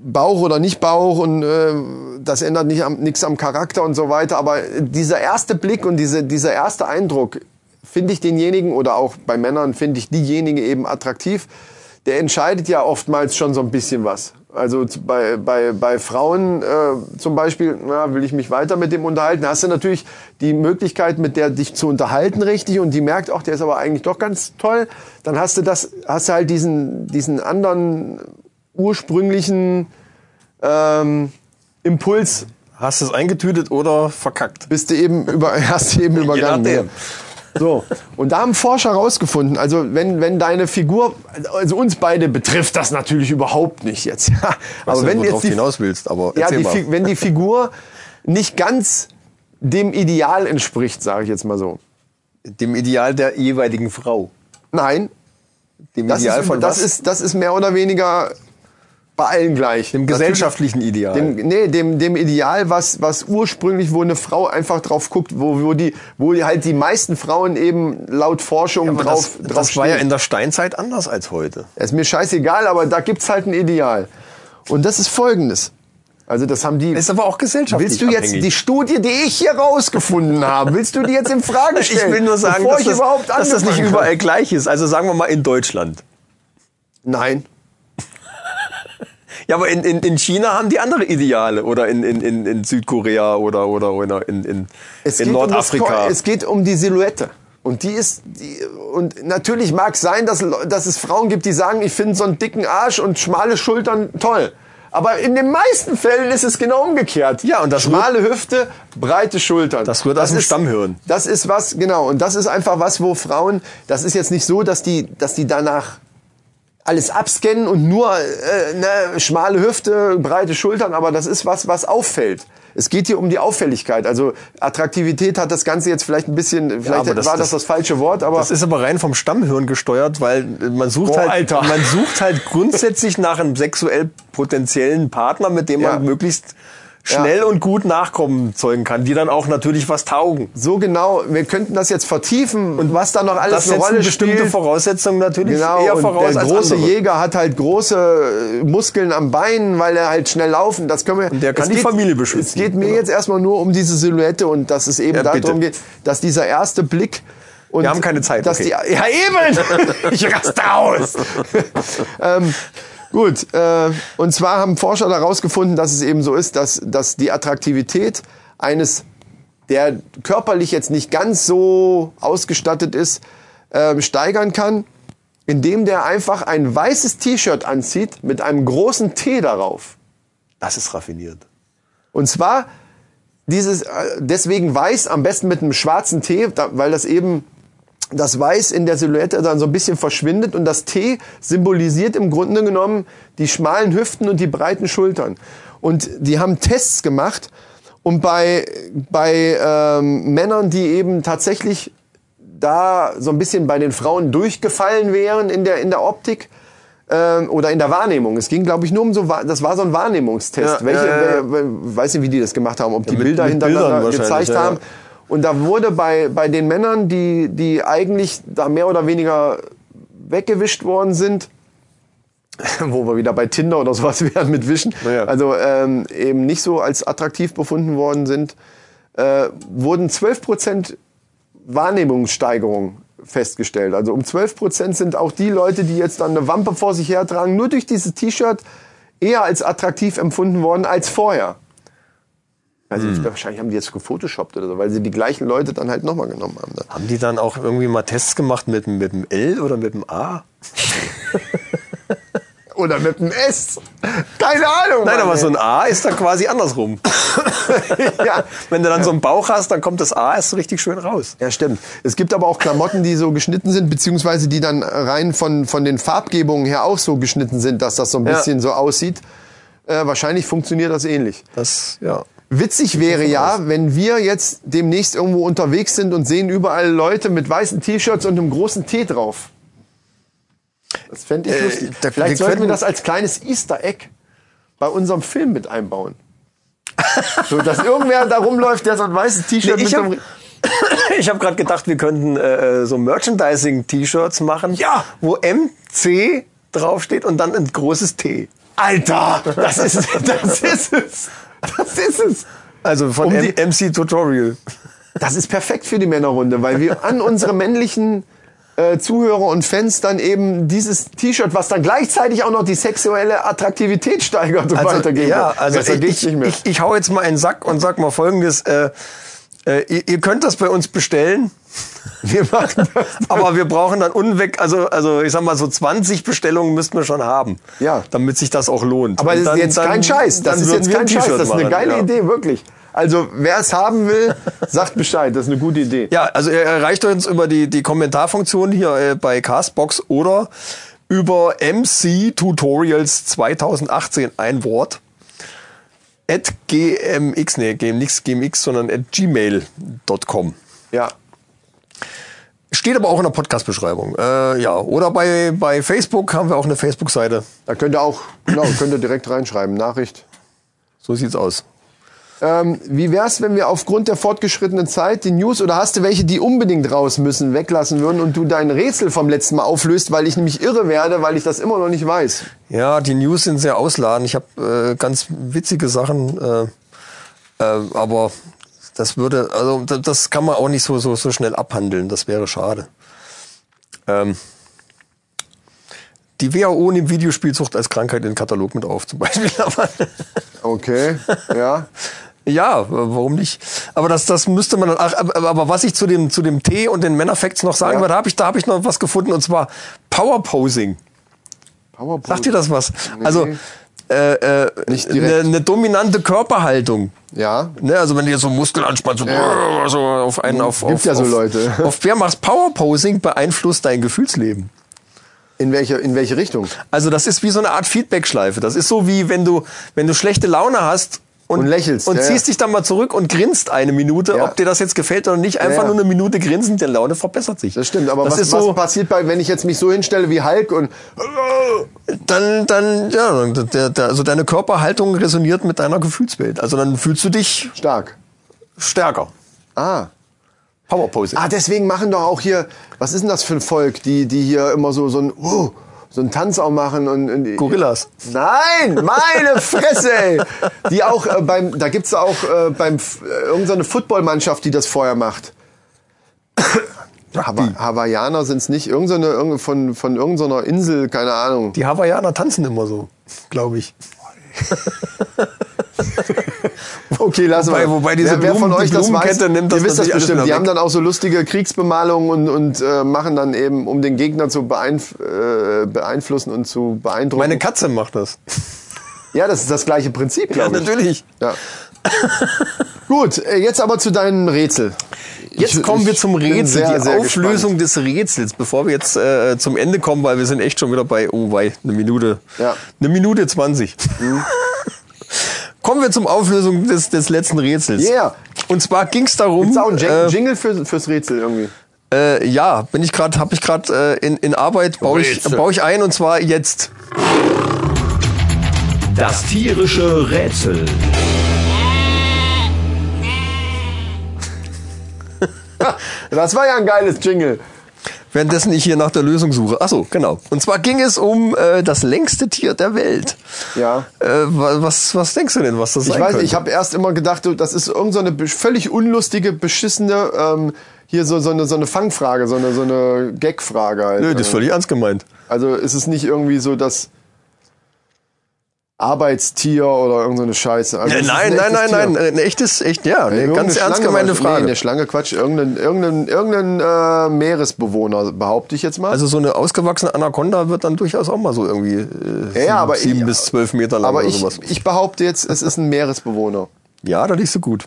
Bauch oder nicht Bauch und äh, das ändert nicht am, nichts am Charakter und so weiter. Aber dieser erste Blick und diese, dieser erste Eindruck finde ich denjenigen oder auch bei Männern finde ich diejenige eben attraktiv. Der entscheidet ja oftmals schon so ein bisschen was. Also bei, bei, bei Frauen äh, zum Beispiel, na, will ich mich weiter mit dem unterhalten, hast du natürlich die Möglichkeit, mit der dich zu unterhalten richtig und die merkt auch, der ist aber eigentlich doch ganz toll. Dann hast du das, hast du halt diesen, diesen anderen ursprünglichen ähm, Impuls, Hast du es eingetütet oder verkackt? bist du eben über, hast du eben übergangen. So, und da haben Forscher rausgefunden, also wenn, wenn deine Figur, also uns beide betrifft das natürlich überhaupt nicht jetzt, ja. Aber wenn du jetzt die, hinaus willst, aber ja, die, wenn die Figur nicht ganz dem Ideal entspricht, sage ich jetzt mal so. dem Ideal der jeweiligen Frau. Nein, Dem das, Ideal ist, von das, was? ist, das ist mehr oder weniger bei allen gleich. dem gesellschaftlichen Ideal. Dem, nee, dem, dem Ideal, was, was ursprünglich, wo eine Frau einfach drauf guckt, wo, wo, die, wo die halt die meisten Frauen eben laut Forschung aber drauf, das, drauf das war ja stehen. in der Steinzeit anders als heute. Ist mir scheißegal, aber da gibt's halt ein Ideal. Und das ist folgendes. Also das haben die. Ist aber auch gesellschaftlich Willst du jetzt abhängig. die Studie, die ich hier rausgefunden habe, willst du die jetzt in Frage Ich stellen? will nur sagen, dass, ich das, dass das nicht überall habe? gleich ist. Also sagen wir mal in Deutschland. Nein. Ja, aber in, in, in China haben die andere Ideale oder in, in, in, in Südkorea oder, oder oder in, in, Es in Nordafrika. Um es geht um die Silhouette. Und die ist, die, und natürlich mag es sein, dass, dass es Frauen gibt, die sagen, ich finde so einen dicken Arsch und schmale Schultern toll. Aber in den meisten Fällen ist es genau umgekehrt. Ja, und das schmale Hüfte, breite Schultern. Das rührt aus dem ist, Stammhirn. Das ist was, genau. Und das ist einfach was, wo Frauen, das ist jetzt nicht so, dass die, dass die danach alles abscannen und nur äh, ne, schmale Hüfte, breite Schultern, aber das ist was, was auffällt. Es geht hier um die Auffälligkeit. Also Attraktivität hat das Ganze jetzt vielleicht ein bisschen, vielleicht aber das- war das, das- falsche Wort, aber Das ist aber rein vom Stammhirn gesteuert, weil man sucht Boah, halt, Alter. man sucht halt grundsätzlich nach einem sexuell potenziellen Partner, mit dem Ja. man möglichst schnell und gut Nachkommen zeugen kann, die dann auch natürlich was taugen. so genau, wir könnten das jetzt vertiefen und was da noch alles Das eine Rolle bestimmte spielt. Voraussetzungen natürlich Genau, eher voraus der als große andere. Jäger hat halt große äh, Muskeln am Bein, weil er halt schnell laufen. Das können wir. Und der kann die geht, Familie beschützen. Es geht mir Genau. jetzt erstmal nur um diese Silhouette und dass es eben Ja, bitte. darum geht, dass dieser erste Blick und Wir haben keine Zeit, Dass okay. die, ja eben. ich raste aus. ähm, gut. Äh, und zwar haben Forscher herausgefunden, dass es eben so ist, dass dass die Attraktivität eines der körperlich jetzt nicht ganz so ausgestattet ist, ähm, steigern kann, indem der einfach ein weißes T-Shirt anzieht mit einem großen T darauf. Das ist raffiniert. Und zwar dieses äh, deswegen weiß am besten mit einem schwarzen T, weil das eben das Weiß in der Silhouette dann so ein bisschen verschwindet und das T symbolisiert im Grunde genommen die schmalen Hüften und die breiten Schultern. Und die haben Tests gemacht und bei, bei ähm, Männern, die eben tatsächlich da so ein bisschen bei den Frauen durchgefallen wären in der, in der Optik, ähm, oder in der Wahrnehmung. Es ging, glaube ich, nur um so, das war so ein Wahrnehmungstest. Ja, Welche, ja, ja. weiß nicht, wie die das gemacht haben, ob die mit- Bilder mit Bildern hintereinander wahrscheinlich, gezeigt haben. Und da wurde bei, bei den Männern, die, die eigentlich da mehr oder weniger weggewischt worden sind, wo wir wieder bei Tinder oder sowas wären mit Wischen, Ja. also ähm, eben nicht so als attraktiv befunden worden sind, äh, wurden 12% Wahrnehmungssteigerung festgestellt. Also um 12% sind auch die Leute, die jetzt dann eine Wampe vor sich hertragen, nur durch dieses T-Shirt eher als attraktiv empfunden worden als vorher. Also ich, wahrscheinlich haben die jetzt gefotoshoppt oder so, weil sie die gleichen Leute dann halt nochmal genommen haben. Ne? Haben die dann auch irgendwie mal Tests gemacht mit, mit dem L oder mit dem A? Oder mit einem S. Keine Ahnung. Nein, Mann, aber ey. so ein A ist dann quasi andersrum. ja. Wenn du dann so einen Bauch hast, dann kommt das A erst so richtig schön raus. Ja, stimmt. Es gibt aber auch Klamotten, die so geschnitten sind, beziehungsweise die dann rein von, von den Farbgebungen her auch so geschnitten sind, dass das so ein Ja. bisschen so aussieht. Äh, wahrscheinlich funktioniert das ähnlich. Das, ja. Witzig wäre ja, wenn wir jetzt demnächst irgendwo unterwegs sind und sehen überall Leute mit weißen T-Shirts und einem großen T drauf. Das fände ich Äh, lustig. da- Vielleicht wir sollten wir das als kleines Easter Egg bei unserem Film mit einbauen. so, dass irgendwer da rumläuft, der so ein weißes T-Shirt Nee, mit ich einem... Ich habe gerade gedacht, wir könnten äh, äh, so Merchandising-T-Shirts machen, Ja. wo MC draufsteht und dann ein großes T. Alter, das ist, das ist es. Das ist es. Also von Um M die- MC Tutorial. Das ist perfekt für die Männerrunde, weil wir an unsere männlichen äh, Zuhörer und Fans dann eben dieses T-Shirt, was dann gleichzeitig auch noch die sexuelle Attraktivität steigert und weitergeben. ja, also ich, ich, nicht mehr. ich, ich hau jetzt mal einen Sack und sag mal folgendes. Äh, äh, ihr, ihr könnt das bei uns bestellen. wir machen das. Aber wir brauchen dann unweg, also, also ich sag mal, so 20 Bestellungen müssten wir schon haben. Ja. Damit sich das auch lohnt. Aber das ist jetzt dann- kein Scheiß. Das ist jetzt kein ein Scheiß. Das ist eine geile ja. Idee, wirklich. Also, wer es haben will, sagt Bescheid. Das ist eine gute Idee. Ja, also ihr erreicht uns über die, die Kommentarfunktion hier äh, bei Castbox oder über MC Tutorials 2018 ein Wort at gmx, nee, gmx, gmx, sondern at gmail.com. Ja. Steht aber auch in der Podcast-Beschreibung. Äh, ja, oder bei, bei Facebook haben wir auch eine Facebook-Seite. Da könnt ihr auch, genau, könnt ihr direkt reinschreiben. Nachricht. So sieht's aus. Ähm, wie wär's, wenn wir aufgrund der fortgeschrittenen Zeit die News oder hast du welche, die unbedingt raus müssen, weglassen würden und du dein Rätsel vom letzten Mal auflöst, weil ich nämlich irre werde, weil ich das immer noch nicht weiß. Ja, die News sind sehr ausladend. Ich habe äh, ganz witzige Sachen, äh, äh, aber das würde, also da- das kann man auch nicht so so so schnell abhandeln. Das wäre schade. Ähm, die WHO nimmt Videospielsucht als Krankheit in den Katalog mit auf, zum Beispiel. Aber, Okay, ja. ja, warum nicht? Aber das, das müsste man. Ach, aber, was ich zu dem zu dem T und den Männerfacts noch sagen Ja. würde, habe ich da habe ich noch was gefunden und zwar Power Posing. Powerpoint. Sagt dir das was? Also äh, äh, eine, eine dominante Körperhaltung. Ja. Ne, also wenn du jetzt so Muskeln anspannst, so, so auf einen auf Gibt auf, ja so auf, Leute. Auf Bär machst Power Posing beeinflusst dein Gefühlsleben. In welche, in welche Richtung? Also das ist wie so eine Art Feedback-Schleife. Das ist so wie wenn du wenn du schlechte Laune hast und, Und lächelst, und ja, ziehst ja. dich dann mal zurück und grinst eine Minute, Ja. ob dir das jetzt gefällt oder nicht. Einfach nur eine Minute grinsen, der Laune verbessert sich. Das stimmt, aber das was, ist so, was passiert bei, wenn ich jetzt mich so hinstelle wie Hulk und dann, dann, ja, der, der, also deine Körperhaltung resoniert mit deiner Gefühlswelt. Also dann fühlst du dich stark. stärker. Ah. Powerpose. Ah, deswegen machen doch auch hier, was ist denn das für ein Volk, die, die hier immer so, so ein, uh, so einen Tanz auch machen und, und Gorillas. Nein, meine Fresse, ey. Die auch äh, beim, da gibt's auch äh, beim äh, irgendeine Footballmannschaft, die das vorher macht. Hawa Hawaiianer sind's nicht, irgendeine irgend von von irgendeiner Insel, keine Ahnung. Die Hawaiianer tanzen immer so, glaube ich. Okay, Wobei- wir. wobei diese wer, wer von Blumen- die euch das weiß, nimmt das ihr wisst das bestimmt. Die haben dann auch so lustige Kriegsbemalungen und, und äh, machen dann eben, um den Gegner zu beeinf äh, beeinflussen und zu beeindrucken. Meine Katze macht das. ja, das ist das gleiche Prinzip, Ja, glaube ich. natürlich. Ja. Gut, äh, jetzt aber zu deinem Rätsel. Jetzt Ich- kommen wir zum Rätsel, sehr, die Auflösung des Rätsels, bevor wir jetzt äh, zum Ende kommen, weil wir sind echt schon wieder bei, oh wei, eine Minute. Ja. Mhm. Eine Minute zwanzig. kommen wir zum Auflösung des, des letzten Rätsels. Yeah. Und zwar ging es darum. Ist auch ein Jing- äh, Jingle für, fürs Rätsel irgendwie. Äh, ja, bin ich gerade, habe ich gerade äh, in, in Arbeit baue ich, baue ich ein und zwar jetzt. Das tierische Rätsel. Das war ja ein geiles Jingle. Währenddessen ich hier nach der Lösung suche. Ach so, genau. Und zwar ging es um äh, das längste Tier der Welt. Ja. Äh, wa- was, was denkst du denn, was das Ich sein weiß, könnte? ich habe erst immer gedacht, das ist irgendeine so völlig unlustige, beschissene, ähm, hier so, so, eine, so eine Fangfrage, so eine, so eine Gagfrage halt. Nö, das ist völlig ernst gemeint. Also ist es nicht irgendwie so das Arbeitstier oder irgendeine Scheiße? Also nein, ein nein, nein, Tier. nein. Ein echtes, echt, ja. Eine Irgendeine ganz ernst gemeinte war- Nee, Frage. eine Schlange, Quatsch. Irgendein, irgendein, irgendein äh, Meeresbewohner, behaupte ich jetzt mal. also so eine ausgewachsene Anaconda wird dann durchaus auch mal so irgendwie äh, sieben, ja, aber sieben ich- bis zwölf Meter lang aber oder ich, sowas. ich behaupte jetzt, es ist ein Meeresbewohner. Ja, da liegst du gut.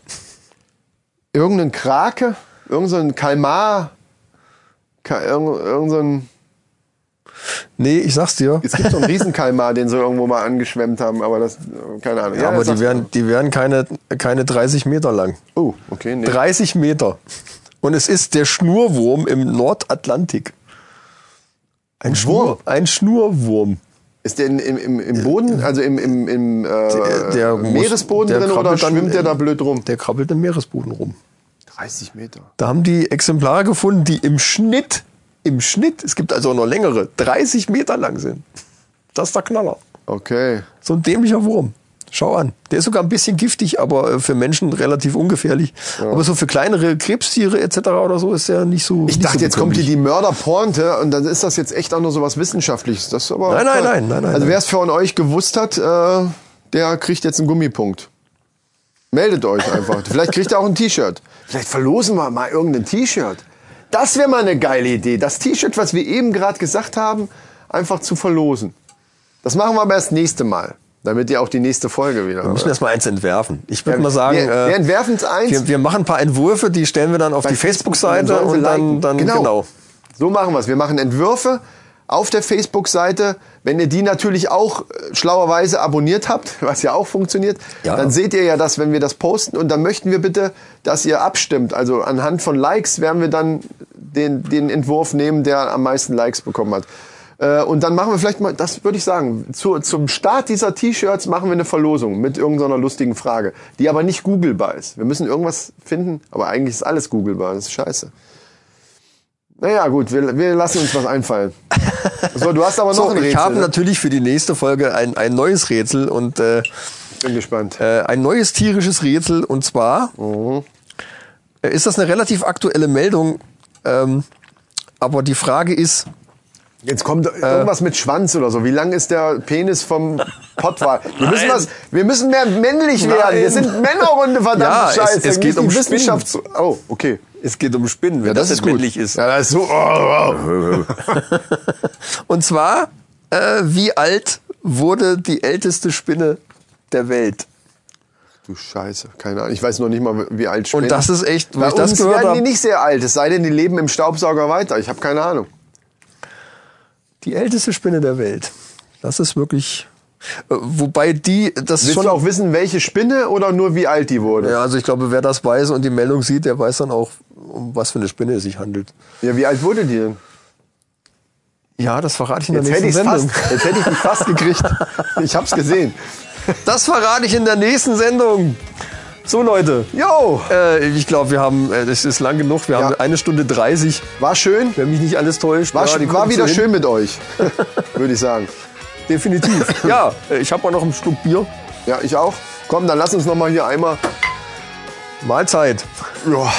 Irgendein Krake? Irgendein Kalmar? Ka irgend, irgendein, Nee, ich sag's dir. es gibt so einen Riesenkalmar, den sie irgendwo mal angeschwemmt haben, aber das, keine Ahnung. Ja, aber das die werden, die werden keine, keine 30 Meter lang. Oh, okay, nee. 30 Meter. Und es ist der Schnurwurm im Nordatlantik. Ein, Schnur, ein Schnurwurm. Ist der in, im, im, im Boden, also im, im, im äh, Der- der muss- Meeresboden der drin oder schwimmt der da blöd rum? Der krabbelt im Meeresboden rum. 30 Meter. Da haben die Exemplare gefunden, die im Schnitt, im Schnitt, es gibt also auch noch längere, 30 Meter lang sind. Das ist der Knaller. Okay. So ein dämlicher Wurm. Schau an. Der ist sogar ein bisschen giftig, aber äh, für Menschen relativ ungefährlich. Aber so für kleinere Krebstiere etc. oder so ist der nicht so. Ich nicht dachte, so jetzt kommt hier die Mörderpointe und dann ist das jetzt echt auch nur so was Wissenschaftliches. Das ist aber Nein, nein, nein, nein, nein, Also wer es von euch gewusst hat, äh, der kriegt jetzt einen Gummipunkt. Meldet euch einfach. Vielleicht kriegt ihr auch ein T-Shirt. Vielleicht verlosen wir mal irgendein T-Shirt. Das wäre mal eine geile Idee. Das T-Shirt, was wir eben gerade gesagt haben, einfach zu verlosen. Das machen wir aber erst nächste Mal, damit ihr auch die nächste Folge wieder Wir müssen erst mal eins entwerfen. Ich würde Ja, mal sagen, wir- wir äh, entwerfen es eins. wir, wir machen ein paar Entwürfe, die stellen wir dann auf die Facebook, Facebook-Seite und dann, dann Genau. genau. So machen wir es. Wir machen Entwürfe auf der Facebook-Seite. Wenn ihr die natürlich auch äh, schlauerweise abonniert habt, was ja auch funktioniert, Ja. dann seht ihr ja das, wenn wir das posten. Und dann möchten wir bitte, dass ihr abstimmt. Also anhand von Likes werden wir dann den, den Entwurf nehmen, der am meisten Likes bekommen hat. Äh, Und dann machen wir vielleicht mal, das würde ich sagen, zu, zum Start dieser T-Shirts machen wir eine Verlosung mit irgendeiner lustigen Frage, die aber nicht googelbar ist. Wir müssen irgendwas finden, aber eigentlich ist alles googelbar. Das ist scheiße. Naja, gut, wir, wir lassen uns was einfallen. So, du hast aber noch So, ein Rätsel. ich habe ne? natürlich für die nächste Folge ein, ein neues Rätsel und äh, Bin gespannt. äh, ein neues tierisches Rätsel und zwar Mhm. äh, ist das eine relativ aktuelle Meldung, ähm, aber die Frage ist, Jetzt kommt irgendwas mit Schwanz oder so. Wie lang ist der Penis vom Pottwal? Wir müssen, Nein. was, wir müssen mehr männlich werden. Wir Nein. sind Männerrunde, verdammt Ja, es- Scheiße. es geht Nicht die um Wissenschaft. zu- Oh, okay. es geht um Spinnen, wenn das, jetzt männlich ist. Ja, das ist so. Oh, oh. Und zwar, äh, wie alt wurde die älteste Spinne der Welt? Du Scheiße, keine Ahnung. Ich weiß noch nicht mal, wie alt Spinnen. Und das ist echt, wo Bei ich das uns gehört werden die habe, nicht sehr alt. Es sei denn, die leben im Staubsauger weiter. Ich habe keine Ahnung. Die älteste Spinne der Welt. Das ist wirklich Äh, Wobei die, das Willst schon du auch wissen, welche Spinne oder nur wie alt die wurde? Ja, also ich glaube, wer das weiß und die Meldung sieht, der weiß dann auch, um was für eine Spinne es sich handelt. Ja, wie alt wurde die denn? Ja, das verrate ich in der Jetzt nächsten Sendung. fast, jetzt hätte ich mich fast gekriegt. Ich hab's gesehen. Das verrate ich in der nächsten Sendung. So Leute, Jo, äh, ich glaube, wir haben, äh, das ist lang genug, wir haben Ja. eine Stunde 30, war schön. wenn mich nicht alles täuscht. War, Ja, war wieder so schön mit euch, würde ich sagen. Definitiv. ja, äh, ich habe auch noch ein Stück Bier. Ja, ich auch. Komm, dann lass uns noch mal hier einmal. Mahlzeit. Ja,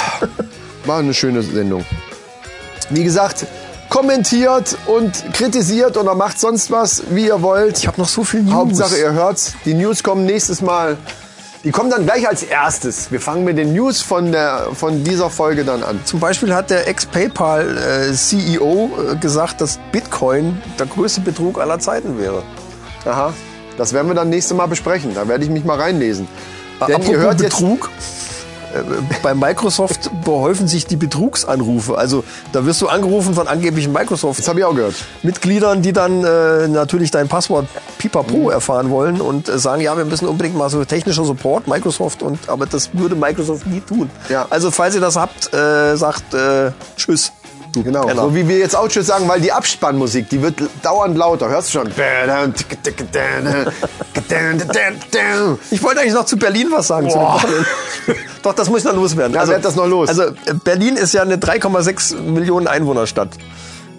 war eine schöne Sendung. Wie gesagt, kommentiert und kritisiert oder macht sonst was, wie ihr wollt. Ich habe noch so viel News. Hauptsache, ihr hört's. Die News kommen nächstes Mal. Die kommen dann gleich als erstes. Wir fangen mit den News von, der, von dieser Folge dann an. Zum Beispiel hat der Ex-PayPal-CEO äh, gesagt, dass Bitcoin der größte Betrug aller Zeiten wäre. Aha. Das werden wir dann nächstes Mal besprechen. Da werde ich mich mal reinlesen. Denn Apropos ihr hört jetzt. Betrug. äh, Bei Microsoft behäufen sich die Betrugsanrufe. Also da wirst du angerufen von angeblichen Das Microsoft habe ich auch gehört. Mitgliedern, die dann äh, natürlich dein Passwort Pipapo erfahren wollen und äh, sagen, ja, wir müssen unbedingt mal so technischer Support Microsoft und aber das würde Microsoft nie tun. Ja. Also falls ihr das habt, äh, sagt äh, Tschüss. Genau. Penner. So wie wir jetzt auch Tschüss sagen, weil die Abspannmusik, die wird dauernd lauter. Hörst du schon? Ich wollte eigentlich noch zu Berlin was sagen. Doch, das muss ich noch loswerden. Ja, werd das noch los. Also äh, Berlin ist ja eine 3,6 Millionen Einwohnerstadt,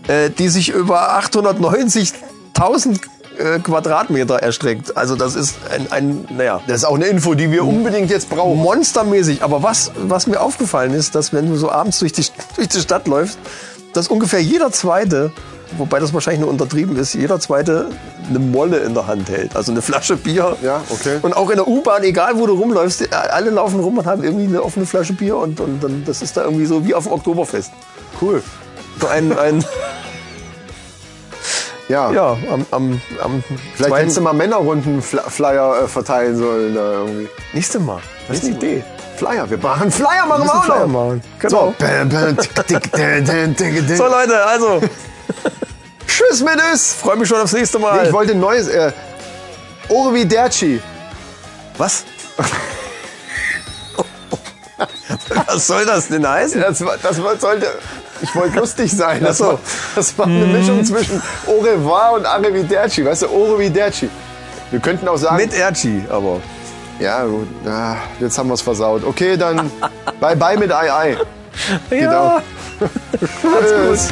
äh, die sich über 890.000 äh, Quadratmeter erstreckt. Also das ist ein, ein naja, Das ist auch eine Info, die wir unbedingt jetzt brauchen. monstermäßig. Aber was, was mir aufgefallen ist, dass wenn du so abends durch die, durch die Stadt läufst, dass ungefähr jeder Zweite, wobei das wahrscheinlich nur untertrieben ist, jeder Zweite eine Molle in der Hand hält. Also eine Flasche Bier. Ja, okay. Und auch in der U-Bahn, egal wo du rumläufst, alle laufen rum und haben irgendwie eine offene Flasche Bier und, und dann, das ist da irgendwie so wie auf dem Oktoberfest. Cool. So ein, ein Ja. ja, am, am, am Vielleicht hättest du mal Männerrunden-Flyer äh, verteilen sollen. Da irgendwie. nächste Mal. Das ist eine Idee. Flyer. Wir machen Flyer, machen Wir auch Flyer noch. machen. Genau. So. So Leute, also Tschüss mit es. freue mich schon aufs nächste Mal. Ich wollte ein neues. Äh, Orviderci. Was? Was soll das denn heißen? Das, das sollte. Ich wollte lustig sein. Das, Ach so. war, das war eine Mischung zwischen Au revoir und Arrivederci. Weißt du, Orviderci. Wir könnten auch sagen. Mit Erci, aber. ja, gut. Ah, jetzt haben wir es versaut. Okay, dann bye bye mit Ei Ei. Ja. Tschüss.